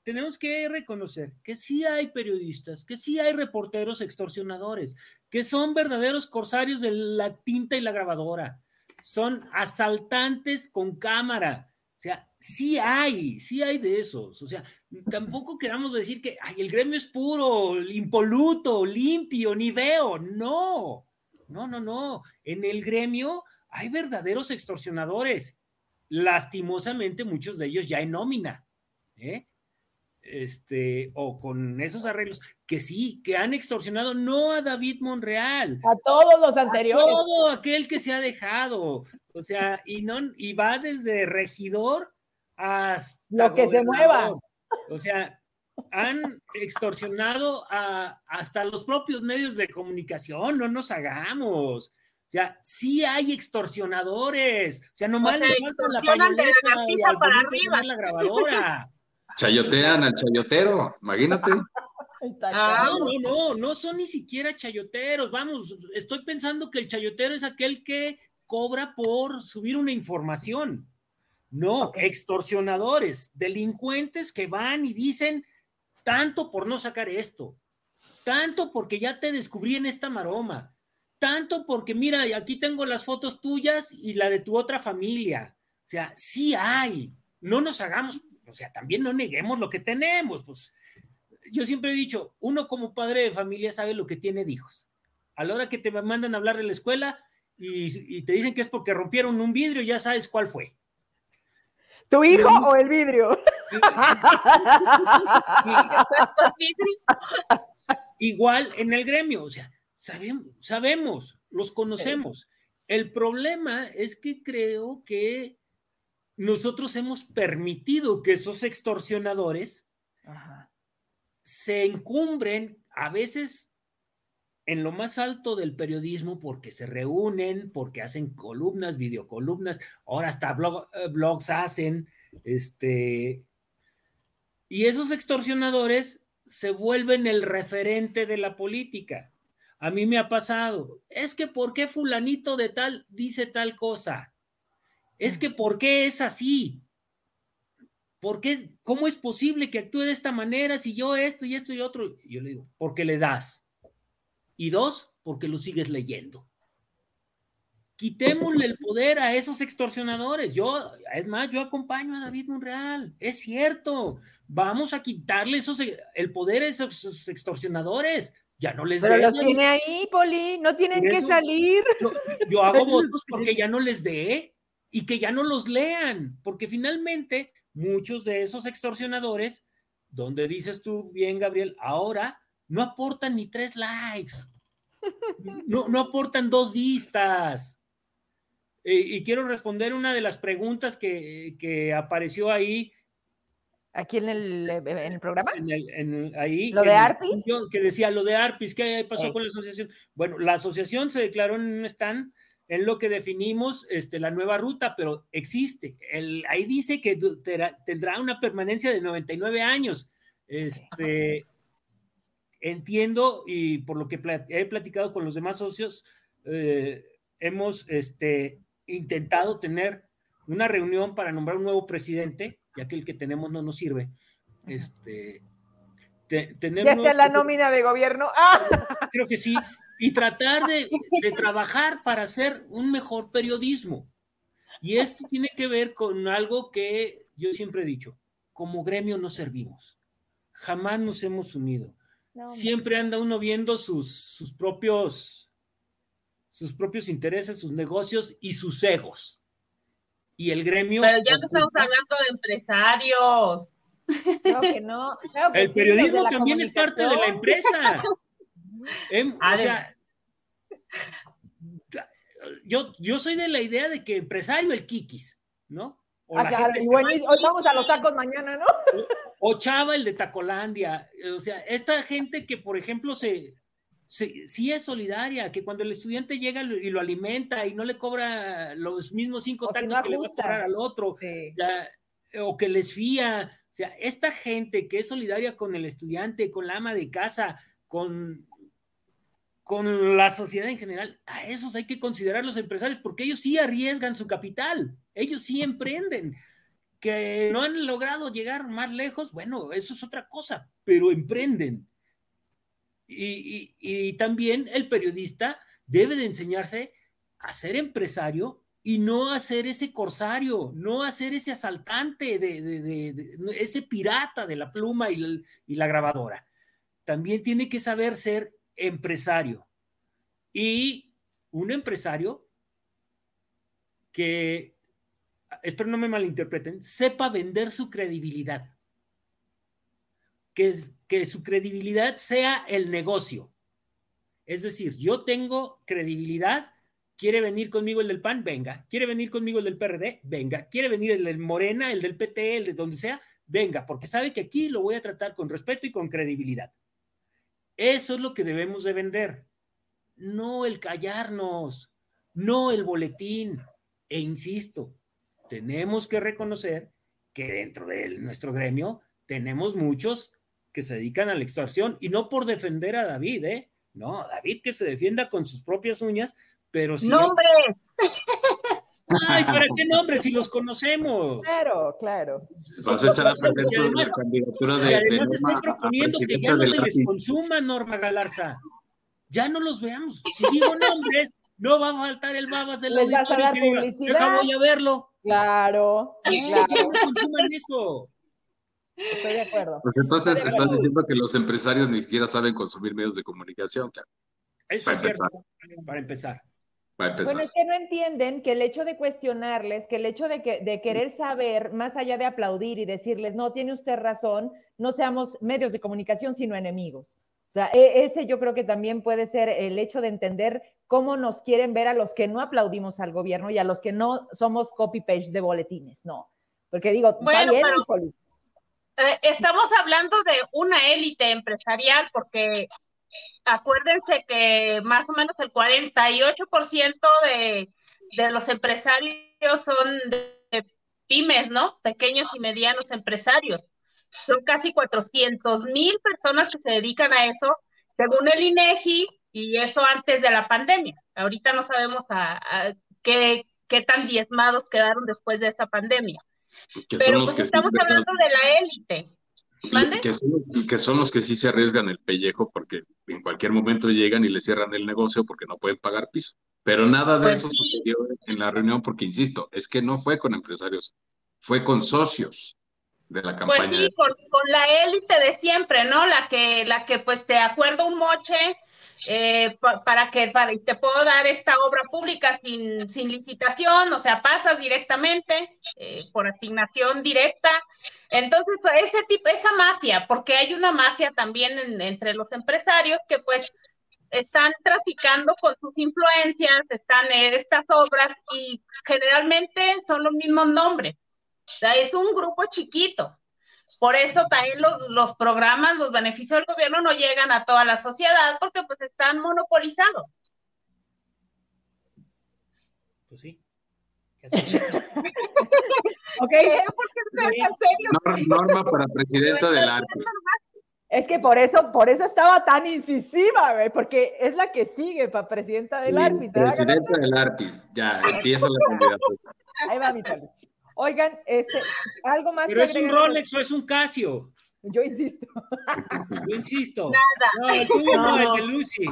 tenemos que reconocer que sí hay periodistas, que sí hay reporteros extorsionadores, que son verdaderos corsarios de la tinta y la grabadora, son asaltantes con cámara. O sea, sí hay, sí hay de esos. O sea, tampoco queramos decir que el gremio es puro, impoluto, limpio, ni veo. No, no, no, no. En el gremio hay verdaderos extorsionadores. Lastimosamente, muchos de ellos ya en nómina. ¿eh? Este, o con esos arreglos, que sí, que han extorsionado no a David Monreal. A todos los anteriores. A todo aquel que se ha dejado. O sea, y, no, y va desde regidor hasta... Lo que se mueva. O sea, han extorsionado a, hasta los propios medios de comunicación, no nos hagamos. O sea, sí hay extorsionadores. O sea, nomás le falta la pañoleta y para arriba. la grabadora. Chayotean al chayotero, imagínate. [laughs] Ah, no, no, no, no son ni siquiera chayoteros. Vamos, estoy pensando que el chayotero es aquel que cobra por subir una información. No, extorsionadores, delincuentes que van y dicen tanto por no sacar esto, tanto porque ya te descubrí en esta maroma, tanto porque mira, aquí tengo las fotos tuyas y la de tu otra familia. O sea, sí hay. No nos hagamos o sea, también no neguemos lo que tenemos. Pues yo siempre he dicho, uno como padre de familia sabe lo que tiene de hijos. A la hora que te mandan a hablar de la escuela y, te dicen que es porque rompieron un vidrio, ya sabes cuál fue. ¿Tu hijo o el vidrio? [laughs] igual en el gremio, o sea, sabemos, sabemos, los conocemos. El problema es que creo que nosotros hemos permitido que esos extorsionadores se encumbren a veces en lo más alto del periodismo porque se reúnen, porque hacen columnas, videocolumnas, ahora hasta eh, blogs hacen, este, y esos extorsionadores se vuelven el referente de la política. A mí me ha pasado, es que ¿por qué fulanito de tal dice tal cosa? Es que ¿por qué es así? ¿Por qué? ¿Cómo es posible que actúe de esta manera si yo esto y esto y otro? yo le digo, porque le das. Y dos, porque lo sigues leyendo. Quitémosle el poder a esos extorsionadores. Yo, es más, yo acompaño a David Monreal. Es cierto. Vamos a quitarle esos, el poder a esos extorsionadores. Ya no les Pero los tiene ahí, Poli. No tienen que salir. Yo, yo hago [laughs] votos porque ya no les dé y que ya no los lean, porque finalmente muchos de esos extorsionadores, donde dices tú bien, Gabriel, ahora no aportan ni tres likes, [laughs] no, no aportan dos vistas. y quiero responder una de las preguntas que, apareció ahí. ¿Aquí en el, en el programa? En ahí. ¿Lo de Arpis? Que decía lo de Arpis, ¿qué pasó con la asociación? Bueno, la asociación se declaró en un stand en lo que definimos este, la nueva ruta, pero existe. El, ahí dice que tendrá una permanencia de 99 años. Este, entiendo y por lo que he platicado con los demás socios, eh, hemos este, intentado tener una reunión para nombrar un nuevo presidente, ya que el que tenemos no nos sirve. Este, tener ya sea la nómina de gobierno. ¡Ah! Creo que sí y tratar de, trabajar para hacer un mejor periodismo. Y esto tiene que ver con algo que yo siempre he dicho, como gremio no servimos, jamás nos hemos unido. siempre anda uno viendo sus, sus propios sus propios intereses, sus negocios y sus egos. Y el gremio. Pero ya no estamos hablando de empresarios. Creo que no. el periodismo también es parte de la empresa. Em, o sea, yo, yo soy de la idea de que empresario el Kikis, ¿no? O ah, hoy vamos a los tacos mañana, ¿no? O, Chava, el de Tacolandia. O sea, esta gente que, por ejemplo, se, sí es solidaria, que cuando el estudiante llega y lo alimenta y no le cobra los mismos cinco tacos que le va a cobrar al otro, o que les fía. O sea, esta gente que es solidaria con el estudiante, con la ama de casa, con con la sociedad en general, a esos hay que considerar los empresarios porque ellos sí arriesgan su capital, ellos sí emprenden. Que no han logrado llegar más lejos, bueno, eso es otra cosa, pero emprenden. Y, también el periodista debe de enseñarse a ser empresario y no a ser ese corsario, no a ser ese asaltante, de, ese pirata de la pluma y la grabadora. También tiene que saber ser empresario. Y un empresario que, espero no me malinterpreten, sepa vender su credibilidad. Que, que su credibilidad sea el negocio. Es decir, yo tengo credibilidad, quiere venir conmigo el del PAN, venga, quiere venir conmigo el del PRD, venga, quiere venir el del Morena, el del PT, el de donde sea, venga, porque sabe que aquí lo voy a tratar con respeto y con credibilidad. Eso es lo que debemos de vender, no el callarnos, no el boletín. E insisto, tenemos que reconocer que dentro de nuestro gremio tenemos muchos que se dedican a la extorsión y no por defender a David, ¿eh? No, David que se defienda con sus propias uñas, pero si... ¡Nombres! [laughs] Ay, ¿para qué [laughs] nombres si los conocemos? Claro, claro. Vas a echar a perder la candidatura de. Y además estoy proponiendo que ya no se les consuma, Norma Galarza. Ya no los veamos. Si digo nombres, no va a faltar el babas del Les vas a dar publicidad. Diga, voy a verlo. Claro. claro. Ya no consuman eso. Estoy de acuerdo. Pues entonces estás diciendo que los empresarios ni siquiera saben consumir medios de comunicación, claro. Eso es cierto, para empezar. Bueno, es que no entienden que el hecho de cuestionarles, que el hecho de, que, de querer saber, más allá de aplaudir y decirles, no, tiene usted razón, no seamos medios de comunicación, sino enemigos. O sea, e, ese yo creo que también puede ser el hecho de entender cómo nos quieren ver a los que no aplaudimos al gobierno y a los que no somos copy-page de boletines, no. Porque digo, bueno, eh, estamos hablando de una élite empresarial porque acuérdense que más o menos el 48% de, de los empresarios son de, pymes, ¿no? Pequeños y medianos empresarios. Son casi 400 mil personas que se dedican a eso, según el INEGI, y eso antes de la pandemia. Ahorita no sabemos a, qué, qué tan diezmados quedaron después de esa pandemia. Pero pues estamos hablando de la élite. Que son, los que sí se arriesgan el pellejo porque en cualquier momento llegan y le cierran el negocio porque no pueden pagar piso. Pero nada de pues eso sucedió en la reunión porque, insisto, es que no fue con empresarios, fue con socios de la campaña. Pues sí, con, la élite de siempre, ¿no? La que, la que pues te acuerdo un moche eh, para que para, te puedo dar esta obra pública sin, sin licitación, o sea, pasas directamente eh, por asignación directa entonces, pues, ese tipo, esa mafia, porque hay una mafia también entre los empresarios que pues están traficando con sus influencias, están en estas obras y generalmente son los mismos nombres. Es un grupo chiquito. Por eso también los, los, programas, los beneficios del gobierno no llegan a toda la sociedad porque pues están monopolizados. Pues sí. [laughs] ok. Norma para presidenta del ARPIS. Es que por eso, por eso estaba tan incisiva, güey, porque es la que sigue para presidenta del ARPIS. Presidenta del ARPIS, ya, empieza la candidatura. Ahí va mi pali. Oigan, este, algo más ¿Pero es un Rolex o es un Casio? Yo insisto. Yo insisto. Nada. No, el tuyo no, el de Lucy.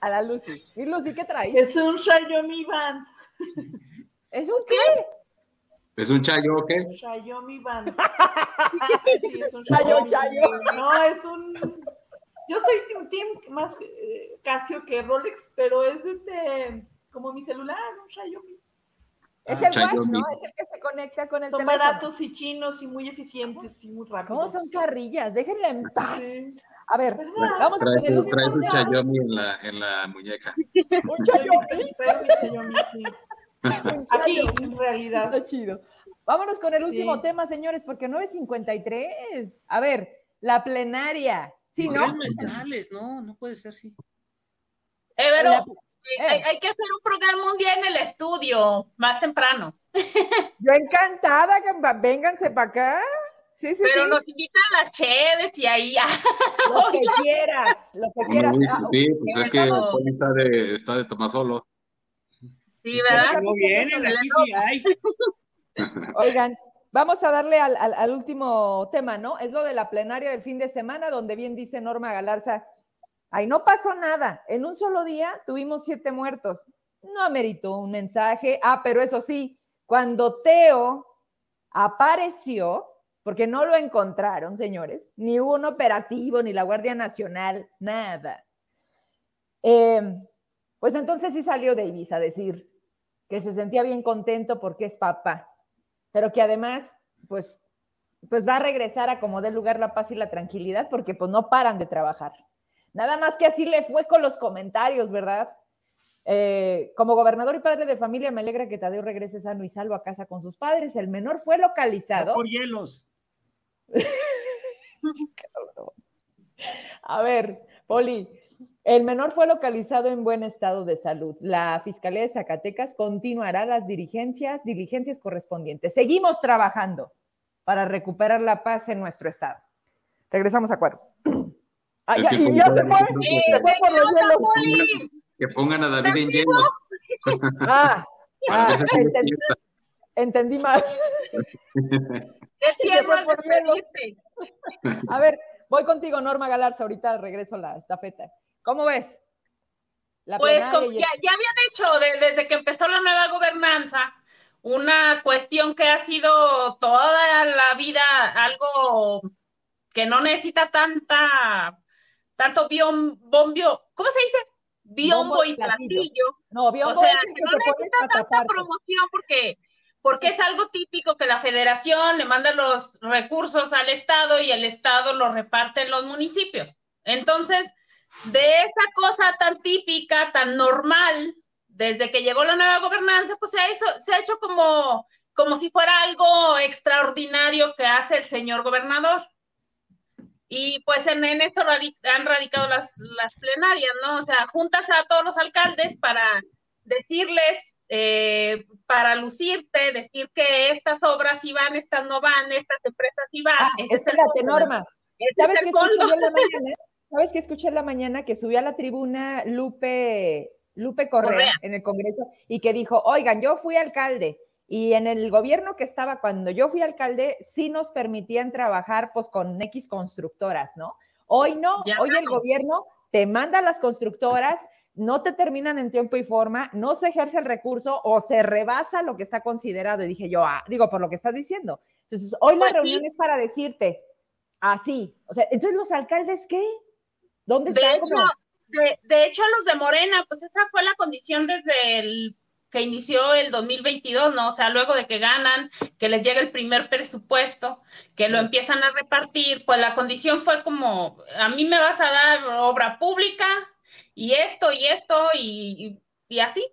A la Lucy. ¿Y Lucy qué trae? Es un Xiaomi Band. ¿Es un qué? ¿Es un chayo o qué? Xiaomi Band. [laughs] Sí, es un Chayo, Xiaomi. chayo. No, es un. Yo soy Team, team más eh, Casio que Rolex, pero es este. Como mi celular, un Xiaomi. Es Ah, el Xiaomi. Watch, ¿no? Es el que se conecta con el Son teléfono. baratos y chinos y muy eficientes y muy rápidos. ¿Cómo son carrillas? Déjenla en paz. Sí. A ver, ¿Verdad? vamos con Traes, el un- último traes un chayomi en la, en la muñeca. [laughs] Un Xiaomi. Xiaomi, sí. Aquí, en realidad. Está chido. Vámonos con el último Sí. tema, señores, porque 9.53. A ver, la plenaria. Sí, ¿no? no, no puede ser así. Eh, pero La- eh, hay, hay que hacer un programa un día en el estudio, más temprano. Yo encantada, que vénganse para acá. Sí, sí, Pero sí. nos invitan las cheves y ahí ya. Lo que quieras, lo que quieras. Ah, sí, pues es que está de, está de Tomasolo. Sí, ¿verdad? No vienen, aquí sí hay. [laughs] Oigan, vamos a darle al, al- al último tema, ¿no? Es lo de la plenaria del fin de semana, donde bien dice Norma Galarza, ahí no pasó nada. En un solo día tuvimos siete muertos. No ameritó un mensaje. Ah, pero eso sí, cuando Teo apareció, porque no lo encontraron, señores, ni hubo un operativo, ni la Guardia Nacional, nada. Eh, pues entonces sí salió Davis a decir que se sentía bien contento porque es papá pero que además, pues, pues va a regresar a como dé lugar la paz y la tranquilidad, porque pues no paran de trabajar. Nada más que así le fue con los comentarios, ¿verdad? Eh, como gobernador y padre de familia, me alegra que Tadeo regrese sano y salvo a casa con sus padres. El menor fue localizado. Por hielos. [laughs] A ver, Poli, el menor fue localizado en buen estado de salud. La Fiscalía de Zacatecas continuará las diligencias, diligencias correspondientes. Seguimos trabajando para recuperar la paz en nuestro estado. Regresamos a cuadros. [clears throat] Ah, Es ya, y ya se fue, nosotros, [laughs] [laughs] se fue por los hielos. Que pongan a David en hielos. Ah, ah, entendí, entendí mal. Se fue por hielos. A ver, voy contigo, Norma Galarza. Ahorita regreso la estafeta. ¿Cómo ves? La Pues como ya, ya habían hecho de- desde que empezó la nueva gobernanza una cuestión que ha sido toda la vida algo que no necesita tanta, tanto biom, bombio, ¿cómo se dice? Biombo Bombo y platillo. platillo. No, O biombo sea, es el que que no necesita tanta taparte. promoción porque, porque es algo típico que la federación le manda los recursos al Estado y el Estado los reparte en los municipios. Entonces, de esa cosa tan típica, tan normal, desde que llegó la nueva gobernanza, pues se ha, hizo- se ha hecho como, como si fuera algo extraordinario que hace el señor gobernador. Y pues en, en esto han radicado las, las plenarias, ¿no? O sea, juntas a todos los alcaldes para decirles, eh, para lucirte, decir que estas obras sí van, estas no van, estas empresas sí van. Ah, es espérate, ¿no? Norma. ¿Sabes es qué escuché yo en la mañana? ¿Sabes qué escuché en la mañana? Que subió a la tribuna Lupe, Lupe Correa, Correa. en el Congreso y que dijo, oigan, yo fui alcalde y en el gobierno que estaba cuando yo fui alcalde sí nos permitían trabajar pues con X constructoras, ¿no? Hoy no, Ya hoy el no. gobierno te manda a las constructoras, no te terminan en tiempo y forma, no se ejerce el recurso o se rebasa lo que está considerado. Y dije yo, ah, digo, por lo que estás diciendo. Entonces, hoy la Pues reunión es para decirte, así, o sea, entonces los alcaldes, ¿qué? ¿Dónde De hecho, como- de, de hecho, los de Morena, pues esa fue la condición desde el que inició el 2022, ¿no? O sea, luego de que ganan, que les llega el primer presupuesto, que lo empiezan a repartir, pues la condición fue como, a mí me vas a dar obra pública y esto y esto y, y, y así.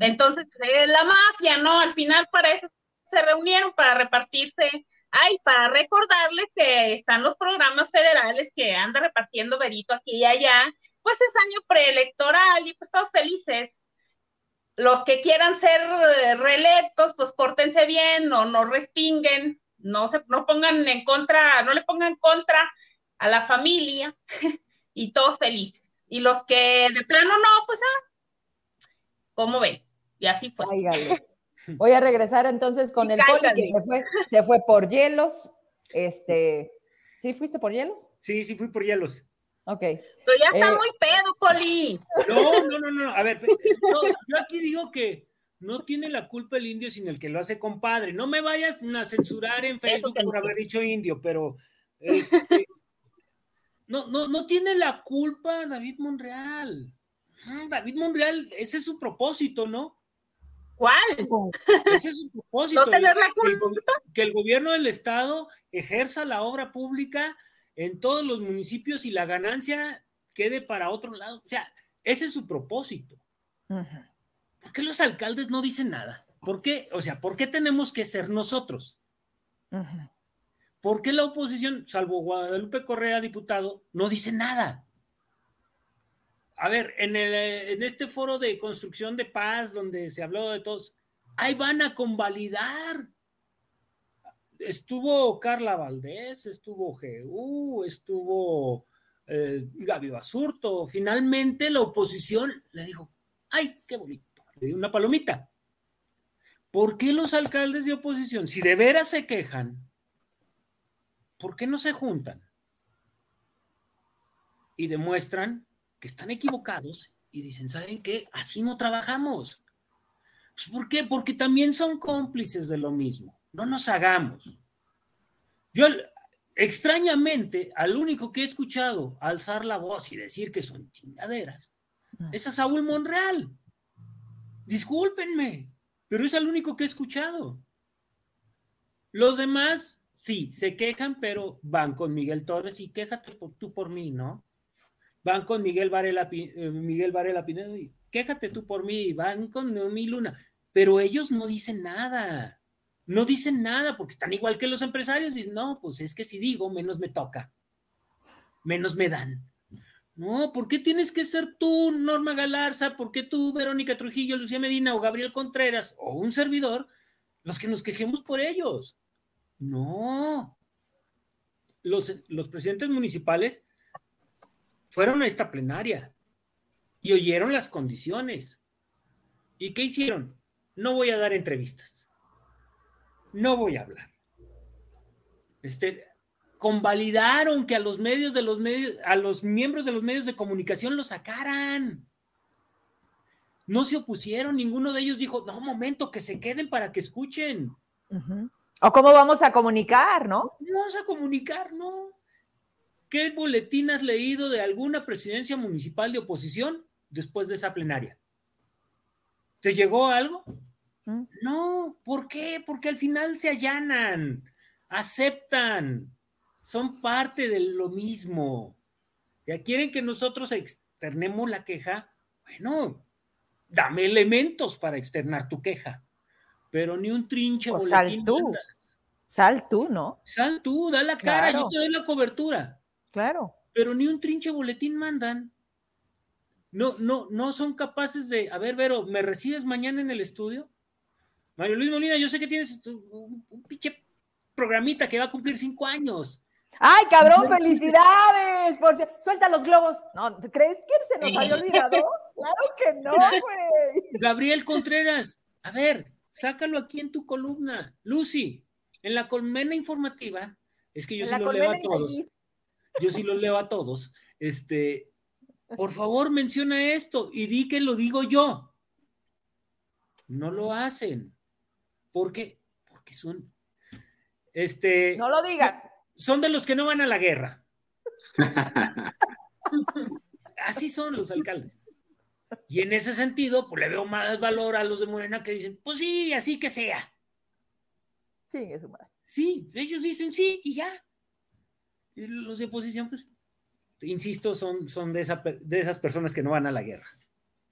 Entonces, eh, la mafia, ¿no? Al final para eso se reunieron, para repartirse, ay, para recordarles que están los programas federales que anda repartiendo Berito aquí y allá, pues es año preelectoral y pues todos felices. los que quieran ser eh, reelectos, pues pórtense bien, no, no respinguen, no se, no pongan en contra, no le pongan contra a la familia [laughs] y todos felices. Y los que de plano no, pues ah, ¿cómo ven? Y así fue. Voy a regresar entonces con el poli que se fue, se fue por hielos. Este, ¿sí fuiste por hielos? Sí, sí fui por hielos. Ok. Pero ya está eh, muy pedo, Poli. No, no, no, no. A ver, yo aquí digo que no tiene la culpa el indio sin el que lo hace compadre. No me vayas a censurar en Facebook por haber dicho indio, pero este, no, no, no tiene la culpa David Monreal. David Monreal, ese es su propósito, ¿no? ¿Cuál? Ese es su [laughs] propósito. ¿No tener la culpa? Que el gobierno del estado ejerza la obra pública en todos los municipios y la ganancia quede para otro lado. O sea, ese es su propósito. ¿Por qué los alcaldes no dicen nada? ¿Por qué? O sea, ¿por qué tenemos que ser nosotros? ¿Por qué la oposición, salvo Guadalupe Correa, diputado, no dice nada? A ver, en, el, en este foro de construcción de paz, donde se habló de todos, ahí van a convalidar estuvo Carla Valdés, estuvo GU, estuvo eh, Gaby. Finalmente la oposición le dijo, ay, qué bonito, le dio una palomita. ¿Por qué los alcaldes de oposición, si de veras se quejan, por qué no se juntan? Y demuestran que están equivocados y dicen, ¿saben qué? Así no trabajamos. Pues, ¿Por qué? Porque también son cómplices de lo mismo. No nos hagamos. Yo, extrañamente, al único que he escuchado alzar la voz y decir que son chingaderas ah. es a Saúl Monreal. Discúlpenme, pero es el único que he escuchado. Los demás, sí, se quejan, pero van con Miguel Torres y quéjate tú por mí, ¿no? Van con Miguel Varela, eh, Miguel Varela Pinedo y quéjate tú por mí, van con mi Luna, pero ellos no dicen nada no dicen nada porque están igual que los empresarios. Dicen, no, pues es que si digo, menos me toca, menos me dan. No, ¿por qué tienes que ser tú, Norma Galarza? ¿Por qué tú, Verónica Trujillo, Lucía Medina o Gabriel Contreras o un servidor, los que nos quejemos por ellos? No. Los, los presidentes municipales fueron a esta plenaria y oyeron las condiciones. ¿Y qué hicieron? No voy a dar entrevistas no voy a hablar. Este, convalidaron que a los medios de los medios, a los miembros de los medios de comunicación lo sacaran. No se opusieron, ninguno de ellos dijo, no, momento, que se queden para que escuchen. O cómo vamos a comunicar, ¿no? No vamos a comunicar, no. ¿Qué boletín has leído de alguna presidencia municipal de oposición después de esa plenaria? ¿Te llegó algo? No, ¿por qué? Porque al final se allanan, aceptan, son parte de lo mismo. Ya quieren que nosotros externemos la queja, bueno, dame elementos para externar tu queja, pero ni un trinche. O sal tú, sal tú, ¿no? Sal tú, da la cara, yo te doy la cobertura. Claro. Pero ni un trinche boletín mandan. No, no, no son capaces de, a ver, Vero, ¿me recibes mañana en el estudio? Mario Luis Molina, yo sé que tienes un, pinche programita que va a cumplir cinco años. ¡Ay, cabrón! ¡Felicidades! Por Suelta los globos. No, ¿crees que se nos había olvidado? [laughs] claro que no, güey. Gabriel Contreras, a ver, sácalo aquí en tu columna. Lucy, en la colmena informativa, es que yo sí lo leo a todos. Yo sí lo leo a todos. Este, por favor, menciona esto y di que lo digo yo. No lo hacen. ¿Por qué? Porque son, este... No lo digas. Son de los que no van a la guerra. [laughs] Así son los alcaldes. Y en ese sentido, pues le veo más valor a los de Morena que dicen, pues sí, así que sea. Sí, eso más. Sí, ellos dicen sí y ya. Y los de oposición, pues, insisto, son, son de, de esas personas que no van a la guerra.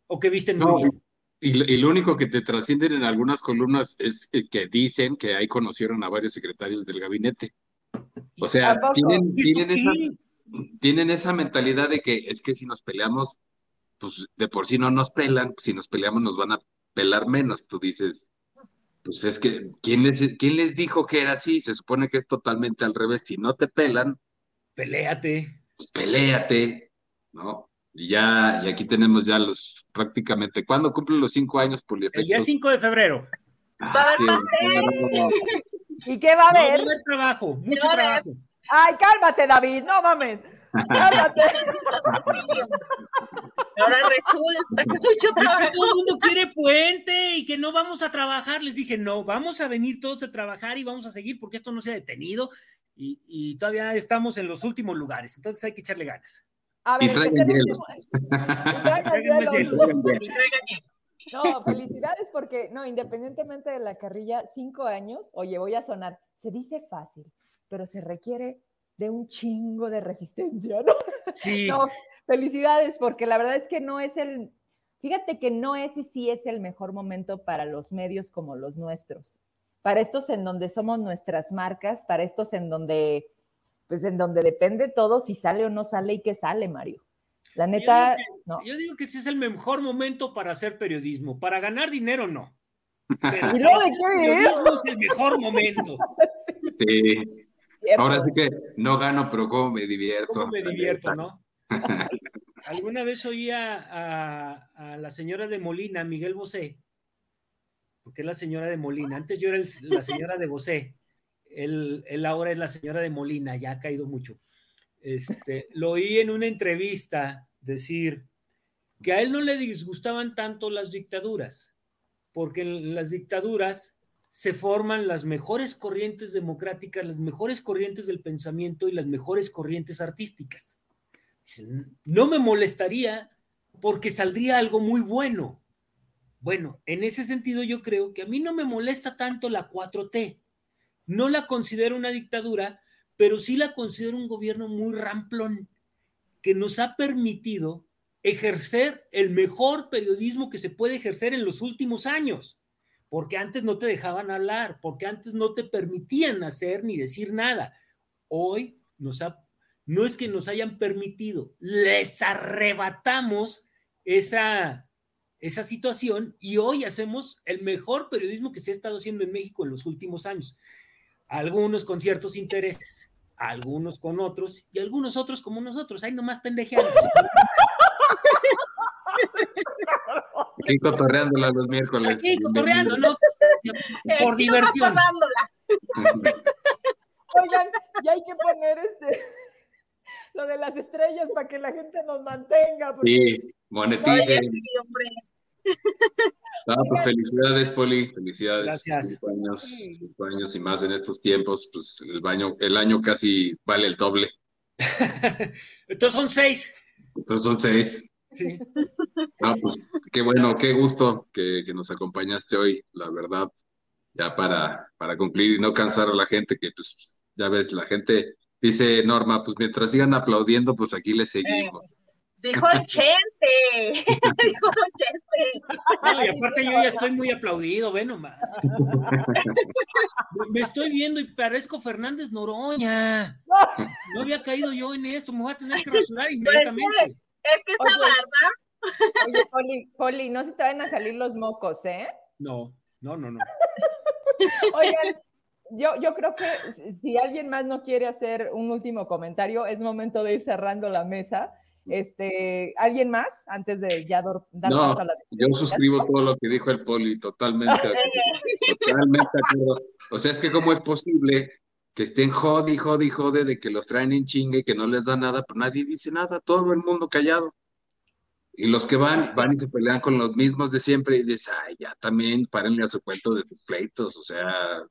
O que visten muy bien. Y, lo único que te trascienden en algunas columnas es que dicen que ahí conocieron a varios secretarios del gabinete. O sea, tienen, tienen, esa, tienen esa mentalidad de que es que si nos peleamos, pues de por sí no nos pelan, si nos peleamos nos van a pelar menos. Tú dices, pues es que, ¿quién les, ¿quién les dijo que era así? Se supone que es totalmente al revés. Si no te pelan, peléate. Pues peléate, ¿no? Y ya, y aquí tenemos ya los prácticamente, ¿cuándo cumplen los cinco años, por El día 5 de febrero. Ah, ¿Y qué va a haber? No, trabajo, mucho trabajo. Ay, cálmate, David, no mames. Cálmate. [laughs] Ahora resulta que mucho trabajo. Es que todo el mundo quiere puente y que no vamos a trabajar. Les dije, no, vamos a venir todos a trabajar y vamos a seguir porque esto no se ha detenido y, y todavía estamos en los últimos lugares. Entonces hay que echarle ganas. A ver, No, felicidades porque, no, independientemente de la carrilla, cinco años, oye, voy a sonar, se dice fácil, pero se requiere de un chingo de resistencia, ¿no? Sí. [laughs] No, felicidades porque la verdad es que no es el, fíjate que no es y sí es el mejor momento para los medios como los nuestros, para estos en donde somos nuestras marcas, para estos en donde pues en donde depende todo si sale o no sale y qué sale, Mario. La neta, yo digo, que, no. yo digo que sí es el mejor momento para hacer periodismo. Para ganar dinero, no. Pero ¿Y luego de qué es el mejor momento. [laughs] Sí. Ahora sí que no gano, pero cómo me divierto. ¿Cómo me divierto, no? Alguna vez oí a, a, a, la señora de Molina, Miguel Bosé, porque es la señora de Molina. Antes yo era la señora de Bosé. Él, él, ahora es la señora de Molina, ya ha caído mucho. Este, lo oí en una entrevista decir que a él no le disgustaban tanto las dictaduras, porque en las dictaduras se forman las mejores corrientes democráticas, las mejores corrientes del pensamiento y las mejores corrientes artísticas. No me molestaría porque saldría algo muy bueno. Bueno, en ese sentido yo creo que a mí no me molesta tanto la 4T no la considero una dictadura, pero sí la considero un gobierno muy ramplón, que nos ha permitido ejercer el mejor periodismo que se puede ejercer en los últimos años, porque antes no te dejaban hablar, porque antes no te permitían hacer ni decir nada. Hoy no es que nos hayan permitido, les arrebatamos esa, esa situación y hoy hacemos el mejor periodismo que se ha estado haciendo en México en los últimos años algunos con ciertos intereses, algunos con otros y algunos otros como nosotros, ahí nomás pendejeando. Aquí cotorreándola los miércoles. Aquí cotorreando, ¿no? Por diversión. Oigan, ya hay que poner este lo de las estrellas para que la gente nos mantenga. Porque... Sí, monetice. Ah, pues felicidades, Poli, felicidades. Gracias. Cinco años, cinco años y más en estos tiempos, pues el baño, el año casi vale el doble. [laughs] Entonces son seis. Entonces son seis. Sí. Ah, pues qué bueno, qué gusto que, que, nos acompañaste hoy, la verdad, ya para, para cumplir y no cansar a la gente, que pues ya ves, la gente dice Norma, pues mientras sigan aplaudiendo, pues aquí le seguimos. Eh. Dijo el Chente. [laughs] Dijo el Chente. No, y aparte yo ya estoy muy aplaudido, ve nomás. Me estoy viendo y parezco Fernández Noroña. No había caído yo en esto, me voy a tener que rasurar inmediatamente. Es que esa barba. Oye, Poli, Poli, no se te van a salir los mocos, ¿eh? No, no, no, no. Oigan, yo, yo creo que si alguien más no quiere hacer un último comentario, es momento de ir cerrando la mesa. Este, ¿Alguien más antes de ya dar no, a la Yo suscribo todo lo que dijo el Poli, totalmente, [laughs] totalmente acuerdo. O sea, es que cómo es posible que estén jodi, jodi, jode de que los traen en chingue, que no les da nada, pero nadie dice nada, todo el mundo callado. Y los que van, van y se pelean con los mismos de siempre y dicen, ay, ya también párenle a su cuento de sus pleitos, o sea,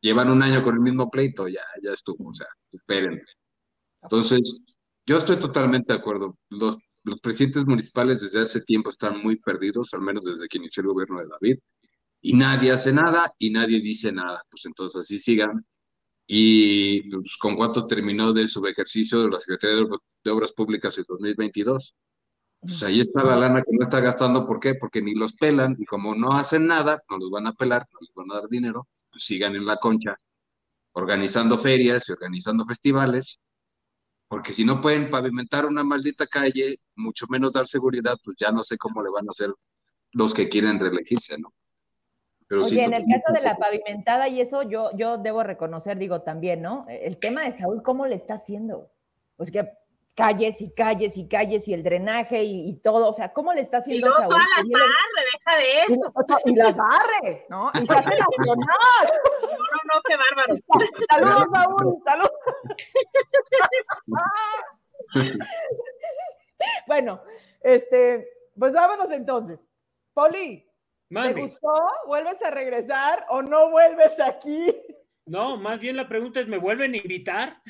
llevan un año con el mismo pleito, ya, ya estuvo, o sea, espérenme. Entonces, yo estoy totalmente de acuerdo. Los, presidentes municipales desde hace tiempo están muy perdidos, al menos desde que inició el gobierno de David, y nadie hace nada y nadie dice nada. Pues entonces así sigan. Y pues, con cuánto terminó de su ejercicio de la Secretaría de, de Obras Públicas en 2022. Pues ahí está la lana que no está gastando. ¿Por qué? Porque ni los pelan y como no hacen nada, no los van a pelar, no les van a dar dinero, pues sigan en la concha organizando ferias y organizando festivales porque si no pueden pavimentar una maldita calle, mucho menos dar seguridad, pues ya no sé cómo le van a hacer los que quieren reelegirse, ¿no? Pero Oye, en el caso de la pavimentada y eso, yo, yo debo reconocer, digo también, ¿no? El tema de Saúl, ¿cómo le está haciendo? Pues que calles y calles y calles y el drenaje y, todo, o sea, ¿cómo le está haciendo y Saúl? Todas las barre, deja de eso. Y, las barre, ¿no? Y se hace nacional. No, no, no, qué bárbaro. [laughs] Saludos, Saúl, saludos. [laughs] bueno, este, pues vámonos entonces. Poli, ¿te gustó? ¿Vuelves a regresar o no vuelves aquí? No, más bien la pregunta es, ¿me vuelven a invitar?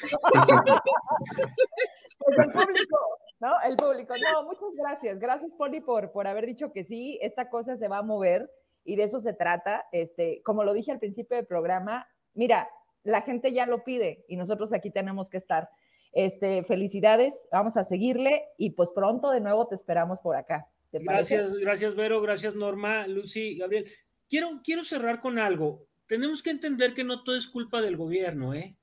pues el público, ¿no? El público. No, muchas gracias. Gracias, Poli, por, por haber dicho que sí, esta cosa se va a mover y de eso se trata. Este, como lo dije al principio del programa, mira, la gente ya lo pide y nosotros aquí tenemos que estar. Este, felicidades, vamos a seguirle y pues pronto de nuevo te esperamos por acá. gracias, gracias Vero, gracias Norma, Lucy, Gabriel. Quiero, quiero cerrar con algo. Tenemos que entender que no todo es culpa del gobierno, ¿eh?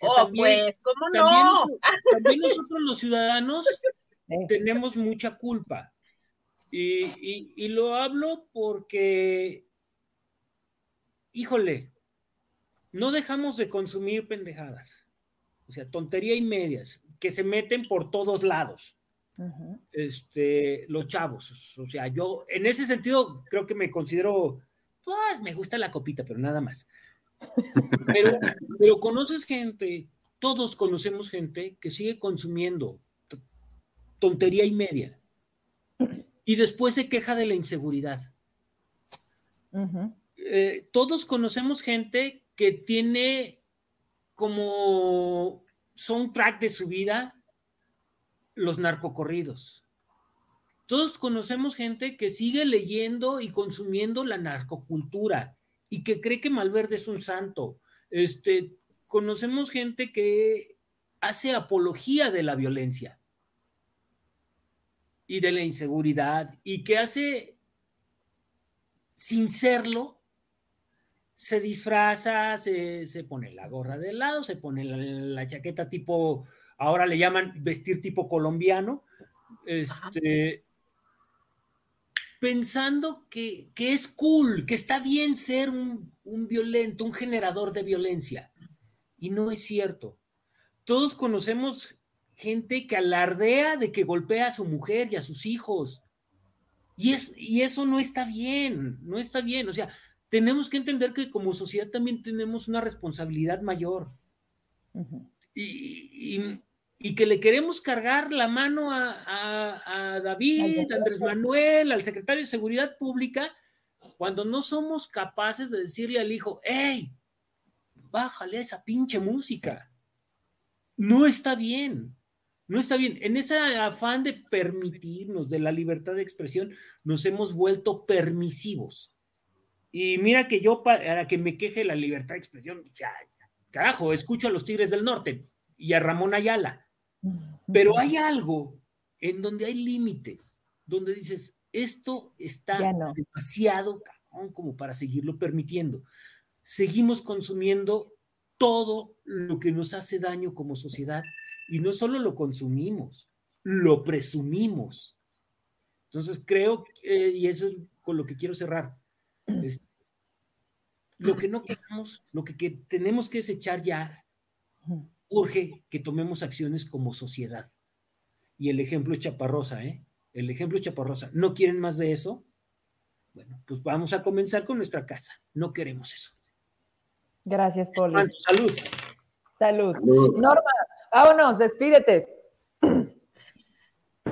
oh, pues, ¿cómo no? También, [laughs] nosotros los ciudadanos tenemos mucha culpa. Y, y lo hablo porque, híjole, no dejamos de consumir pendejadas o sea, tontería y medias, que se meten por todos lados. Este, los chavos, o sea, yo en ese sentido creo que me considero, pues me gusta la copita, pero nada más. Pero, pero conoces gente, todos conocemos gente que sigue consumiendo tontería y media y después se queja de la inseguridad. Eh, todos conocemos gente que tiene como soundtrack de su vida los narcocorridos. Todos conocemos gente que sigue leyendo y consumiendo la narcocultura y que cree que Malverde es un santo. Este, conocemos gente que hace apología de la violencia y de la inseguridad y que hace, sin serlo, se disfraza, se, pone la gorra de lado, se pone la, chaqueta tipo, ahora le llaman vestir tipo colombiano, este, pensando que, es cool, que está bien ser un, un violento, un generador de violencia. Y no es cierto. Todos conocemos gente que alardea de que golpea a su mujer y a sus hijos. Y, es, y eso no está bien, no está bien. O sea, tenemos que entender que como sociedad también tenemos una responsabilidad mayor. y, que le queremos cargar la mano a, David, a Andrés Manuel, al secretario de Seguridad Pública, cuando no somos capaces de decirle al hijo, hey, bájale esa pinche música. No está bien. No está bien. En ese afán de permitirnos de la libertad de expresión, nos hemos vuelto permisivos. Y mira que yo, para que me queje la libertad de expresión, ya, carajo, escucho a los Tigres del Norte y a Ramón Ayala. Pero hay algo en donde hay límites, donde dices, esto está demasiado como para seguirlo permitiendo. Seguimos consumiendo todo lo que nos hace daño como sociedad y no solo lo consumimos, lo presumimos. Entonces creo, y eso es con lo que quiero cerrar, lo que no queremos, lo que, tenemos que desechar ya, urge que tomemos acciones como sociedad. Y el ejemplo es Chaparrosa, ¿eh? El ejemplo es Chaparrosa. ¿No quieren más de eso? Bueno, pues vamos a comenzar con nuestra casa. No queremos eso. Gracias, Poli. Salud. Salud. Norma, vámonos, despídete.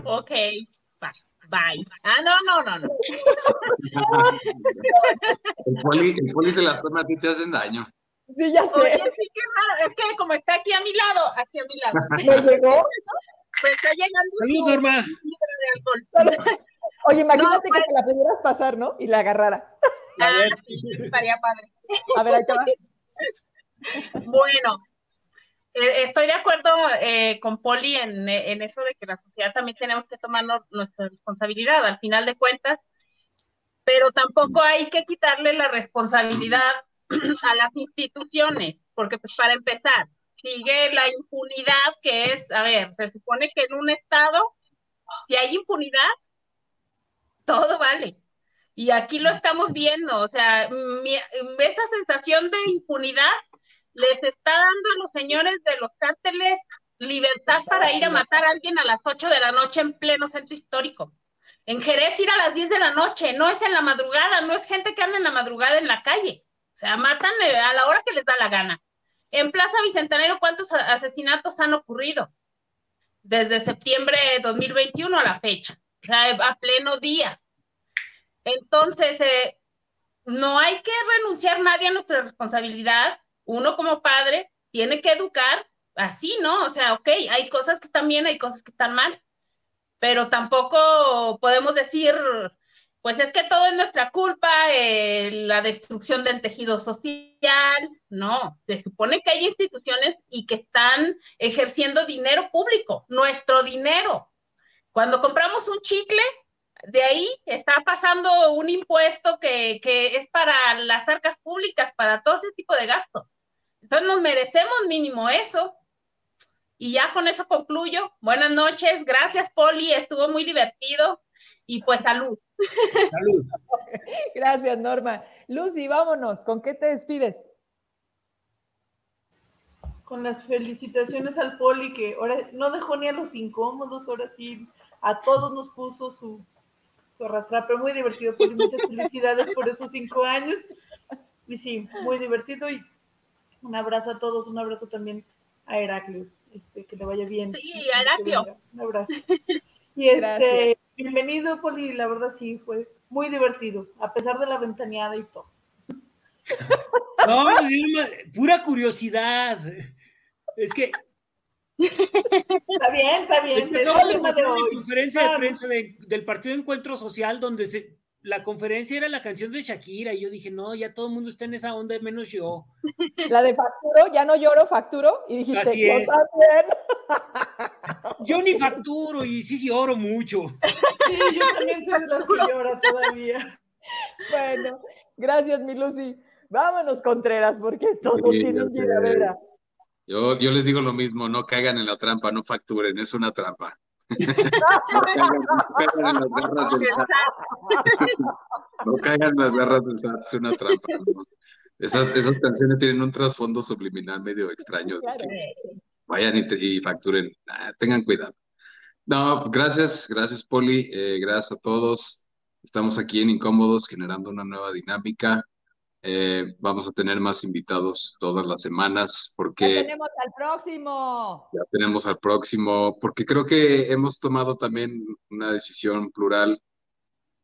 Ok, Bye. Ah, no, no, no, no. el, poli, el poli se las toma a ti te hacen daño. Sí, ya sé. Oye, sí, qué raro. Es que como está aquí a mi lado, aquí a mi lado. [laughs] ¿Me llegó? Pues está llegando. Salud, Norma. Oye, imagínate que pues. te la pudieras pasar, ¿no? Y la agarrara. A ver. Ah, sí, estaría padre. A ver, ahí te va. Bueno, eh, estoy de acuerdo eh, con Poli en, eso de que la sociedad también tenemos que tomar nuestra responsabilidad al final de cuentas, pero tampoco hay que quitarle la responsabilidad a las instituciones, porque pues para empezar, sigue la impunidad que es, a ver, se supone que en un estado, si hay impunidad, todo vale. Y aquí lo estamos viendo, o sea, esa sensación de impunidad les está dando a los señores de los cárteles libertad para ir a matar a alguien a las 8 de la noche en pleno centro histórico. En Jerez ir a las 10 de la noche, no es en la madrugada, no es gente que anda en la madrugada en la calle. O sea, matan a la hora que les da la gana. En Plaza Bicentenario, ¿cuántos asesinatos han ocurrido? Desde septiembre de 2021 a la fecha. O sea, a pleno día. Entonces, eh, no hay que renunciar nadie a nuestra responsabilidad. Uno como padre tiene que educar así, ¿no? O sea, ok, hay cosas que están bien, hay cosas que están mal, pero tampoco podemos decir, pues es que todo es nuestra culpa, eh, la destrucción del tejido social, no, se supone que hay instituciones y que están ejerciendo dinero público, nuestro dinero. Cuando compramos un chicle, de ahí está pasando un impuesto que, es para las arcas públicas, para todo ese tipo de gastos. Entonces nos merecemos mínimo eso. Y ya con eso concluyo. Buenas noches, gracias Poli, estuvo muy divertido y pues salud. Salud. [laughs] Gracias Norma. Lucy, vámonos, ¿con qué te despides? Con las felicitaciones al Poli que ahora no dejó ni a los incómodos, ahora sí a todos nos puso su, su muy divertido. Pues muchas felicidades por esos cinco años. Y sí, muy divertido. Y un abrazo a todos, un abrazo también a Heraclio. Este, que le vaya bien. Sí, Heraclio. Un abrazo. [laughs] Y este, bienvenido, Poli. La verdad sí, fue muy divertido, a pesar de la ventaneada y todo. [laughs] No, pura curiosidad. Es que Está bien, está bien. Es que no, le una conferencia de prensa del Partido de Encuentro Social donde se, la conferencia era la canción de Shakira y yo dije, no, ya todo el mundo está en esa onda, menos yo. La de facturo, ya no lloro, facturo, y dijiste, Así yo [laughs] Yo ni facturo y sí, sí lloro mucho. Sí, yo también soy de las que llora todavía. Bueno, gracias, mi Lucy. Vámonos, Contreras, porque esto no tiene llegadera. Yo, yo les digo lo mismo, no caigan en la trampa, no facturen, es una trampa. [laughs] [laughs] no, caigan, en las garras del SAT, es una trampa. Esas, esas canciones tienen un trasfondo subliminal medio extraño. Vayan y, facturen, ah, tengan cuidado. No, gracias, gracias Poli, eh, gracias a todos. Estamos aquí en Incómodos generando una nueva dinámica. Eh, vamos a tener más invitados todas las semanas porque... Ya tenemos al próximo. Ya tenemos al próximo, porque creo que hemos tomado también una decisión plural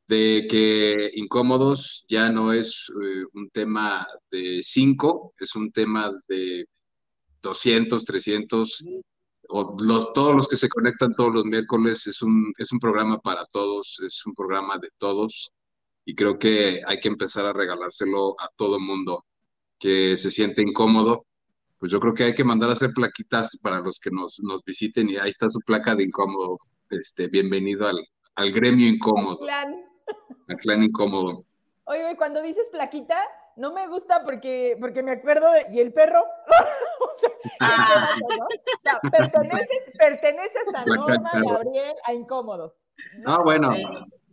de que incómodos ya no es eh, un tema de cinco, es un tema de 200, 300, o los, todos los que se conectan todos los miércoles, es un, es un programa para todos, es un programa de todos y creo que hay que empezar a regalárselo a todo mundo que se siente incómodo. Pues yo creo que hay que mandar a hacer plaquitas para los que nos, nos visiten y ahí está su placa de incómodo. Este, bienvenido al, al gremio incómodo. Al clan. Al clan incómodo. Oye, cuando dices plaquita, no me gusta porque, porque me acuerdo de, ¿y el perro? [laughs] [laughs] Ah. perteneces, perteneces a Norma, Gabriel, a Incómodos. Ah, bueno,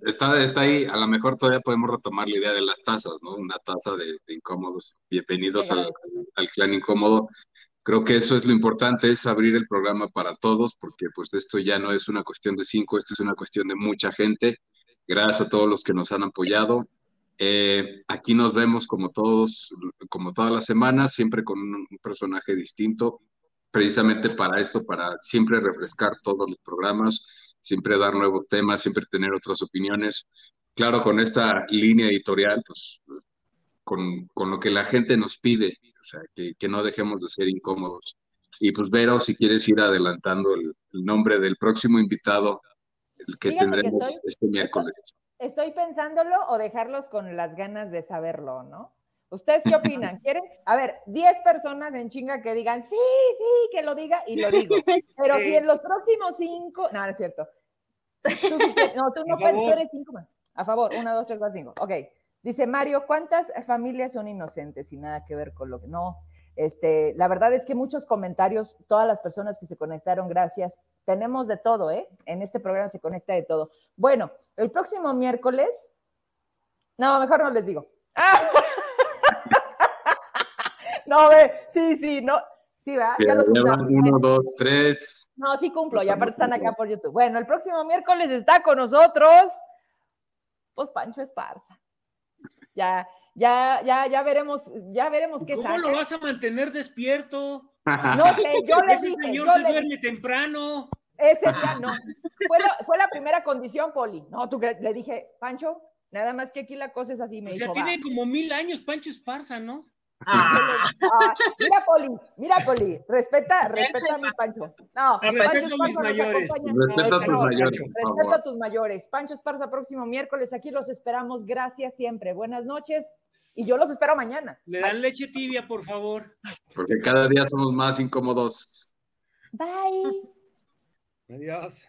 está, está ahí, a lo mejor todavía podemos retomar la idea de las tazas, ¿no? Una taza de, incómodos. Bienvenidos al, clan incómodo. Creo que eso es lo importante, es abrir el programa para todos, porque pues esto ya no es una cuestión de cinco, esto es una cuestión de mucha gente. Gracias a todos los que nos han apoyado. Eh, aquí nos vemos como todos, como todas las semanas, siempre con un, personaje distinto, precisamente para esto, para siempre refrescar todos los programas siempre dar nuevos temas, siempre tener otras opiniones. Claro, con esta línea editorial, pues con, con lo que la gente nos pide, o sea, que, que, no dejemos de ser incómodos. Y pues Vero, si quieres ir adelantando el, nombre del próximo invitado, el que tendremos este miércoles. estoy pensándolo o dejarlos con las ganas de saberlo, ¿no? ¿Ustedes qué [laughs] opinan? ¿Quieren? A ver, 10 personas en chinga que digan, sí, sí, que lo diga y lo digo. [laughs] Pero si en los próximos 5, no, no es cierto. no, tú [laughs] no puedes, tú eres 5 más. A favor, 1, 2, 3, 4, 5. Ok. Dice Mario, ¿cuántas familias son inocentes y nada que ver con lo que no? Este, la verdad es que muchos comentarios, todas las personas que se conectaron, gracias. Tenemos de todo, ¿eh? En este programa se conecta de todo. Bueno, el próximo miércoles No, mejor no les digo. [laughs] no, ve, sí, sí, no. Sí, va, ya los Uno, dos, tres. No, sí cumplo, y aparte están acá por YouTube. Bueno, el próximo miércoles está con nosotros, pues Pancho Esparza. Ya, ya, ya, ya veremos, ya veremos qué ¿Cómo lo vas a mantener despierto? [laughs] No sé, yo le Ese dije. señor yo se le duerme temprano. Ese día no. Fue la, fue la primera condición, Poli. No, tú le dije, Pancho, nada más que aquí la cosa es así. Me O sea, dijo, tiene "Va". como mil años Pancho Esparza, ¿no? Ah, Ah, mira, Poli, mira, Poli, respeta, respeta a mi Pancho. No, Respeto Pancho a mis Esparza nos mayores. Respeta a tus mayores, favor. a tus mayores. Pancho Esparza, próximo miércoles, aquí los esperamos. Gracias siempre. Buenas noches. Y yo los espero mañana. Le dan leche tibia, por favor. Porque cada día somos más incómodos. Bye. Adiós.